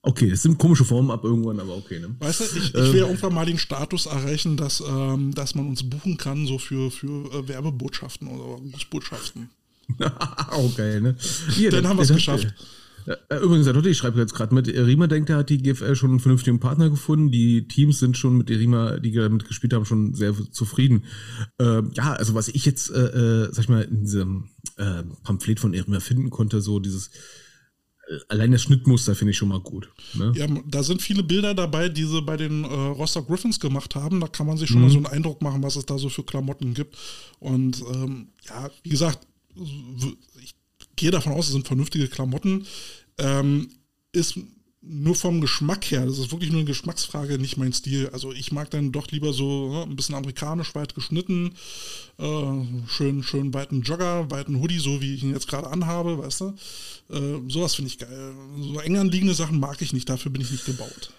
Okay, es sind komische Formen ab irgendwann, aber okay. Ne? Weißt du, ich, ich will ähm, irgendwann mal den Status erreichen, dass, ähm, dass man uns buchen kann, so für, für äh, Werbebotschaften oder Grußbotschaften. oh, geil, ne? Hier, dann, haben wir es geschafft. Äh, übrigens, ich schreibe jetzt gerade mit, Rima denkt, er hat die GFL schon einen vernünftigen Partner gefunden. Die Teams sind schon mit Rima, die damit gespielt haben, schon sehr zufrieden. Äh, ja, also was ich jetzt, äh, äh, sag ich mal, in diesem äh, Pamphlet von Rima finden konnte, so dieses allein das Schnittmuster finde ich schon mal gut. Ne? Ja, da sind viele Bilder dabei, die sie bei den äh, Rostock Griffins gemacht haben. Da kann man sich schon mhm. mal so einen Eindruck machen, was es da so für Klamotten gibt. Und ähm, ja, wie gesagt, ich gehe davon aus, es sind vernünftige Klamotten. Ähm, ist nur vom Geschmack her, das ist wirklich nur eine Geschmacksfrage, nicht mein Stil. Also ich mag dann doch lieber so ne, ein bisschen amerikanisch weit geschnitten, äh, schön, schön weiten Jogger, weiten Hoodie, so wie ich ihn jetzt gerade anhabe, weißt du. Äh, sowas finde ich geil. So eng anliegende Sachen mag ich nicht, dafür bin ich nicht gebaut.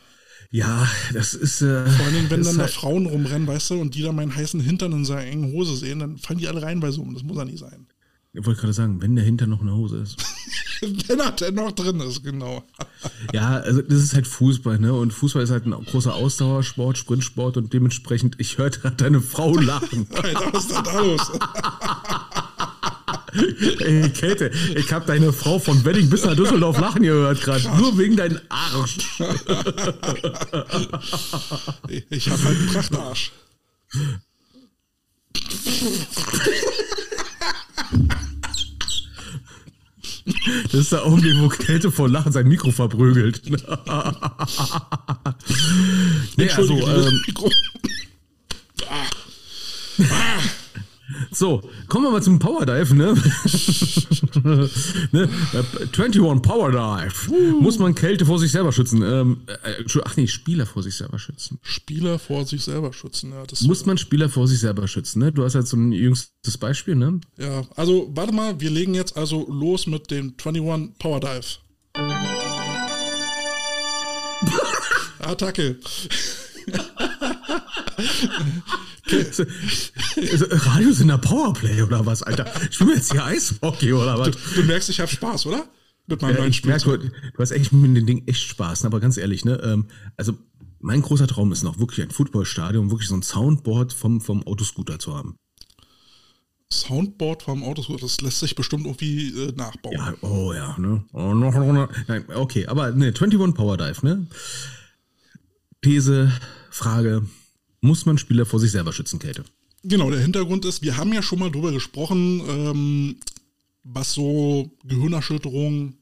Ja, das ist. Äh, Vor allem, wenn dann da halt Frauen rumrennen, weißt du, und die da meinen heißen Hintern in seiner engen Hose sehen, dann fallen die alle rein bei so. Das muss ja nicht sein. Ich wollte gerade sagen, wenn der hinter noch eine Hose ist. wenn er denn noch drin ist, genau. ja, also das ist halt Fußball, ne? Und Fußball ist halt ein großer Ausdauersport, Sprintsport und dementsprechend, ich höre gerade deine Frau lachen. Alter, was ist da los? Ey, Käthe, ich habe deine Frau von Wedding bis nach Düsseldorf lachen gehört gerade. Nur wegen deinem Arsch. ich habe halt einen Prachtarsch. Das ist der Augenblick, wo Kälte vor Lachen sein Mikro verprügelt. nee, also, ähm, Mikro. So, kommen wir mal zum Power Dive, ne? ne? 21 äh, Power Dive. Uh. Muss man Kälte vor sich selber schützen? Ähm, äh, ach nee, Spieler vor sich selber schützen. Spieler vor sich selber schützen, ja. Das Muss man Spieler vor sich selber schützen, ne? Du hast jetzt so ein jüngstes Beispiel, ne? Ja, also warte mal, wir legen jetzt also los mit dem 21 Power Dive. Attacke. Radio sind der Powerplay oder was, Alter? Ich bin jetzt hier Eishockey oder was? Du, du merkst, ich habe Spaß, oder? Mit meinem ja, neuen Spiel. Merke, du hast echt mit dem Ding echt Spaß, ne? aber ganz ehrlich, ne? Ähm, also mein großer Traum ist noch wirklich ein Footballstadion, wirklich so ein Soundboard vom, vom Autoscooter zu haben. Soundboard vom Autoscooter, das lässt sich bestimmt irgendwie äh, nachbauen. Ja, oh ja, ne? Oh, noch, noch, noch. Nein, okay, aber ne, 21 Power Dive, ne? These, Frage, muss man Spieler vor sich selber schützen, Kälte. Genau, der Hintergrund ist, wir haben ja schon mal drüber gesprochen, ähm, was so Gehirnerschütterungen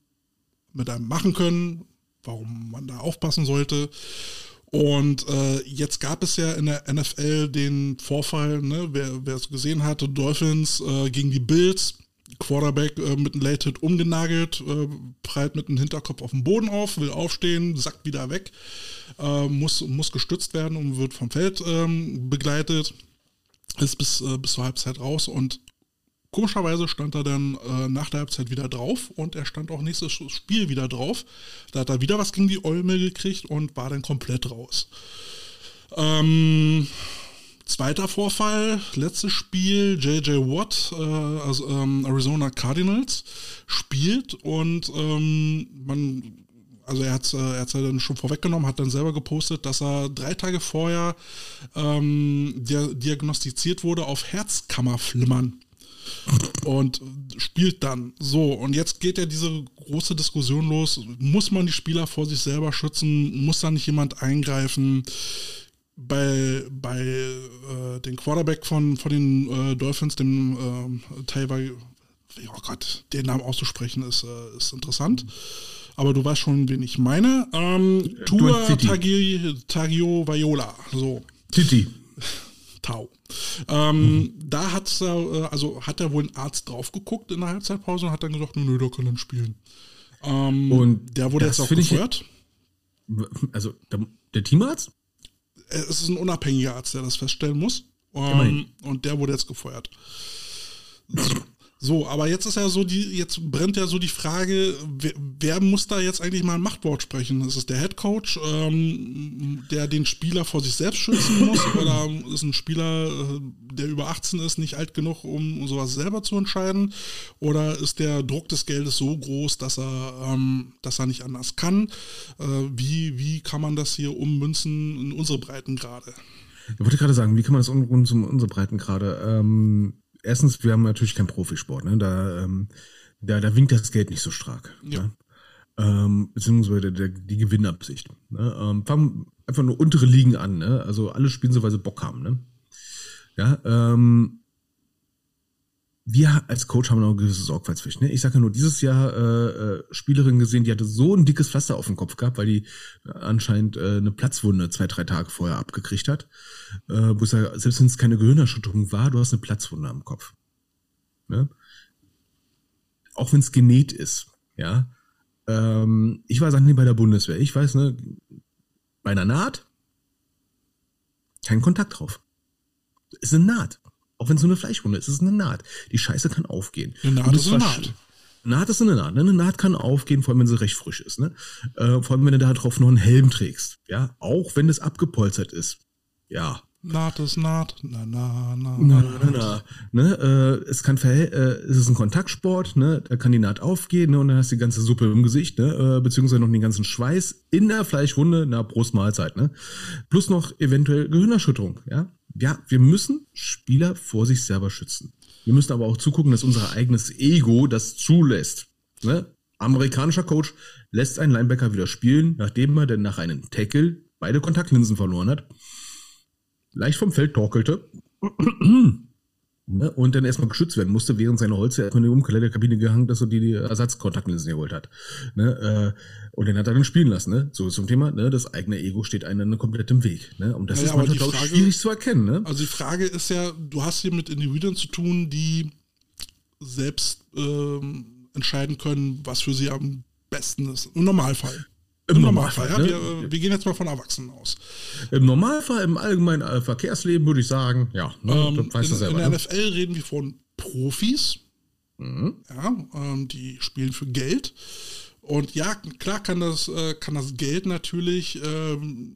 mit einem machen können, warum man da aufpassen sollte. Und äh, jetzt gab es ja in der NFL den Vorfall, ne, wer, es gesehen hatte, Dolphins äh, gegen die Bills. Quarterback äh, mit einem Late Hit umgenagelt, äh, prallt mit dem Hinterkopf auf den Boden auf, will aufstehen, sackt wieder weg, äh, muss, muss gestützt werden und wird vom Feld ähm, begleitet, ist bis, äh, bis zur Halbzeit raus und komischerweise stand er dann äh, nach der Halbzeit wieder drauf und er stand auch nächstes Spiel wieder drauf. Da hat er wieder was gegen die Olme gekriegt und war dann komplett raus. Ähm, Zweiter Vorfall, letztes Spiel, JJ Watt, äh, also ähm, Arizona Cardinals, spielt und ähm, man, also er hat es hat's ja dann schon vorweggenommen, hat dann selber gepostet, dass er drei Tage vorher ähm, diagnostiziert wurde auf Herzkammerflimmern und spielt dann. So, und jetzt geht ja diese große Diskussion los. Muss man die Spieler vor sich selber schützen? Muss da nicht jemand eingreifen? Bei, bei äh, den Quarterback von, von den äh, Dolphins, dem äh, teilweise, oh Gott, den Namen auszusprechen ist, äh, ist interessant. Aber du weißt schon, wen ich meine. Ähm, Tua Tagi, Tagio Viola. So. Titi. Tau. Ähm, mhm. Da hat äh, also hat er wohl ein Arzt drauf geguckt in der Halbzeitpause und hat dann gesagt, nö, der kann dann spielen. Ähm, und der wurde jetzt auch gefeuert. also der, der Teamarzt? Es ist ein unabhängiger Arzt, der das feststellen muss. Um, und der wurde jetzt gefeuert. So, aber jetzt ist ja so die, jetzt brennt ja so die Frage, wer, wer muss da jetzt eigentlich mal ein Machtwort sprechen? Ist es der Head Coach, ähm, der den Spieler vor sich selbst schützen muss? Oder ist ein Spieler, äh, der über 18 ist, nicht alt genug, um sowas selber zu entscheiden? Oder ist der Druck des Geldes so groß, dass er, ähm, dass er nicht anders kann? Äh, wie, wie kann man das hier ummünzen in unsere Breitengrade? Ich wollte gerade sagen, wie kann man das ummünzen in unsere Breitengrade? Ähm erstens, wir haben natürlich keinen Profisport, ne? Da, ähm, da, da winkt das Geld nicht so stark. Ja. Ne? Ähm, beziehungsweise der, die Gewinnabsicht. Ne? Ähm, fangen einfach nur untere Ligen an, ne? Also alle spielen so, weil sie Bock haben, ne? Ja, ähm, wir als Coach haben noch eine gewisse Sorgfaltspflicht. Ne? Ich sage ja nur, dieses Jahr äh, äh, Spielerin gesehen, die hatte so ein dickes Pflaster auf dem Kopf gehabt, weil die anscheinend äh, eine Platzwunde zwei, drei Tage vorher abgekriegt hat. Äh, wo ich sage, selbst wenn es keine Gehirnerschütterung war, du hast eine Platzwunde am Kopf. Ne? Auch wenn es genäht ist. Ja. Ähm, ich war nie bei der Bundeswehr. Ich weiß, ne, bei einer Naht kein Kontakt drauf. Ist eine Naht. Auch wenn es nur eine Fleischwunde ist, ist es eine Naht. Die Scheiße kann aufgehen. Eine Naht ist eine Naht. Naht ist eine Naht. Ne? Eine Naht kann aufgehen, vor allem wenn sie recht frisch ist. Ne? Äh, vor allem, wenn du da drauf noch einen Helm trägst. Ja, auch wenn es abgepolstert ist. Ja. Naht ist Naht. Na, na, na. Na, na, na. Ne? Äh, es kann äh, es ist ein Kontaktsport, ne? Da kann die Naht aufgehen, ne? Und dann hast du die ganze Suppe im Gesicht, ne? Äh, beziehungsweise noch den ganzen Schweiß in der Fleischwunde, na, Brustmahlzeit, ne? Plus noch eventuell Gehirnerschütterung, ja? Ja, wir müssen Spieler vor sich selber schützen. Wir müssen aber auch zugucken, dass unser eigenes Ego das zulässt. Ne? Amerikanischer Coach lässt einen Linebacker wieder spielen, nachdem er denn nach einem Tackle beide Kontaktlinsen verloren hat, leicht vom Feld torkelte Ne? Und dann erstmal geschützt werden musste, während seine Holze erstmal in die Umkleidekabine gehangen, dass er die, die Ersatzkontaktlinsen geholt hat. Ne? Äh, und den hat er dann spielen lassen. Ne? So zum Thema, ne? das eigene Ego steht einem komplett im Weg. Ne? Und das naja, ist manchmal Frage, auch schwierig zu erkennen. Ne? Also die Frage ist ja, du hast hier mit Individuen zu tun, die selbst ähm, entscheiden können, was für sie am besten ist. Im Normalfall. Im, Im Normalfall, Normalfall ja. Ne? Wir, wir, gehen jetzt mal von Erwachsenen aus. Im Normalfall, im allgemeinen äh, Verkehrsleben würde ich sagen, ja. Ne, ähm, in, selber, in, der ne? NFL reden wir von Profis. Mhm. Ja, ähm, die spielen für Geld. Und ja, klar kann das, äh, kann das Geld natürlich ähm,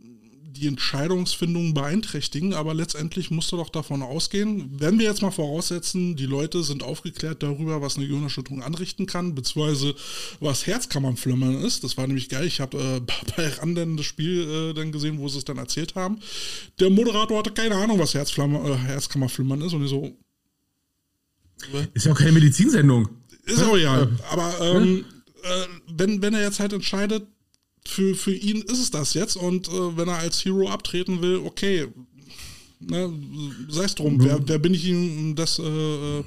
die Entscheidungsfindung beeinträchtigen, aber letztendlich musst du doch davon ausgehen, wenn wir jetzt mal voraussetzen, die Leute sind aufgeklärt darüber, was eine Gehirnerschütterung anrichten kann, beziehungsweise was Herzkammernflimmern ist. Das war nämlich geil. Ich habe äh, bei Randen das Spiel äh, dann gesehen, wo sie es dann erzählt haben. Der Moderator hatte keine Ahnung, was Herzflamme, äh, Herzkammerflimmern ist und ich so. Ist ja auch keine Medizinsendung. Ist auch ja. Aber ähm, äh, wenn, wenn er jetzt halt entscheidet, für, für ihn ist es das jetzt und äh, wenn er als Hero abtreten will, okay, ne, sei es drum, wer, wer bin ich ihm, das, äh,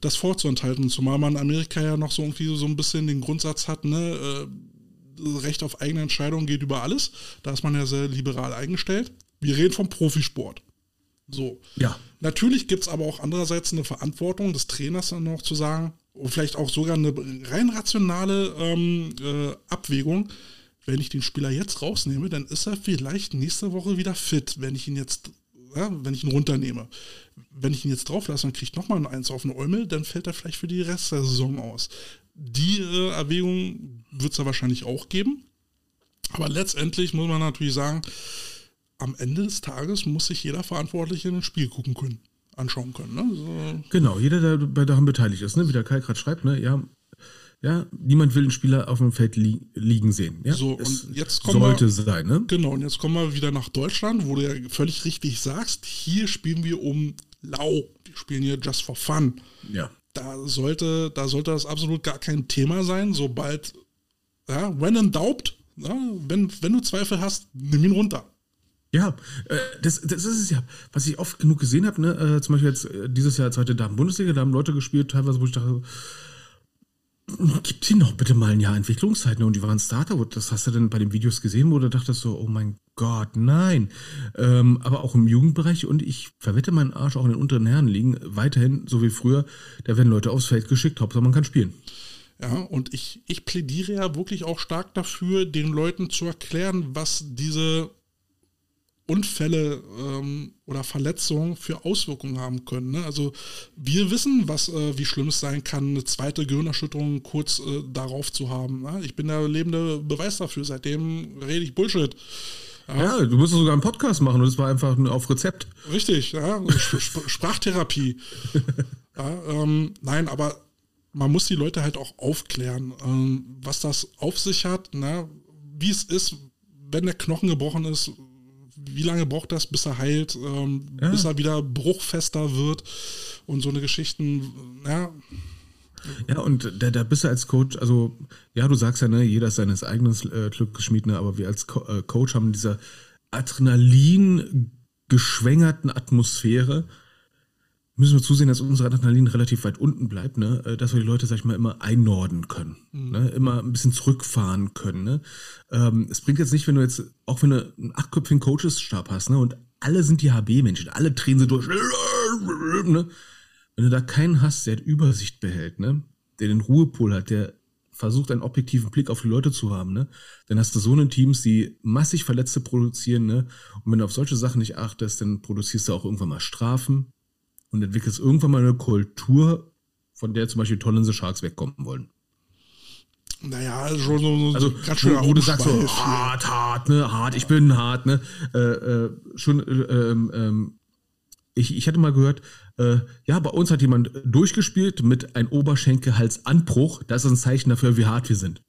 das vorzuenthalten, zumal man in Amerika ja noch so irgendwie so ein bisschen den Grundsatz hat, ne, äh, Recht auf eigene Entscheidung geht über alles, da ist man ja sehr liberal eingestellt. Wir reden vom Profisport. So. Ja. Natürlich gibt es aber auch andererseits eine Verantwortung des Trainers dann noch zu sagen, vielleicht auch sogar eine rein rationale ähm, äh, Abwägung. Wenn ich den Spieler jetzt rausnehme, dann ist er vielleicht nächste Woche wieder fit, wenn ich ihn jetzt, ja, wenn ich ihn runternehme. Wenn ich ihn jetzt drauf lasse, dann kriegt nochmal ein Eins auf den Eumel, dann fällt er vielleicht für die Rest der Saison aus. Die äh, Erwägung wird es da wahrscheinlich auch geben. Aber letztendlich muss man natürlich sagen, am Ende des Tages muss sich jeder Verantwortliche in ein Spiel gucken können, anschauen können. Ne? So. Genau, jeder, der bei daran beteiligt ist, ne? wie der Kai gerade schreibt, ne? ja, ja, niemand will einen Spieler auf dem Feld li liegen sehen. Ja? So, und jetzt kommen sollte wir, sein, ne? Genau, und jetzt kommen wir wieder nach Deutschland, wo du ja völlig richtig sagst, hier spielen wir um lau. Wir spielen hier just for fun. Ja. Da sollte, da sollte das absolut gar kein Thema sein, sobald, ja, when in doubt, ja, wenn, wenn du Zweifel hast, nimm ihn runter. Ja, äh, das, das ist es ja, was ich oft genug gesehen habe, ne? äh, zum Beispiel jetzt äh, dieses Jahr zweite Damen-Bundesliga, da haben Leute gespielt, teilweise, wo ich dachte, gibt ihnen doch bitte mal ein Jahr Entwicklungszeit, ne? Und die waren Starter, das hast du denn bei den Videos gesehen, wo du dachtest so, oh mein Gott, nein. Ähm, aber auch im Jugendbereich und ich verwette meinen Arsch auch in den unteren Herren liegen, weiterhin, so wie früher, da werden Leute aufs Feld geschickt, Hauptsache man kann spielen. Ja, und ich, ich plädiere ja wirklich auch stark dafür, den Leuten zu erklären, was diese Unfälle ähm, oder Verletzungen für Auswirkungen haben können. Ne? Also wir wissen, was äh, wie schlimm es sein kann, eine zweite Gehirnerschütterung kurz äh, darauf zu haben. Ne? Ich bin der lebende Beweis dafür. Seitdem rede ich Bullshit. Ja, du musst sogar einen Podcast machen und das war einfach nur auf Rezept. Richtig, ja. Sp Sp Sprachtherapie. ja, ähm, nein, aber man muss die Leute halt auch aufklären, ähm, was das auf sich hat, ne? wie es ist, wenn der Knochen gebrochen ist, wie lange braucht das, bis er heilt, ähm, Ja. bis er wieder bruchfester wird und so eine Geschichten, ja, Ja, und da, da bist du als Coach, also, ja, du sagst ja, ne, jeder ist seines eigenen äh, Glückes Schmied, ne, aber wir als Co äh, Coach haben diese Adrenalin geschwängerten Atmosphäre, müssen wir zusehen, dass unser Adrenalin relativ weit unten bleibt, ne, äh, dass wir die Leute, sag ich mal, immer einnorden können, ne, immer ein bisschen zurückfahren können, ne. Ähm, es bringt jetzt nicht, wenn du jetzt, auch wenn du einen achtköpfigen Coachesstab hast, ne, und alle sind die HB-Menschen, alle drehen sie durch, ne, wenn du da keinen hast, der Übersicht behält, ne, der den Ruhepol hat, der versucht, einen objektiven Blick auf die Leute zu haben, ne, dann hast du so eine Teams, die massig Verletzte produzieren, ne, und wenn du auf solche Sachen nicht achtest, dann produzierst du auch irgendwann mal Strafen und entwickelst irgendwann mal eine Kultur, von der zum Beispiel Tonnen the Sharks wegkommen wollen. naja, schon so, so Also, ganz schön wo, wo du sagst so, hart, hart, ne, hart, ich bin hart, ne, äh, äh, schon, äh, ähm, ähm, ich, ich hatte mal gehört, äh, ja, bei uns hat jemand durchgespielt mit ein Oberschenkelhalsanbruch, das ist ein Zeichen dafür, wie hart wir sind.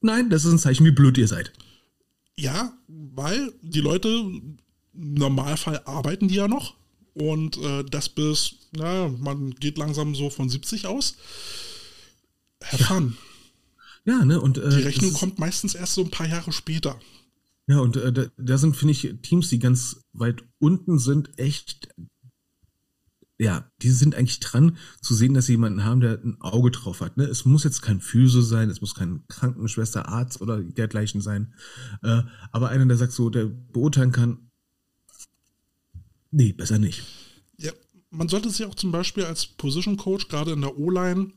Nein, das ist ein Zeichen, wie blöd ihr seid. Ja, weil die Leute im Normalfall arbeiten die ja noch und äh, das bis, na, man geht langsam so von 70 aus. Herr Fun, Ja, ne, und äh, die Rechnung kommt meistens erst so ein paar Jahre später. Ja, und äh, da, da sind, finde ich, Teams, die ganz weit unten sind, echt, ja, die sind eigentlich dran zu sehen, dass sie jemanden haben, der ein Auge drauf hat. Ne? Es muss jetzt kein Physio sein, es muss kein Krankenschwester, Arzt oder dergleichen sein. Äh, aber einer, der sagt so, der beurteilen kann, nee, besser nicht. Ja, man sollte sich auch zum Beispiel als Position Coach gerade in der O-Line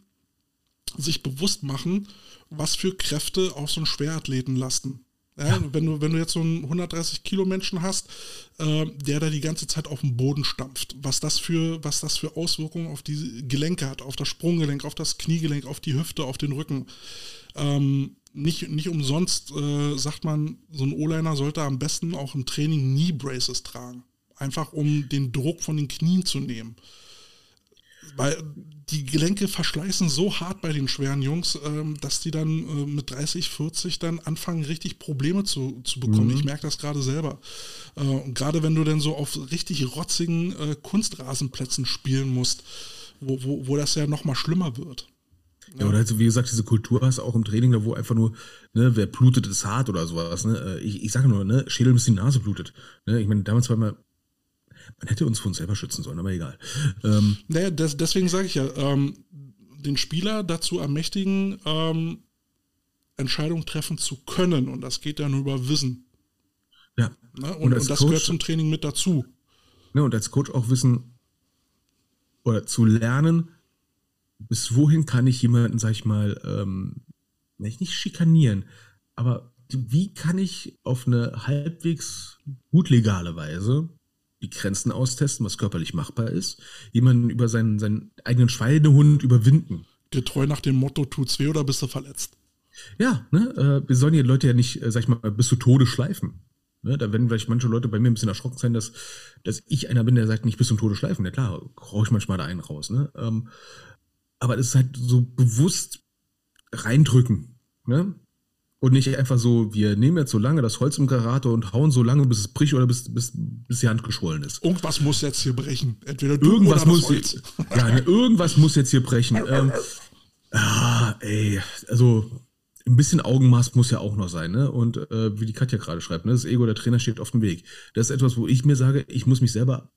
sich bewusst machen, was für Kräfte auf so einen Schwerathleten lasten. Ja, Wenn, du, wenn du jetzt so einen 130 Kilo Menschen hast, äh, der da die ganze Zeit auf dem Boden stampft, was das für, was das für Auswirkungen auf die Gelenke hat, auf das Sprunggelenk, auf das Kniegelenk, auf die Hüfte, auf den Rücken. Ähm, nicht, nicht umsonst äh, sagt man, so ein O-Liner sollte am besten auch im Training Knee Braces tragen. Einfach um den Druck von den Knien zu nehmen. Weil die Gelenke verschleißen so hart bei den schweren Jungs, ähm, dass die dann äh, mit 30, 40 dann anfangen, richtig Probleme zu, zu bekommen. Ich merke das gerade selber. Äh, und gerade wenn du dann so auf richtig rotzigen äh, Kunstrasenplätzen spielen musst, wo, wo, wo das ja nochmal schlimmer wird. Ja, oder halt, wie gesagt, diese Kultur hast du auch im Training, da wo einfach nur, ne, wer blutet, ist hart oder sowas. Ne? Ich, ich sage nur, ne, Schädel bis die Nase blutet. Ne? Ich meine, damals war mal, man hätte uns vor uns selber schützen sollen, aber egal. Ähm, Naja, des, deswegen sage ich ja, ähm, den Spieler dazu ermächtigen, ähm, Entscheidungen treffen zu können. Und das geht ja nur über Wissen. ja. Ne? Und, Und und, das Coach- gehört zum Training mit dazu. Ne, und als Coach auch wissen oder zu lernen, bis wohin kann ich jemanden, sag ich mal, ähm, nicht schikanieren, aber wie kann ich auf eine halbwegs gut legale Weise die Grenzen austesten, was körperlich machbar ist, jemanden über seinen, seinen eigenen Schweinehund überwinden? Getreu nach dem Motto, tut's weh oder bist du verletzt? Ja, ne, äh, wir sollen die Leute ja nicht, äh, sag ich mal, bis zu Tode schleifen. Ne, da werden vielleicht manche Leute bei mir ein bisschen erschrocken sein, dass, dass ich einer bin, der sagt, nicht bis zum Tode schleifen. Ja klar, rauche ich manchmal da einen raus. Ne? Ähm, aber das ist halt so bewusst reindrücken. Ne? Und nicht einfach so, wir nehmen jetzt so lange das Holz im Karate und hauen so lange, bis es bricht oder bis, bis, bis die Hand geschwollen ist. Irgendwas muss jetzt hier brechen. Entweder du irgendwas oder muss das Holz. ja, ne, irgendwas muss jetzt hier brechen. Ähm, ah, ey, also ein bisschen Augenmaß muss ja auch noch sein, ne? Und äh, wie die Katja gerade schreibt, ne? Das Ego der Trainer steht auf dem Weg. Das ist etwas, wo ich mir sage, ich muss mich selber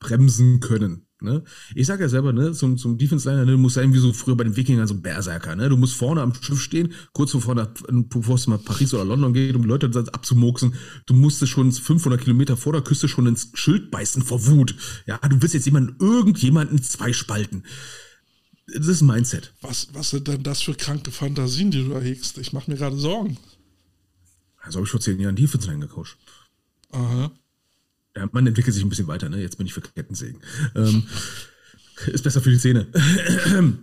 bremsen können. Ne? Ich sage ja selber, ne, zum, zum Defense-Liner, ne, du musst sein wie so früher bei den Wikingern, so ein Berserker. Ne? Du musst vorne am Schiff stehen, kurz bevor, nach, bevor es nach Paris oder London geht, um die Leute abzumoksen. Du musstest schon 500 Kilometer vor der Küste schon ins Schild beißen vor Wut. Ja, du willst jetzt jemanden, irgendjemanden zwei spalten. Das ist ein Mindset. Was, was sind denn das für kranke Fantasien, die du erhegst? Ich mache mir gerade Sorgen. Also habe ich vor zehn Jahren Defense-Line gecoacht. Aha. Ja, man entwickelt sich ein bisschen weiter, ne? Jetzt bin ich für Kettensägen. Ähm, ist besser für die Zähne.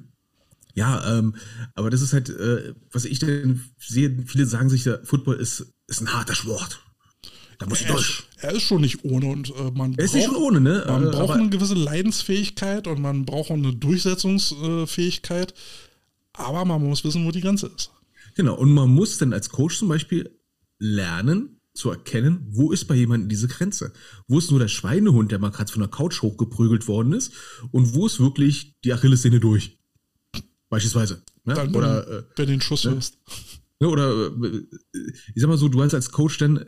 ja, ähm, aber das ist halt, äh, was ich denn sehe, viele sagen sich, der Football ist, ist ein harter Sport. Da muss ich Er durch. ist, er ist schon nicht ohne und äh, man Er ist nicht schon ohne, ne? Man Äh, braucht aber- eine gewisse Leidensfähigkeit und man braucht auch eine Durchsetzungsfähigkeit. Aber man muss wissen, wo die Grenze ist. Genau, und man muss dann als Coach zum Beispiel lernen zu erkennen, wo ist bei jemandem diese Grenze? Wo ist nur der Schweinehund, der mal gerade von der Couch hochgeprügelt worden ist und wo ist wirklich die Achillessehne durch? Beispielsweise. Ne? Dann, Oder, äh, wenn den Schuss hörst. ne? oder äh, ich sag mal so, du hast als Coach dann,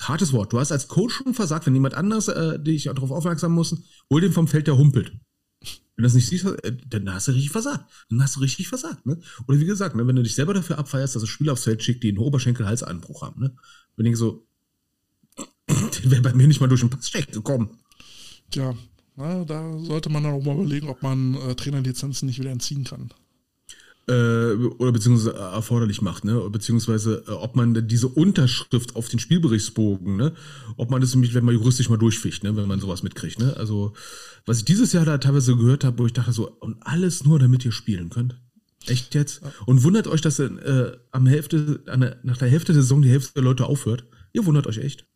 hartes Wort, du hast als Coach schon versagt, wenn jemand anders äh, dich darauf aufmerksam muss, hol den vom Feld, der humpelt. Wenn du das nicht siehst, äh, dann hast du richtig versagt. Dann hast du richtig versagt. Ne? Oder wie gesagt, ne, wenn du dich selber dafür abfeierst, dass es Spieler aufs Feld schickt, die einen Oberschenkel-Halsanbruch haben. Ne? Wenn ich so, wäre bei mir nicht mal durch den Passcheck gekommen. Tja, na, da sollte man dann auch mal überlegen, ob man äh, Trainerlizenzen nicht wieder entziehen kann. Äh, oder beziehungsweise äh, erforderlich macht, ne? Beziehungsweise äh, ob man diese Unterschrift auf den Spielberichtsbogen, ne? Ob man das nämlich, wenn man juristisch mal durchficht, ne? Wenn man sowas mitkriegt, ne? Also, was ich dieses Jahr da teilweise gehört habe, wo ich dachte so, und alles nur, damit ihr spielen könnt. Echt jetzt? Und wundert euch, dass äh, am Hälfte, nach der Hälfte der Saison die Hälfte der Leute aufhört? Ihr wundert euch echt?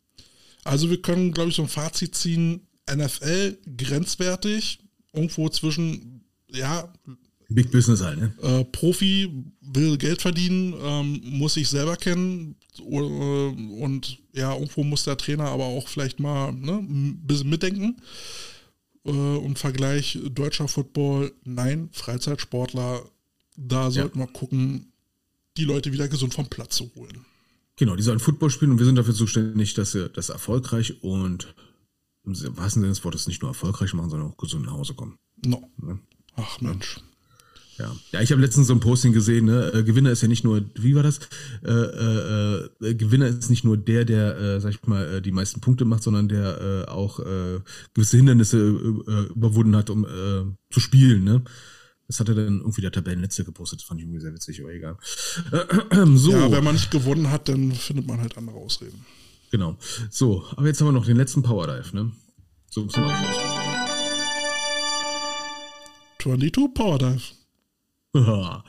Also wir können, glaube ich, so ein Fazit ziehen. NFL grenzwertig, irgendwo zwischen, ja, Big Business halt, ne? äh, Profi will Geld verdienen, ähm, muss sich selber kennen äh, und ja, irgendwo muss der Trainer aber auch vielleicht mal ne, ein bisschen mitdenken. Äh, und Vergleich deutscher Football, nein, Freizeitsportler, da sollten wir gucken, die Leute wieder gesund vom Platz zu holen. Genau, die sollen Football spielen und wir sind dafür zuständig, dass sie das erfolgreich und im wahrsten Sinne des Wortes nicht nur erfolgreich machen, sondern auch gesund nach Hause kommen. No. Ne? Ach Mensch. Ja, ja ich habe letztens so ein Posting gesehen, ne? äh, Gewinner ist ja nicht nur, wie war das? Äh, äh, äh, Gewinner ist nicht nur der, der, äh, sag ich mal, die meisten Punkte macht, sondern der auch gewisse Hindernisse überwunden hat, um zu spielen. Ne? Das hat er dann irgendwie der Tabellenletzte gepostet, das fand ich irgendwie sehr witzig, aber egal. so, Ja, wenn man nicht gewonnen hat, dann findet man halt andere Ausreden. genau. So, aber jetzt haben wir noch den letzten Power Dive, ne? So zum Abschluss. 22 Power Dive.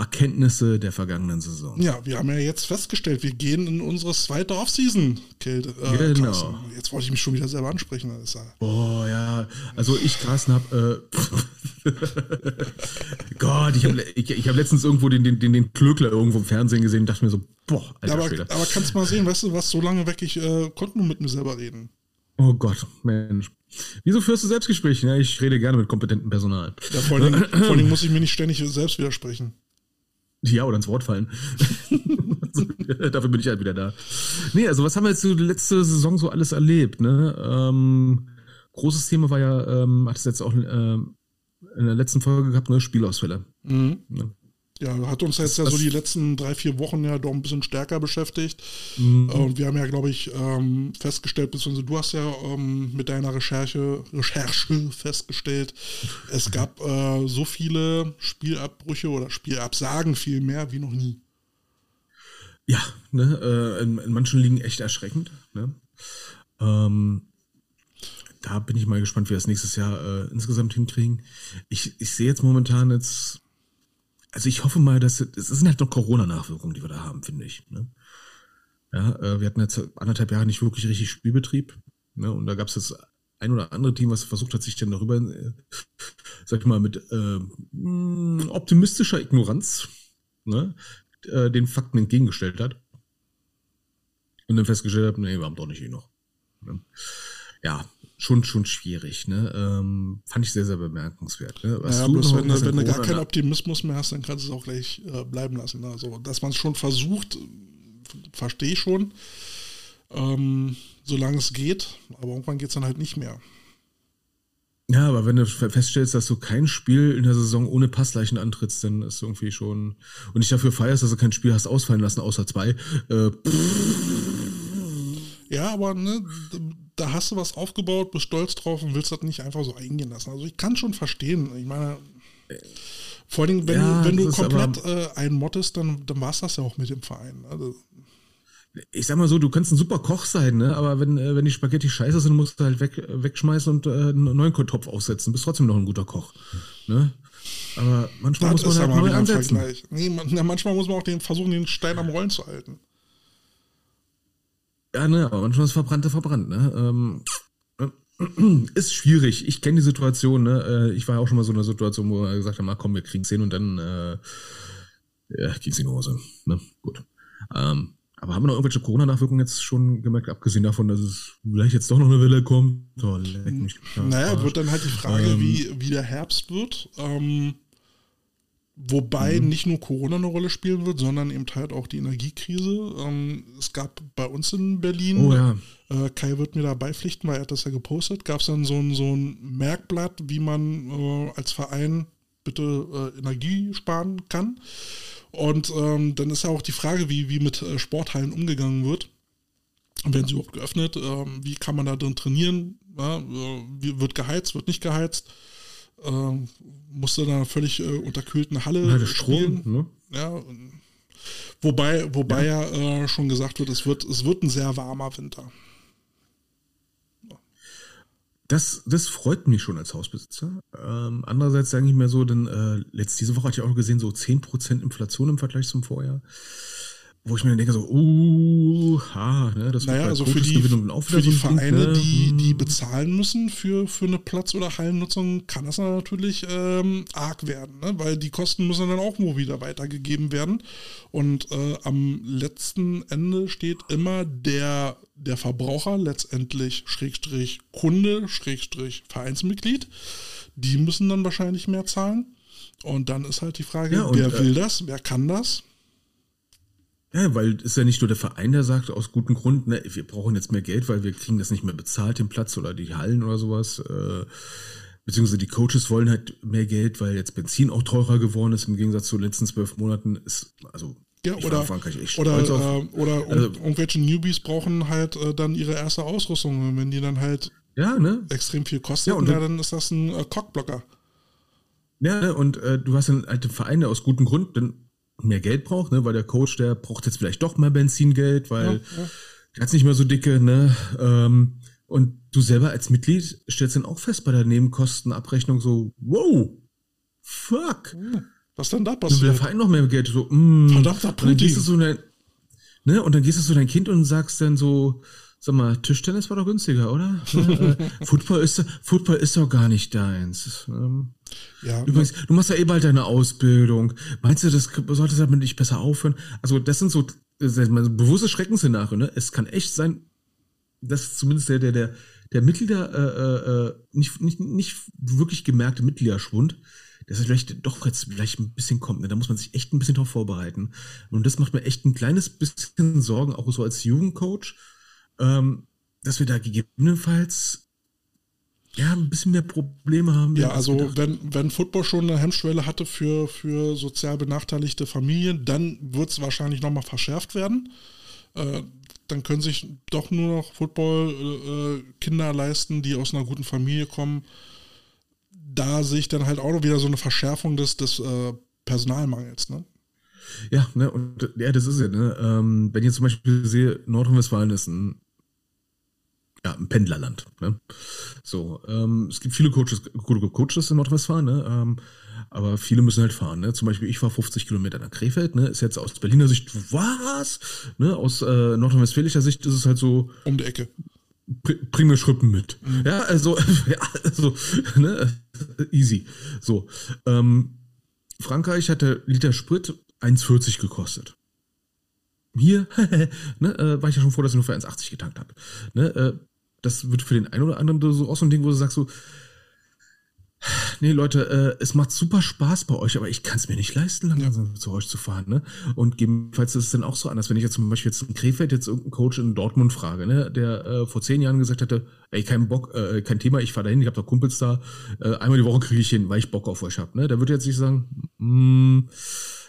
Erkenntnisse der vergangenen Saison. Ja, wir haben ja jetzt festgestellt, wir gehen in unsere zweite Offseason. Äh, Genau. Carsten. Jetzt wollte ich mich schon wieder selber ansprechen. Ja- Oh ja, also ich, Carsten, hab, äh, Gott, ich habe ich, ich hab letztens irgendwo den, den, den, den Klöckler irgendwo im Fernsehen gesehen und dachte mir so, boah, alter aber, Schwede. aber kannst mal sehen, weißt du, was so lange weg ich äh, konnte nur mit mir selber reden. Oh Gott, Mensch. Wieso führst du Selbstgespräche? Ja, ich rede gerne mit kompetentem Personal. Ja, vor, Dingen muss ich mir nicht ständig selbst widersprechen. Ja, oder ins Wort fallen. Dafür bin ich halt wieder da. Nee, also was haben wir jetzt so die letzte Saison so alles erlebt, ne? Ähm, großes Thema war ja, ähm, hat es jetzt auch ähm, in der letzten Folge gehabt, ne? Spielausfälle. Mhm. Ne? Ja, hat uns jetzt das, ja so die letzten drei, vier Wochen ja doch ein bisschen stärker beschäftigt. Mhm. Und wir haben ja, glaube ich, ähm, festgestellt, beziehungsweise du hast ja ähm, mit deiner Recherche, Recherche festgestellt, es gab äh, so viele Spielabbrüche oder Spielabsagen viel mehr wie noch nie. Ja, ne, äh, in, in, manchen Ligen echt erschreckend. Ne? Ähm, da bin ich mal gespannt, wie wir das nächstes Jahr äh, insgesamt hinkriegen. Ich, ich sehe jetzt momentan jetzt also ich hoffe mal, dass es sind halt noch Corona-Nachwirkungen, die wir da haben, finde ich. Ne? Ja, äh, wir hatten jetzt anderthalb Jahre nicht wirklich richtig Spielbetrieb. Ne? Und da gab es jetzt ein oder andere Team, was versucht hat, sich dann darüber, äh, sag ich mal, mit äh, optimistischer Ignoranz ne, äh, den Fakten entgegengestellt hat. Und dann festgestellt hat, nee, wir haben doch nicht genug. Ne? Ja, schon, schon schwierig. Ne? Ähm, fand ich sehr, sehr bemerkenswert. Ne? Was ja, bloß wenn, wenn du gar keinen Optimismus mehr hast, dann kannst du es auch gleich äh, bleiben lassen. Also, dass man es schon versucht, verstehe ich schon. Ähm, solange es geht, aber irgendwann geht es dann halt nicht mehr. Ja, aber wenn du feststellst, dass du kein Spiel in der Saison ohne Passleichen antrittst, dann ist irgendwie schon. Und ich dafür feierst, dass du kein Spiel hast ausfallen lassen, außer zwei. Äh, ja, aber ne, da hast du was aufgebaut, bist stolz drauf und willst das nicht einfach so eingehen lassen. Also ich kann schon verstehen. Ich meine, vor allem, wenn ja, du, wenn du komplett äh, einmottest, dann, dann war es das ja auch mit dem Verein. Also, ich sag mal so, du kannst ein super Koch sein, ne? aber wenn, äh, wenn die Spaghetti scheiße sind, musst du halt weg, wegschmeißen und äh, einen neuen Topf aufsetzen. Bist trotzdem noch ein guter Koch. Ne? Aber manchmal das muss man halt neu ansetzen. Nee, man, na, manchmal muss man auch den versuchen, den Stein am Rollen zu halten. Ja, ne, manchmal ist Verbrannte verbrannt, ne? Ähm, ist schwierig. Ich kenne die Situation, ne? Äh, ich war ja auch schon mal so in einer Situation, wo er gesagt hat, komm, wir kriegen es hin und dann äh, ja, ging es in die Hose. Ne? Gut. Ähm, aber haben wir noch irgendwelche Corona-Nachwirkungen jetzt schon gemerkt, abgesehen davon, dass es vielleicht jetzt doch noch eine Welle kommt? Oh, leck mich. Naja, wird dann halt die Frage, ähm, wie, wie der Herbst wird. Ähm, Wobei mhm. nicht nur Corona eine Rolle spielen wird, sondern eben halt auch die Energiekrise. Ähm, es gab bei uns in Berlin, oh, ja. äh, Kai wird mir da beipflichten, weil er hat das ja gepostet, gab es dann so ein, so ein Merkblatt, wie man äh, als Verein bitte äh, Energie sparen kann. Und ähm, dann ist ja auch die Frage, wie, wie mit Sporthallen umgegangen wird. Werden sie überhaupt geöffnet? Ähm, wie kann man da drin trainieren? Ja, wird geheizt, wird nicht geheizt? Musste einer völlig äh, unterkühlten Halle ja, spielen. Strom, ne? Ja, wobei, wobei ja, ja äh, schon gesagt wird, es wird, es wird ein sehr warmer Winter. Das, das freut mich schon als Hausbesitzer. Ähm, andererseits sage ich mir so, denn äh, letzte diese Woche hatte ich auch gesehen, so 10% Inflation im Vergleich zum Vorjahr wo ich mir denke so, uh, ha, ne, das naja, also für die, für die Vereine, ne? die, die bezahlen müssen für, für eine Platz- oder Hallennutzung, kann das natürlich ähm, arg werden, ne? weil die Kosten müssen dann auch nur wieder weitergegeben werden. Und äh, am letzten Ende steht immer der, der Verbraucher, letztendlich Schrägstrich Kunde, Schrägstrich Vereinsmitglied. Die müssen dann wahrscheinlich mehr zahlen. Und dann ist halt die Frage, ja, wer will äh, das, wer kann das? Ja, weil es ist ja nicht nur der Verein, der sagt, aus gutem Grund, ne, wir brauchen jetzt mehr Geld, weil wir kriegen das nicht mehr bezahlt, den Platz oder die Hallen oder sowas. Äh, beziehungsweise die Coaches wollen halt mehr Geld, weil jetzt Benzin auch teurer geworden ist im Gegensatz zu den letzten zwölf Monaten. Ist, also ja, oder, oder, äh, oder also, irgendwelche Newbies brauchen halt äh, dann ihre erste Ausrüstung. Wenn die dann halt ja, ne? extrem viel kosten, ja, und ja, dann ist das ein äh, Cockblocker. Ja, ne? und äh, du hast dann halt den Verein, der aus gutem Grund dann mehr Geld braucht, ne? weil der Coach, der braucht jetzt vielleicht doch mehr Benzingeld, weil ja, ja. der hat nicht mehr so dicke, ne? Ähm, und du selber als Mitglied stellst dann auch fest bei der Nebenkostenabrechnung so, wow, fuck. Was denn da passiert? Und der Verein noch mehr Geld, so, mm, Verdammter Putin. Und dann gehst du so dein, ne? Und dann gehst du so dein Kind und sagst dann so, Sag mal, Tischtennis war doch günstiger, oder? äh, Football, ist, Football ist doch gar nicht deins. Ähm, ja, übrigens, du machst ja eh bald deine Ausbildung. Meinst du, das sollte damit nicht besser aufhören? Also, das sind so das bewusstes Schreckensszenario. Ne? Es kann echt sein, dass zumindest der, der, der, der Mitglieder, äh, äh, nicht, nicht, nicht wirklich gemerkte Mitgliederschwund, dass er vielleicht doch jetzt vielleicht ein bisschen kommt. Ne? Da muss man sich echt ein bisschen drauf vorbereiten. Und das macht mir echt ein kleines bisschen Sorgen, auch so als Jugendcoach ähm, dass wir da gegebenenfalls ja, ein bisschen mehr Probleme haben. Ja, als also gedacht. wenn, wenn Football schon eine Hemmschwelle hatte für, für sozial benachteiligte Familien, dann wird es wahrscheinlich nochmal verschärft werden. Äh, dann können sich doch nur noch Football-Kinder leisten, die aus einer guten Familie kommen. Da sehe ich dann halt auch noch wieder so eine Verschärfung des, des äh, Personalmangels. Ne? Ja, ne, und ja, das ist ja, ne, ähm, wenn ich jetzt zum Beispiel sehe, Nordrhein-Westfalen ist ein, ja, ein Pendlerland, ne? So, ähm, es gibt viele Coaches, gute Coaches in Nordrhein-Westfalen, ne, ähm, aber viele müssen halt fahren, ne? Zum Beispiel, ich fahre 50 Kilometer nach Krefeld, ne? Ist jetzt aus Berliner Sicht, was? Ne? Aus äh, nordrhein-westfälischer Sicht ist es halt so, Um die Ecke. br- bring mir Schrippen mit. Ja, also, ja, also, ne, easy. So, ähm, Frankreich hat der Liter Sprit 1,40 gekostet. Hier, ne, äh, war ich ja schon froh, dass ich nur für 1,80 getankt habe. Ne, äh, das wird für den einen oder anderen so auch so ein Ding, wo du sagst so, nee Leute, äh, es macht super Spaß bei euch, aber ich kann es mir nicht leisten, langsam zu euch zu fahren. Ne? Und gegebenenfalls ist es dann auch so anders, wenn ich jetzt zum Beispiel jetzt in Krefeld jetzt irgendeinen Coach in Dortmund frage, ne, der äh, vor zehn Jahren gesagt hätte, ey, kein Bock, äh, kein Thema, ich fahre dahin, ich habe da Kumpels da, äh, einmal die Woche kriege ich hin, weil ich Bock auf euch habe. Ne? Da würde jetzt nicht sagen, mm,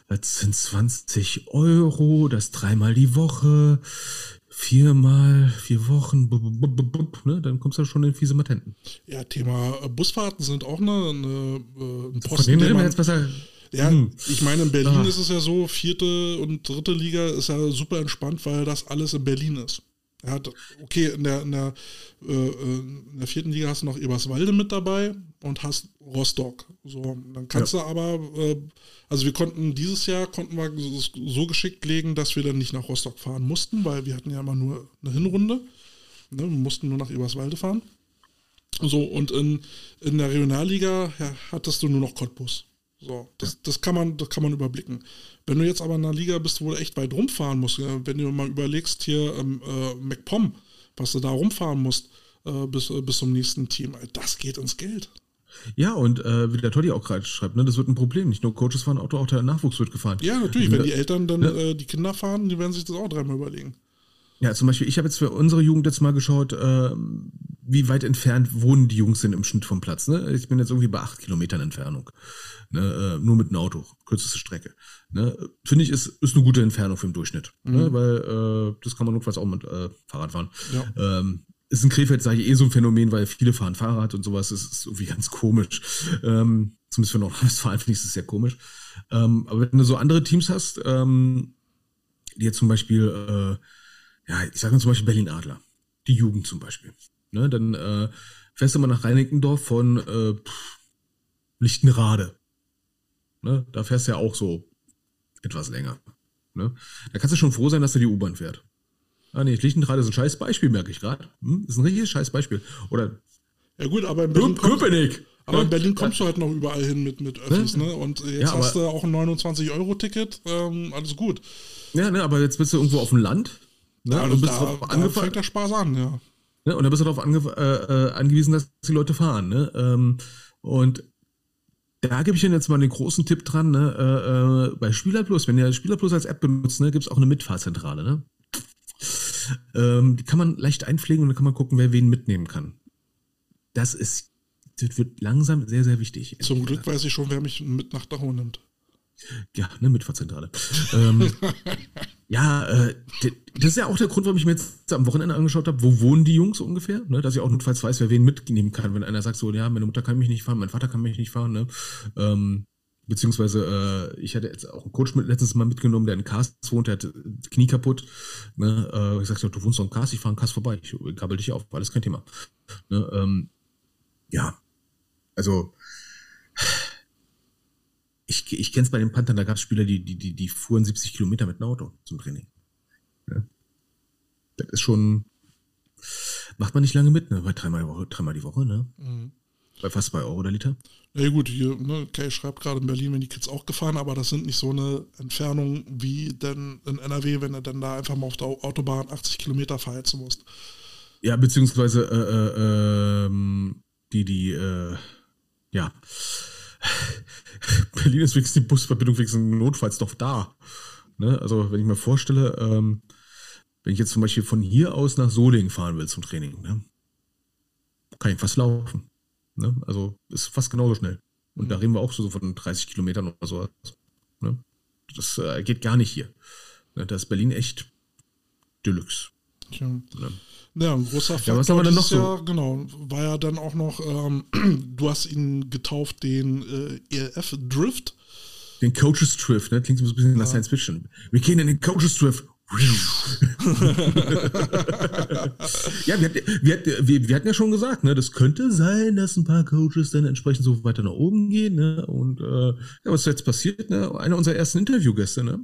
das sind 20 Euro, das dreimal die Woche, viermal, vier Wochen, ne? dann kommst du schon in fiese Matenten. Ja, Thema äh, Busfahrten sind auch eine, eine, äh, ein Von Posten, dem den reden wir jetzt besser. Ja, Hm. ich meine, in Berlin Ah. ist es ja so, vierte und dritte Liga ist ja super entspannt, weil das alles in Berlin ist. Ja, d- okay, in der, in, der, äh, äh, in der vierten Liga hast du noch Eberswalde mit dabei und hast Rostock. So, dann kannst du aber, äh, also wir konnten dieses Jahr konnten wir so geschickt legen, dass wir dann nicht nach Rostock fahren mussten, weil wir hatten ja immer nur eine Hinrunde. Ne, wir mussten nur nach Eberswalde fahren. So, und in, in der Regionalliga ja, hattest du nur noch Cottbus. So, das, das, kann man, das kann man überblicken. Wenn du jetzt aber in einer Liga bist, wo du echt weit rumfahren musst, wenn du mal überlegst, hier ähm, äh, MacPom, was du da rumfahren musst äh, bis, äh, bis zum nächsten Team, das geht ins Geld. Ja, und äh, wie der Toddy auch gerade schreibt, ne, das wird ein Problem. Nicht nur Coaches fahren Auto, auch der Nachwuchs wird gefahren. Ja, natürlich, wenn äh, die Eltern dann ja. äh, die Kinder fahren, die werden sich das auch dreimal überlegen. Ja, zum Beispiel, ich habe jetzt für unsere Jugend jetzt mal geschaut, äh, wie weit entfernt wohnen die Jungs denn im Schnitt vom Platz. Ne? Ich bin jetzt irgendwie bei acht Kilometern Entfernung. Ne? Äh, nur mit einem Auto, kürzeste Strecke. Ne? Finde ich, ist, ist eine gute Entfernung für den Durchschnitt. Ne? Weil äh, das kann man notfalls auch mit äh, Fahrrad fahren. Ja. Ähm, ist in Krefeld, sage ich, eh so ein Phänomen, weil viele fahren Fahrrad und sowas. Das ist irgendwie ganz komisch. Ähm, zumindest für Nordrhein-Westfalen finde ich es sehr komisch. Ähm, aber wenn du so andere Teams hast, ähm, die jetzt zum Beispiel, äh, ja, ich sage mal zum Beispiel Berlin Adler, die Jugend zum Beispiel. Ne, dann äh, fährst du mal nach Reinickendorf von äh, pff, Lichtenrade. Ne, da fährst du ja auch so etwas länger. Ne? Da kannst du schon froh sein, dass da die U-Bahn fährt. Ah nee, Lichtenrade ist ein scheiß Beispiel, merke ich gerade. Hm? Ist ein richtiges scheiß Beispiel. Oder Ja gut, aber in Berlin, Kö- kommst, Köpenick. aber Ne? in Berlin kommst du halt noch überall hin mit, mit Öffis, ne? Und äh, jetzt Ja, hast du auch ein 29-Euro-Ticket, ähm, alles gut. Ja, ne, aber jetzt bist du irgendwo auf dem Land. Ne, Ja, und also bist da, drauf angefangen. fängt der Spaß an, ja. Ne? Und da bist du darauf äh, äh, angewiesen, dass die Leute fahren. Ne? Ähm, und da gebe ich Ihnen jetzt mal den großen Tipp dran, ne? äh, äh, bei Spieler Plus, wenn ihr Spieler Plus als App benutzt, ne, gibt es auch eine Mitfahrzentrale. Ne? Ähm, die kann man leicht einpflegen und dann kann man gucken, wer wen mitnehmen kann. Das ist, das wird langsam sehr, sehr wichtig. Zum Glück weiß ich schon, wer mich mit nach Dachau nimmt. Ja, ne, Mitfahrzentrale. ähm, ja, äh, das ist ja auch der Grund, warum ich mir jetzt am Wochenende angeschaut habe, wo wohnen die Jungs ungefähr, ne, dass ich auch notfalls weiß, wer wen mitnehmen kann, wenn einer sagt so, ja, meine Mutter kann mich nicht fahren, mein Vater kann mich nicht fahren, ne, ähm, beziehungsweise äh, ich hatte jetzt auch einen Coach mit letztens mal mitgenommen, der in Kars wohnt, der hat äh, Knie kaputt, ne, äh, ich sag so, du wohnst doch in Kars, ich fahre in Kars vorbei, ich gabbel dich auf, alles kein Thema, ne, ähm, ja, also ich, ich kenne es bei den Panthern, da gab es Spieler, die, die, die, die fuhren 70 Kilometer mit einem Auto zum Training. Ja. Das ist schon, macht man nicht lange mit, ne? Bei dreimal, die Woche, dreimal die Woche, ne? Bei fast zwei Euro der Liter. Na ja, gut, hier, ne, Kay schreibt gerade in Berlin, wenn die Kids auch gefahren, aber das sind nicht so eine Entfernung wie denn in NRW, wenn du dann da einfach mal auf der Autobahn 80 Kilometer verheizen musst. Ja, beziehungsweise äh, äh, ähm, die, die, äh, ja. Berlin ist wenigstens die Busverbindung wenigstens notfalls doch da. Ne? Also wenn ich mir vorstelle, ähm, wenn ich jetzt zum Beispiel von hier aus nach Solingen fahren will zum Training, ne? kann ich fast laufen. Ne? Also ist fast genauso schnell. Und da reden wir auch so von 30 Kilometern oder so. Ne? Das äh, geht gar nicht hier. Ne? Da ist Berlin echt Deluxe. Tja. Ne? Ja, ein großer Faktor Ja, was haben wir denn noch dieses Jahr, genau, war ja dann auch noch, ähm, du hast ihn getauft, den äh, ELF Drift. Den Coaches Drift, ne? Klingt so ein bisschen nach Science Fiction. Wir gehen in den Coaches Drift. ja, wir, hatten- wir, wir, wir hatten ja schon gesagt, ne, das könnte sein, dass ein paar Coaches dann entsprechend so weiter nach oben gehen, ne? Und äh, ja, was ist jetzt passiert, ne? Einer unserer ersten Interviewgäste, ne?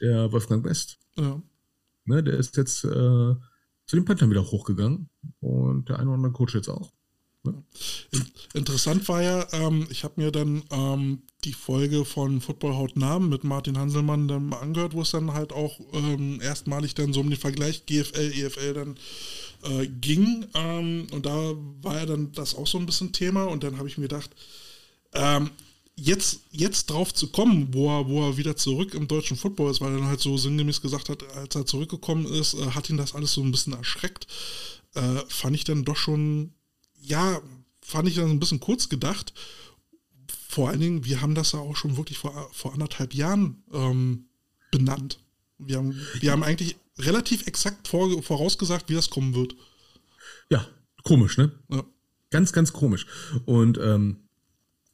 Der Wolfgang West, Ja. ne? Der ist jetzt äh, zu den Panthern wieder hochgegangen und der eine oder andere Coach jetzt auch. In- Interessant war ja, ähm, ich habe mir dann ähm, die Folge von Football Hautnah mit Martin Hanselmann dann mal angehört, wo es dann halt auch ähm, erstmalig dann so um den Vergleich GFL, EFL dann äh, ging. Ähm, und da war ja dann das auch so ein bisschen Thema. Und dann habe ich mir gedacht, ähm, jetzt, jetzt drauf zu kommen, wo er, wo er wieder zurück im deutschen Football ist, weil er dann halt so sinngemäß gesagt hat, als er zurückgekommen ist, äh, hat ihn das alles so ein bisschen erschreckt. Äh, fand ich dann doch schon, ja, fand ich dann ein bisschen kurz gedacht. Vor allen Dingen, wir haben das ja auch schon wirklich vor, vor anderthalb Jahren ähm, benannt. Wir haben, wir haben eigentlich relativ exakt vor, vorausgesagt, wie das kommen wird. Ja, komisch, ne? Ja. Ganz, ganz komisch. Und ähm,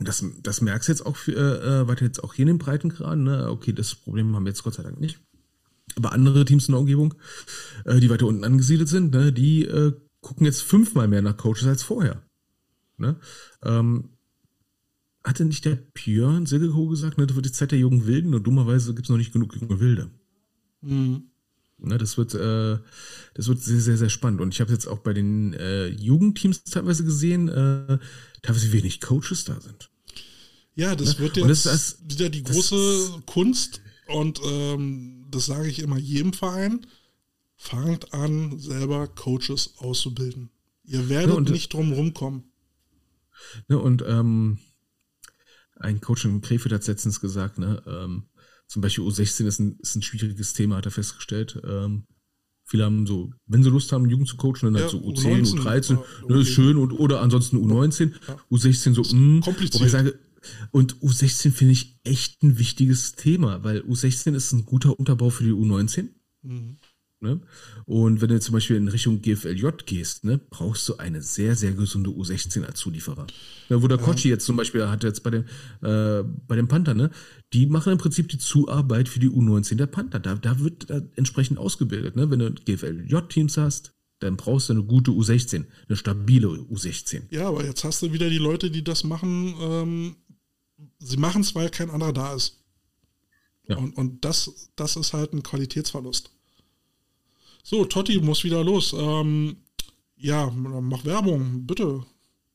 das, das merkst du jetzt auch für, äh, weiter jetzt auch hier in den Breitengraden. Ne? Okay, das Problem haben wir jetzt Gott sei Dank nicht. Aber andere Teams in der Umgebung, äh, die weiter unten angesiedelt sind, ne, die äh, gucken jetzt fünfmal mehr nach Coaches als vorher. Ne? Ähm, hatte nicht der Björn Silgeho gesagt, ne, das wird die Zeit der jungen Wilden und dummerweise gibt es noch nicht genug junge Wilde. Mhm. Ne, das wird, äh, das wird sehr, sehr, sehr spannend. Und ich habe jetzt auch bei den äh, Jugendteams teilweise gesehen, äh, teilweise wenig Coaches da sind. Ja, das wird jetzt das- das- wieder die das- große Kunst und ähm, das sage ich immer jedem Verein. Fangt an, selber Coaches auszubilden. Ihr werdet Ja, und- nicht drum rumkommen. Ne, und ähm, ein Coach in Krefeld hat letztens gesagt, ne, ähm, zum Beispiel U16 ist ein, ist ein schwieriges Thema, hat er festgestellt. Ähm, viele haben so, wenn sie Lust haben, Jugend zu coachen, dann Ja, halt so U10, U19, U13, ja, ne, ist okay. schön, und, oder ansonsten U19, U16 so, mh, kompliziert. wobei ich sage, und U16 finde ich echt ein wichtiges Thema, weil U16 ist ein guter Unterbau für die U19. Mhm. Ne? Und wenn du zum Beispiel in Richtung GFLJ gehst, ne, brauchst du eine sehr, sehr gesunde U16 als Zulieferer. Ne, wo der Kochi jetzt zum Beispiel hat jetzt bei dem, äh, bei dem Panther, ne, die machen im Prinzip die Zuarbeit für die U19 der Panther. Da, da wird da entsprechend ausgebildet. Ne? Wenn du GFLJ-Teams hast, dann brauchst du eine gute U16, eine stabile U16. Ja, aber jetzt hast du wieder die Leute, die das machen. Ähm, sie machen es, weil kein anderer da ist. Ja. Und, und das, das ist halt ein Qualitätsverlust. So, Totti muss wieder los. Ähm, ja, mach Werbung, bitte.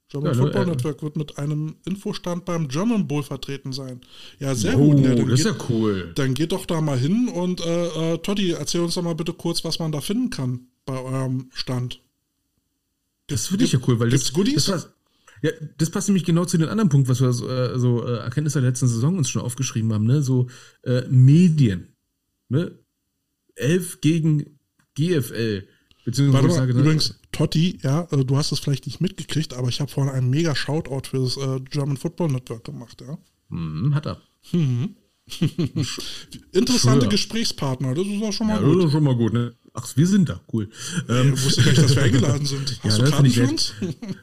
German Ja, ne, Football äh, Network wird mit einem Infostand beim German Bowl vertreten sein. Ja, sehr Oh, gut. Ja, dann, das ist geht, ja cool. dann geht doch da mal hin und äh, äh, Totti, erzähl uns doch mal bitte kurz, was man da finden kann bei eurem Stand. Das finde ich ja cool, weil das, Gibt's Goodies? das passt, ja, das passt nämlich genau zu den anderen Punkten, was wir so, äh, so äh, Erkenntnisse der letzten Saison uns schon aufgeschrieben haben, ne? So äh, Medien. Ne? Elf gegen GFL. Beziehungsweise Warte mal, sage, ne, übrigens, Totti, ja, äh, du hast es vielleicht nicht mitgekriegt, aber ich habe vorhin einen mega Shoutout für das äh, German Football Network gemacht, ja. hm, hat er. Interessante Schwör. Gesprächspartner, das ist auch schon mal Ja, das gut. ist schon mal gut, ne? Ach, wir sind da, cool. Ähm, Ich wusste gar nicht, dass wir eingeladen sind. Hast ja, du Karten für uns?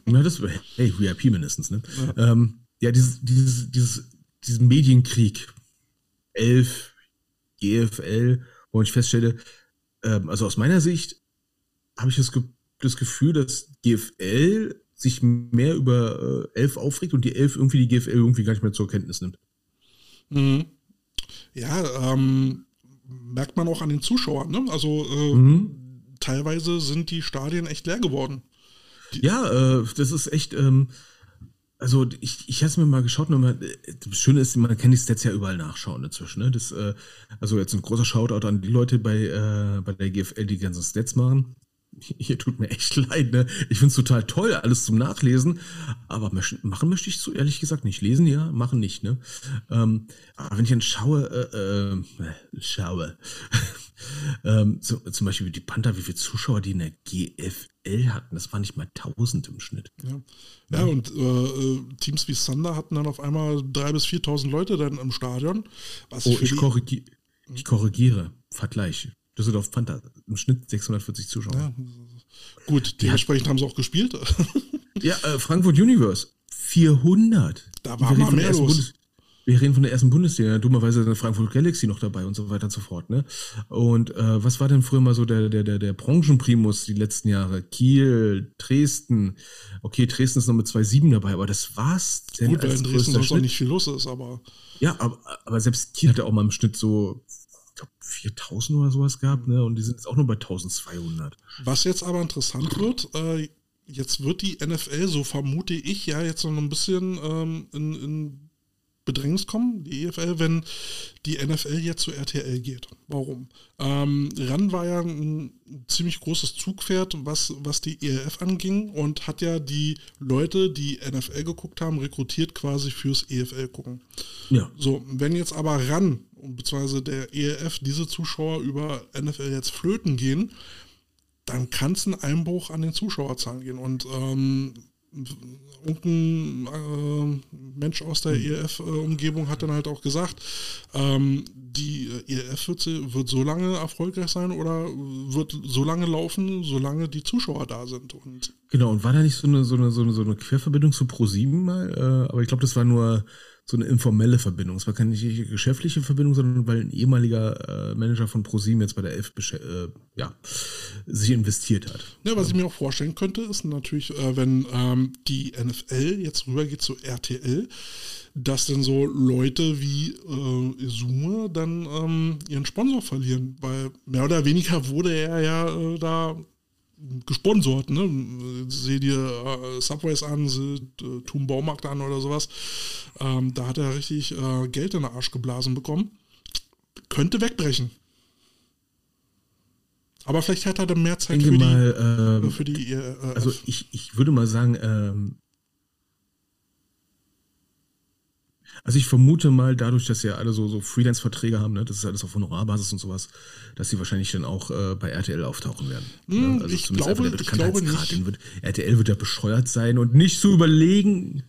Na, das, hey, VIP mindestens, ne? Ja, ähm, ja dieses, dieses, dieses, diesen Medienkrieg, 11, GFL, wo ich feststelle, ähm, also aus meiner Sicht habe ich das, Ge das Gefühl, dass GFL sich mehr über äh, 11 aufregt und die 11 irgendwie die GFL irgendwie gar nicht mehr zur Kenntnis nimmt. Mhm. Ja, ähm, merkt man auch an den Zuschauern, ne? Also äh, Mhm. teilweise sind die Stadien echt leer geworden. Ja, äh, das ist echt, ähm, also ich, ich habe es mir mal geschaut, mal, das Schöne ist, man kann die Stats ja überall nachschauen inzwischen. Ne? Das, äh, also jetzt ein großer Shoutout an die Leute bei, äh, bei der GFL, die ganzen Stats machen. Hier tut mir echt leid, ne? Ich find's total toll, alles zum Nachlesen, aber machen möchte ich so ehrlich gesagt nicht. Lesen ja, machen nicht, ne? Ähm, aber wenn ich dann schaue, äh, äh, schaue, Ähm, so, zum Beispiel die Panther, wie viele Zuschauer die in der GFL hatten, das war nicht mal 1000 im Schnitt. Ja, ja und äh, äh, Teams wie Thunder hatten dann auf einmal 3.000 bis 4.000 Leute dann im Stadion. Was oh, ich, korrigi ich korrigiere. Vergleich. Düsseldorf Panther im Schnitt 640 Zuschauer. Ja. Gut, dementsprechend haben sie auch gespielt. ja, äh, Frankfurt Universe 400. Da war mal mehr los. Bundes wir reden von der ersten Bundesliga, dummerweise der Frankfurt Galaxy noch dabei und so weiter und so fort. Ne? Und äh, was war denn früher mal so der, der, der, der Branchenprimus die letzten Jahre? Kiel, Dresden. Okay, Dresden ist noch mit 2-7 dabei, aber das war's. Gut, weil in Dresden sonst auch nicht viel los ist, aber. Ja, aber, aber selbst Kiel hat ja auch mal im Schnitt so glaube, 4000 oder sowas gehabt, ne? Und die sind jetzt auch nur bei 1200. Was jetzt aber interessant wird, äh, jetzt wird die NFL, so vermute ich, ja, jetzt noch ein bisschen ähm, in, in Bedrängnis kommen, die EFL, wenn die NFL jetzt zu RTL geht. Warum? Ähm, RAN war ja ein ziemlich großes Zugpferd, was, was die ELF anging und hat ja die Leute, die NFL geguckt haben, rekrutiert quasi fürs EFL gucken. Ja. So, wenn jetzt aber RAN beziehungsweise der ELF diese Zuschauer über NFL jetzt flöten gehen, dann kann es einen Einbruch an den Zuschauerzahlen gehen. Und ähm, irgendein äh, Mensch aus der ERF-Umgebung hat dann halt auch gesagt, ähm, die ERF wird, wird, so lange erfolgreich sein oder wird so lange laufen, solange die Zuschauer da sind. Und genau, und war da nicht so eine, so eine, so eine, so eine Querverbindung zu ProSieben mal? Äh, aber ich glaube, das war nur so eine informelle Verbindung. Es war keine geschäftliche Verbindung, sondern weil ein ehemaliger äh, Manager von ProSieben jetzt bei der Elf äh, ja, sich investiert hat. Ja, was ich mir auch vorstellen könnte, ist natürlich, äh, wenn ähm, die NFL jetzt rübergeht zu RTL, dass dann so Leute wie äh, Izume dann ähm, ihren Sponsor verlieren, weil mehr oder weniger wurde er ja äh, da gesponsort, ne? Seh dir äh, Subways an, seh, äh, Tum Baumarkt an oder sowas. Ähm, da hat er richtig äh, Geld in den Arsch geblasen bekommen. Könnte wegbrechen. Aber vielleicht hat er dann mehr Zeit für, mal, die, ähm, für die. Äh, also ich, ich würde mal sagen, ähm, Also ich vermute mal, dadurch, dass ja alle so, so Freelance-Verträge haben, ne, das ist alles auf Honorarbasis und sowas, dass sie wahrscheinlich dann auch äh, bei RTL auftauchen werden. Mm, ne? Also ich glaube, der ich glaube nicht. Wird, RTL wird ja bescheuert sein und nicht zu überlegen,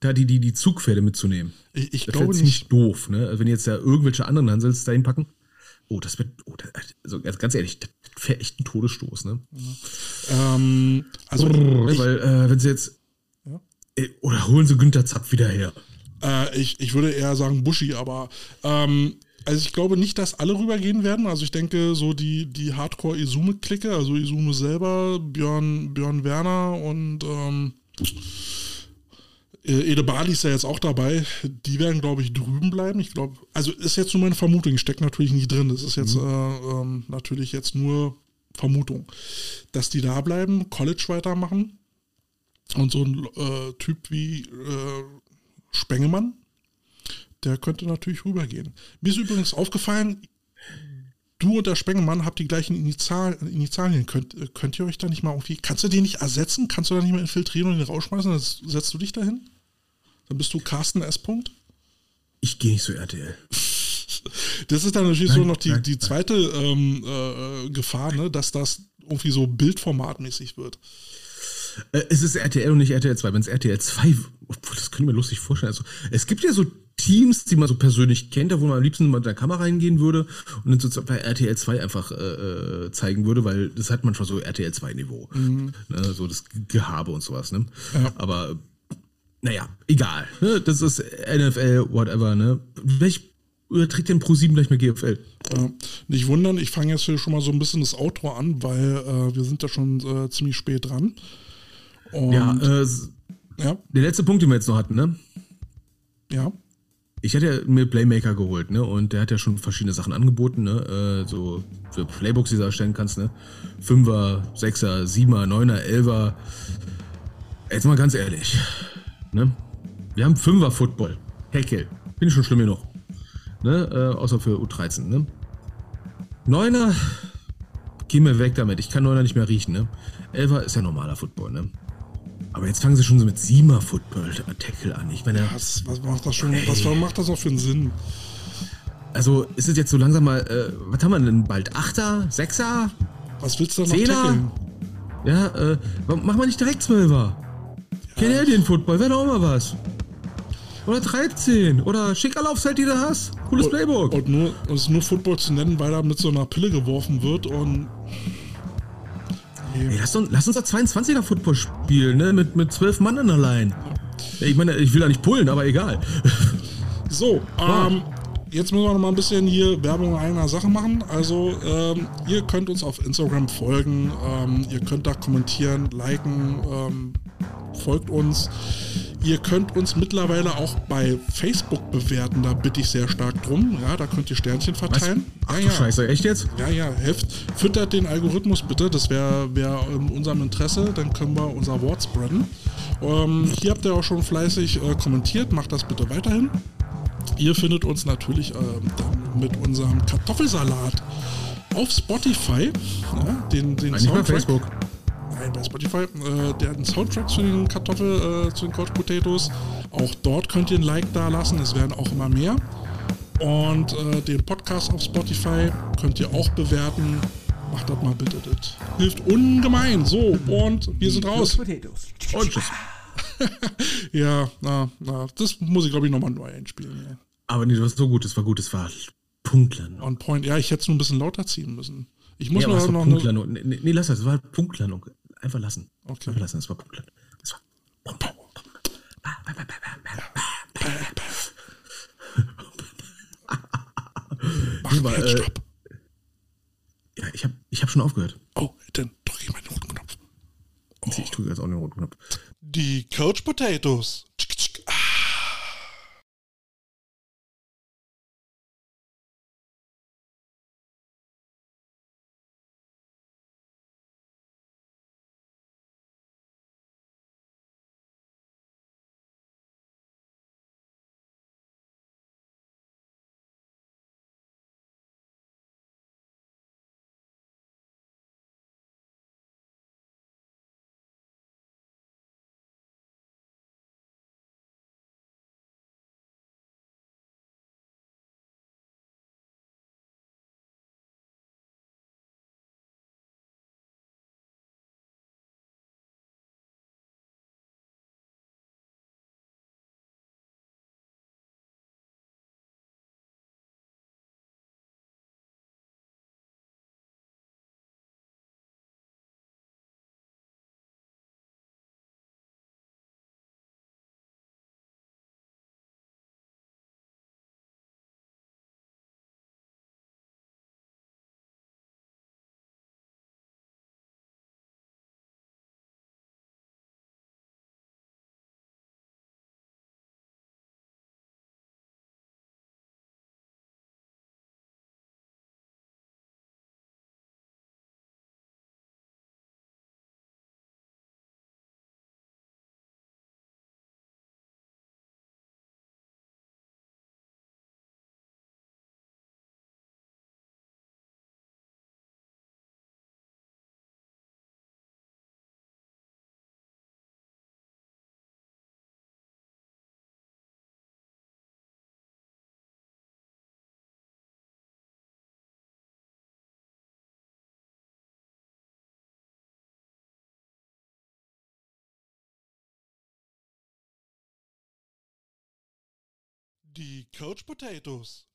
da die, die, die Zugpferde mitzunehmen. Ich, ich das glaube nicht. nicht doof, ne? Wenn jetzt ja irgendwelche anderen Hansels dahin packen. Oh, das wird, oh, das, also ganz ehrlich, das wäre echt ein Todesstoß, ne? Ja. Ähm, also, Brrr, ich, weil, äh, wenn sie jetzt, ja? oder holen sie Günther Zapp wieder her. Äh, ich, ich würde eher sagen Buschi, aber ähm, also ich glaube nicht, dass alle rübergehen werden. Also ich denke, so die, die Hardcore-Izume-Clique, also Izume selber, Björn, Björn Werner und ähm, äh, Ede Bali ist ja jetzt auch dabei. Die werden, glaube ich, drüben bleiben. Ich glaube, also ist jetzt nur meine Vermutung, steckt natürlich nicht drin. Das ist jetzt mhm. äh, ähm, natürlich jetzt nur Vermutung. Dass die da bleiben, College weitermachen und so ein äh, Typ wie äh, Spengemann, der könnte natürlich rübergehen. Mir ist übrigens aufgefallen, du und der Spengemann habt die gleichen Initial, Initialien. Könnt, könnt ihr euch da nicht mal irgendwie, kannst du den nicht ersetzen? Kannst du da nicht mal infiltrieren und den rausschmeißen? Dann setzt du dich dahin? Dann bist du Carsten S. -Punkt? Ich gehe nicht zu RTL. Das ist dann natürlich nein, so noch die, nein, die zweite ähm, äh, Gefahr, ne, dass das irgendwie so bildformatmäßig wird. Äh, es ist RTL und nicht RTL 2. Wenn es RTL 2, obwohl, das könnte ich mir lustig vorstellen. Also, es gibt ja so Teams, die man so persönlich kennt, da wo man am liebsten mit der Kamera reingehen würde und dann so bei RTL 2 einfach äh, äh, zeigen würde, weil das hat manchmal so RTL 2 Niveau. Mhm. Ne, so das Gehabe und sowas. Ne? Ja. Aber naja, egal. Ne? Das ist NFL, whatever. Ne? Welch überträgt den Pro7 gleich mit GFL? Ja, nicht wundern, ich fange jetzt hier schon mal so ein bisschen das Outro an, weil äh, wir sind da schon äh, ziemlich spät dran. Und, ja, äh, ja, der letzte Punkt, den wir jetzt noch hatten, ne? Ja. Ich hatte ja mir Playmaker geholt, ne? Und der hat ja schon verschiedene Sachen angeboten, ne? Äh, so für Playbooks, die du erstellen kannst, ne? Fünfer, Sechser, Siebener, Neuner, Elfer. Jetzt mal ganz ehrlich, ne? Wir haben Fünfer Football. Heckel. Bin ich schon schlimm genug. Ne? Äh, außer für U13, ne? Neuner, geh mir weg damit. Ich kann Neuner nicht mehr riechen, ne? Elfer ist ja normaler Football, ne? Aber jetzt fangen sie schon so mit Siemer Football Tackle an. Ich meine, was, was macht das schon? Was macht das auch für einen Sinn? also ist es jetzt so langsam mal, äh, was haben wir denn bald? Achter? Sechser? Was willst du da noch Zehner? tackeln? Ja, äh, machen wir nicht direkt Zwölfer? Canadian Football, wäre doch auch mal was. Oder 13. Oder schick alle aufs Feld, die du hast. Cooles Playbook. Und nur, und es ist nur Football zu nennen, weil da mit so einer Pille geworfen wird und. Ey, lass, uns, lass uns da 22er Football spielen, ne? Mit, mit 12 Mann an allein. Ich meine, ich will da nicht pullen, aber egal. So, ähm, jetzt müssen wir noch mal ein bisschen hier Werbung einer Sache machen. Also, ähm, ihr könnt uns auf Instagram folgen, ähm, ihr könnt da kommentieren, liken, ähm, folgt uns. Ihr könnt uns mittlerweile auch bei Facebook bewerten, da bitte ich sehr stark drum. Ja, da könnt ihr Sternchen verteilen. Ach ja, ja. Scheiße, echt jetzt? Ja, ja, helft. Füttert den Algorithmus bitte, das wäre wär in unserem Interesse, dann können wir unser Wort spreaden. Ähm, hier habt ihr auch schon fleißig äh, kommentiert, macht das bitte weiterhin. Ihr findet uns natürlich dann mit unserem Kartoffelsalat auf Spotify, ja, den, den Soundtrack. Facebook. Nein, bei Spotify, äh, der hat einen Soundtrack zu den Kartoffel, äh, zu den Couch Potatoes. Auch dort könnt ihr ein Like da lassen, es werden auch immer mehr. Und äh, den Podcast auf Spotify könnt ihr auch bewerten. Macht das mal bitte, das hilft ungemein. So, und wir sind raus. Potatoes. Und tschüss. Ja, na, na, das muss ich glaube ich nochmal neu einspielen. Ja. Aber nee, das war so gut, das war gut, das war Punktler. noch. On point. Ja, ich hätte es nur ein bisschen lauter ziehen müssen. Ich muss war noch Punktler. eine, Nee, nee, lass das, das war Punktler. Einfach lassen. Okay. Einfach lassen, das war Punktler. Das war Mach aber, jetzt äh. Ja, ich habe ich hab schon aufgehört. Oh, dann drücke ich meinen roten Knopf. Ich drücke jetzt auch den roten Knopf. Die Couch Potatoes. Die Couch Potatoes.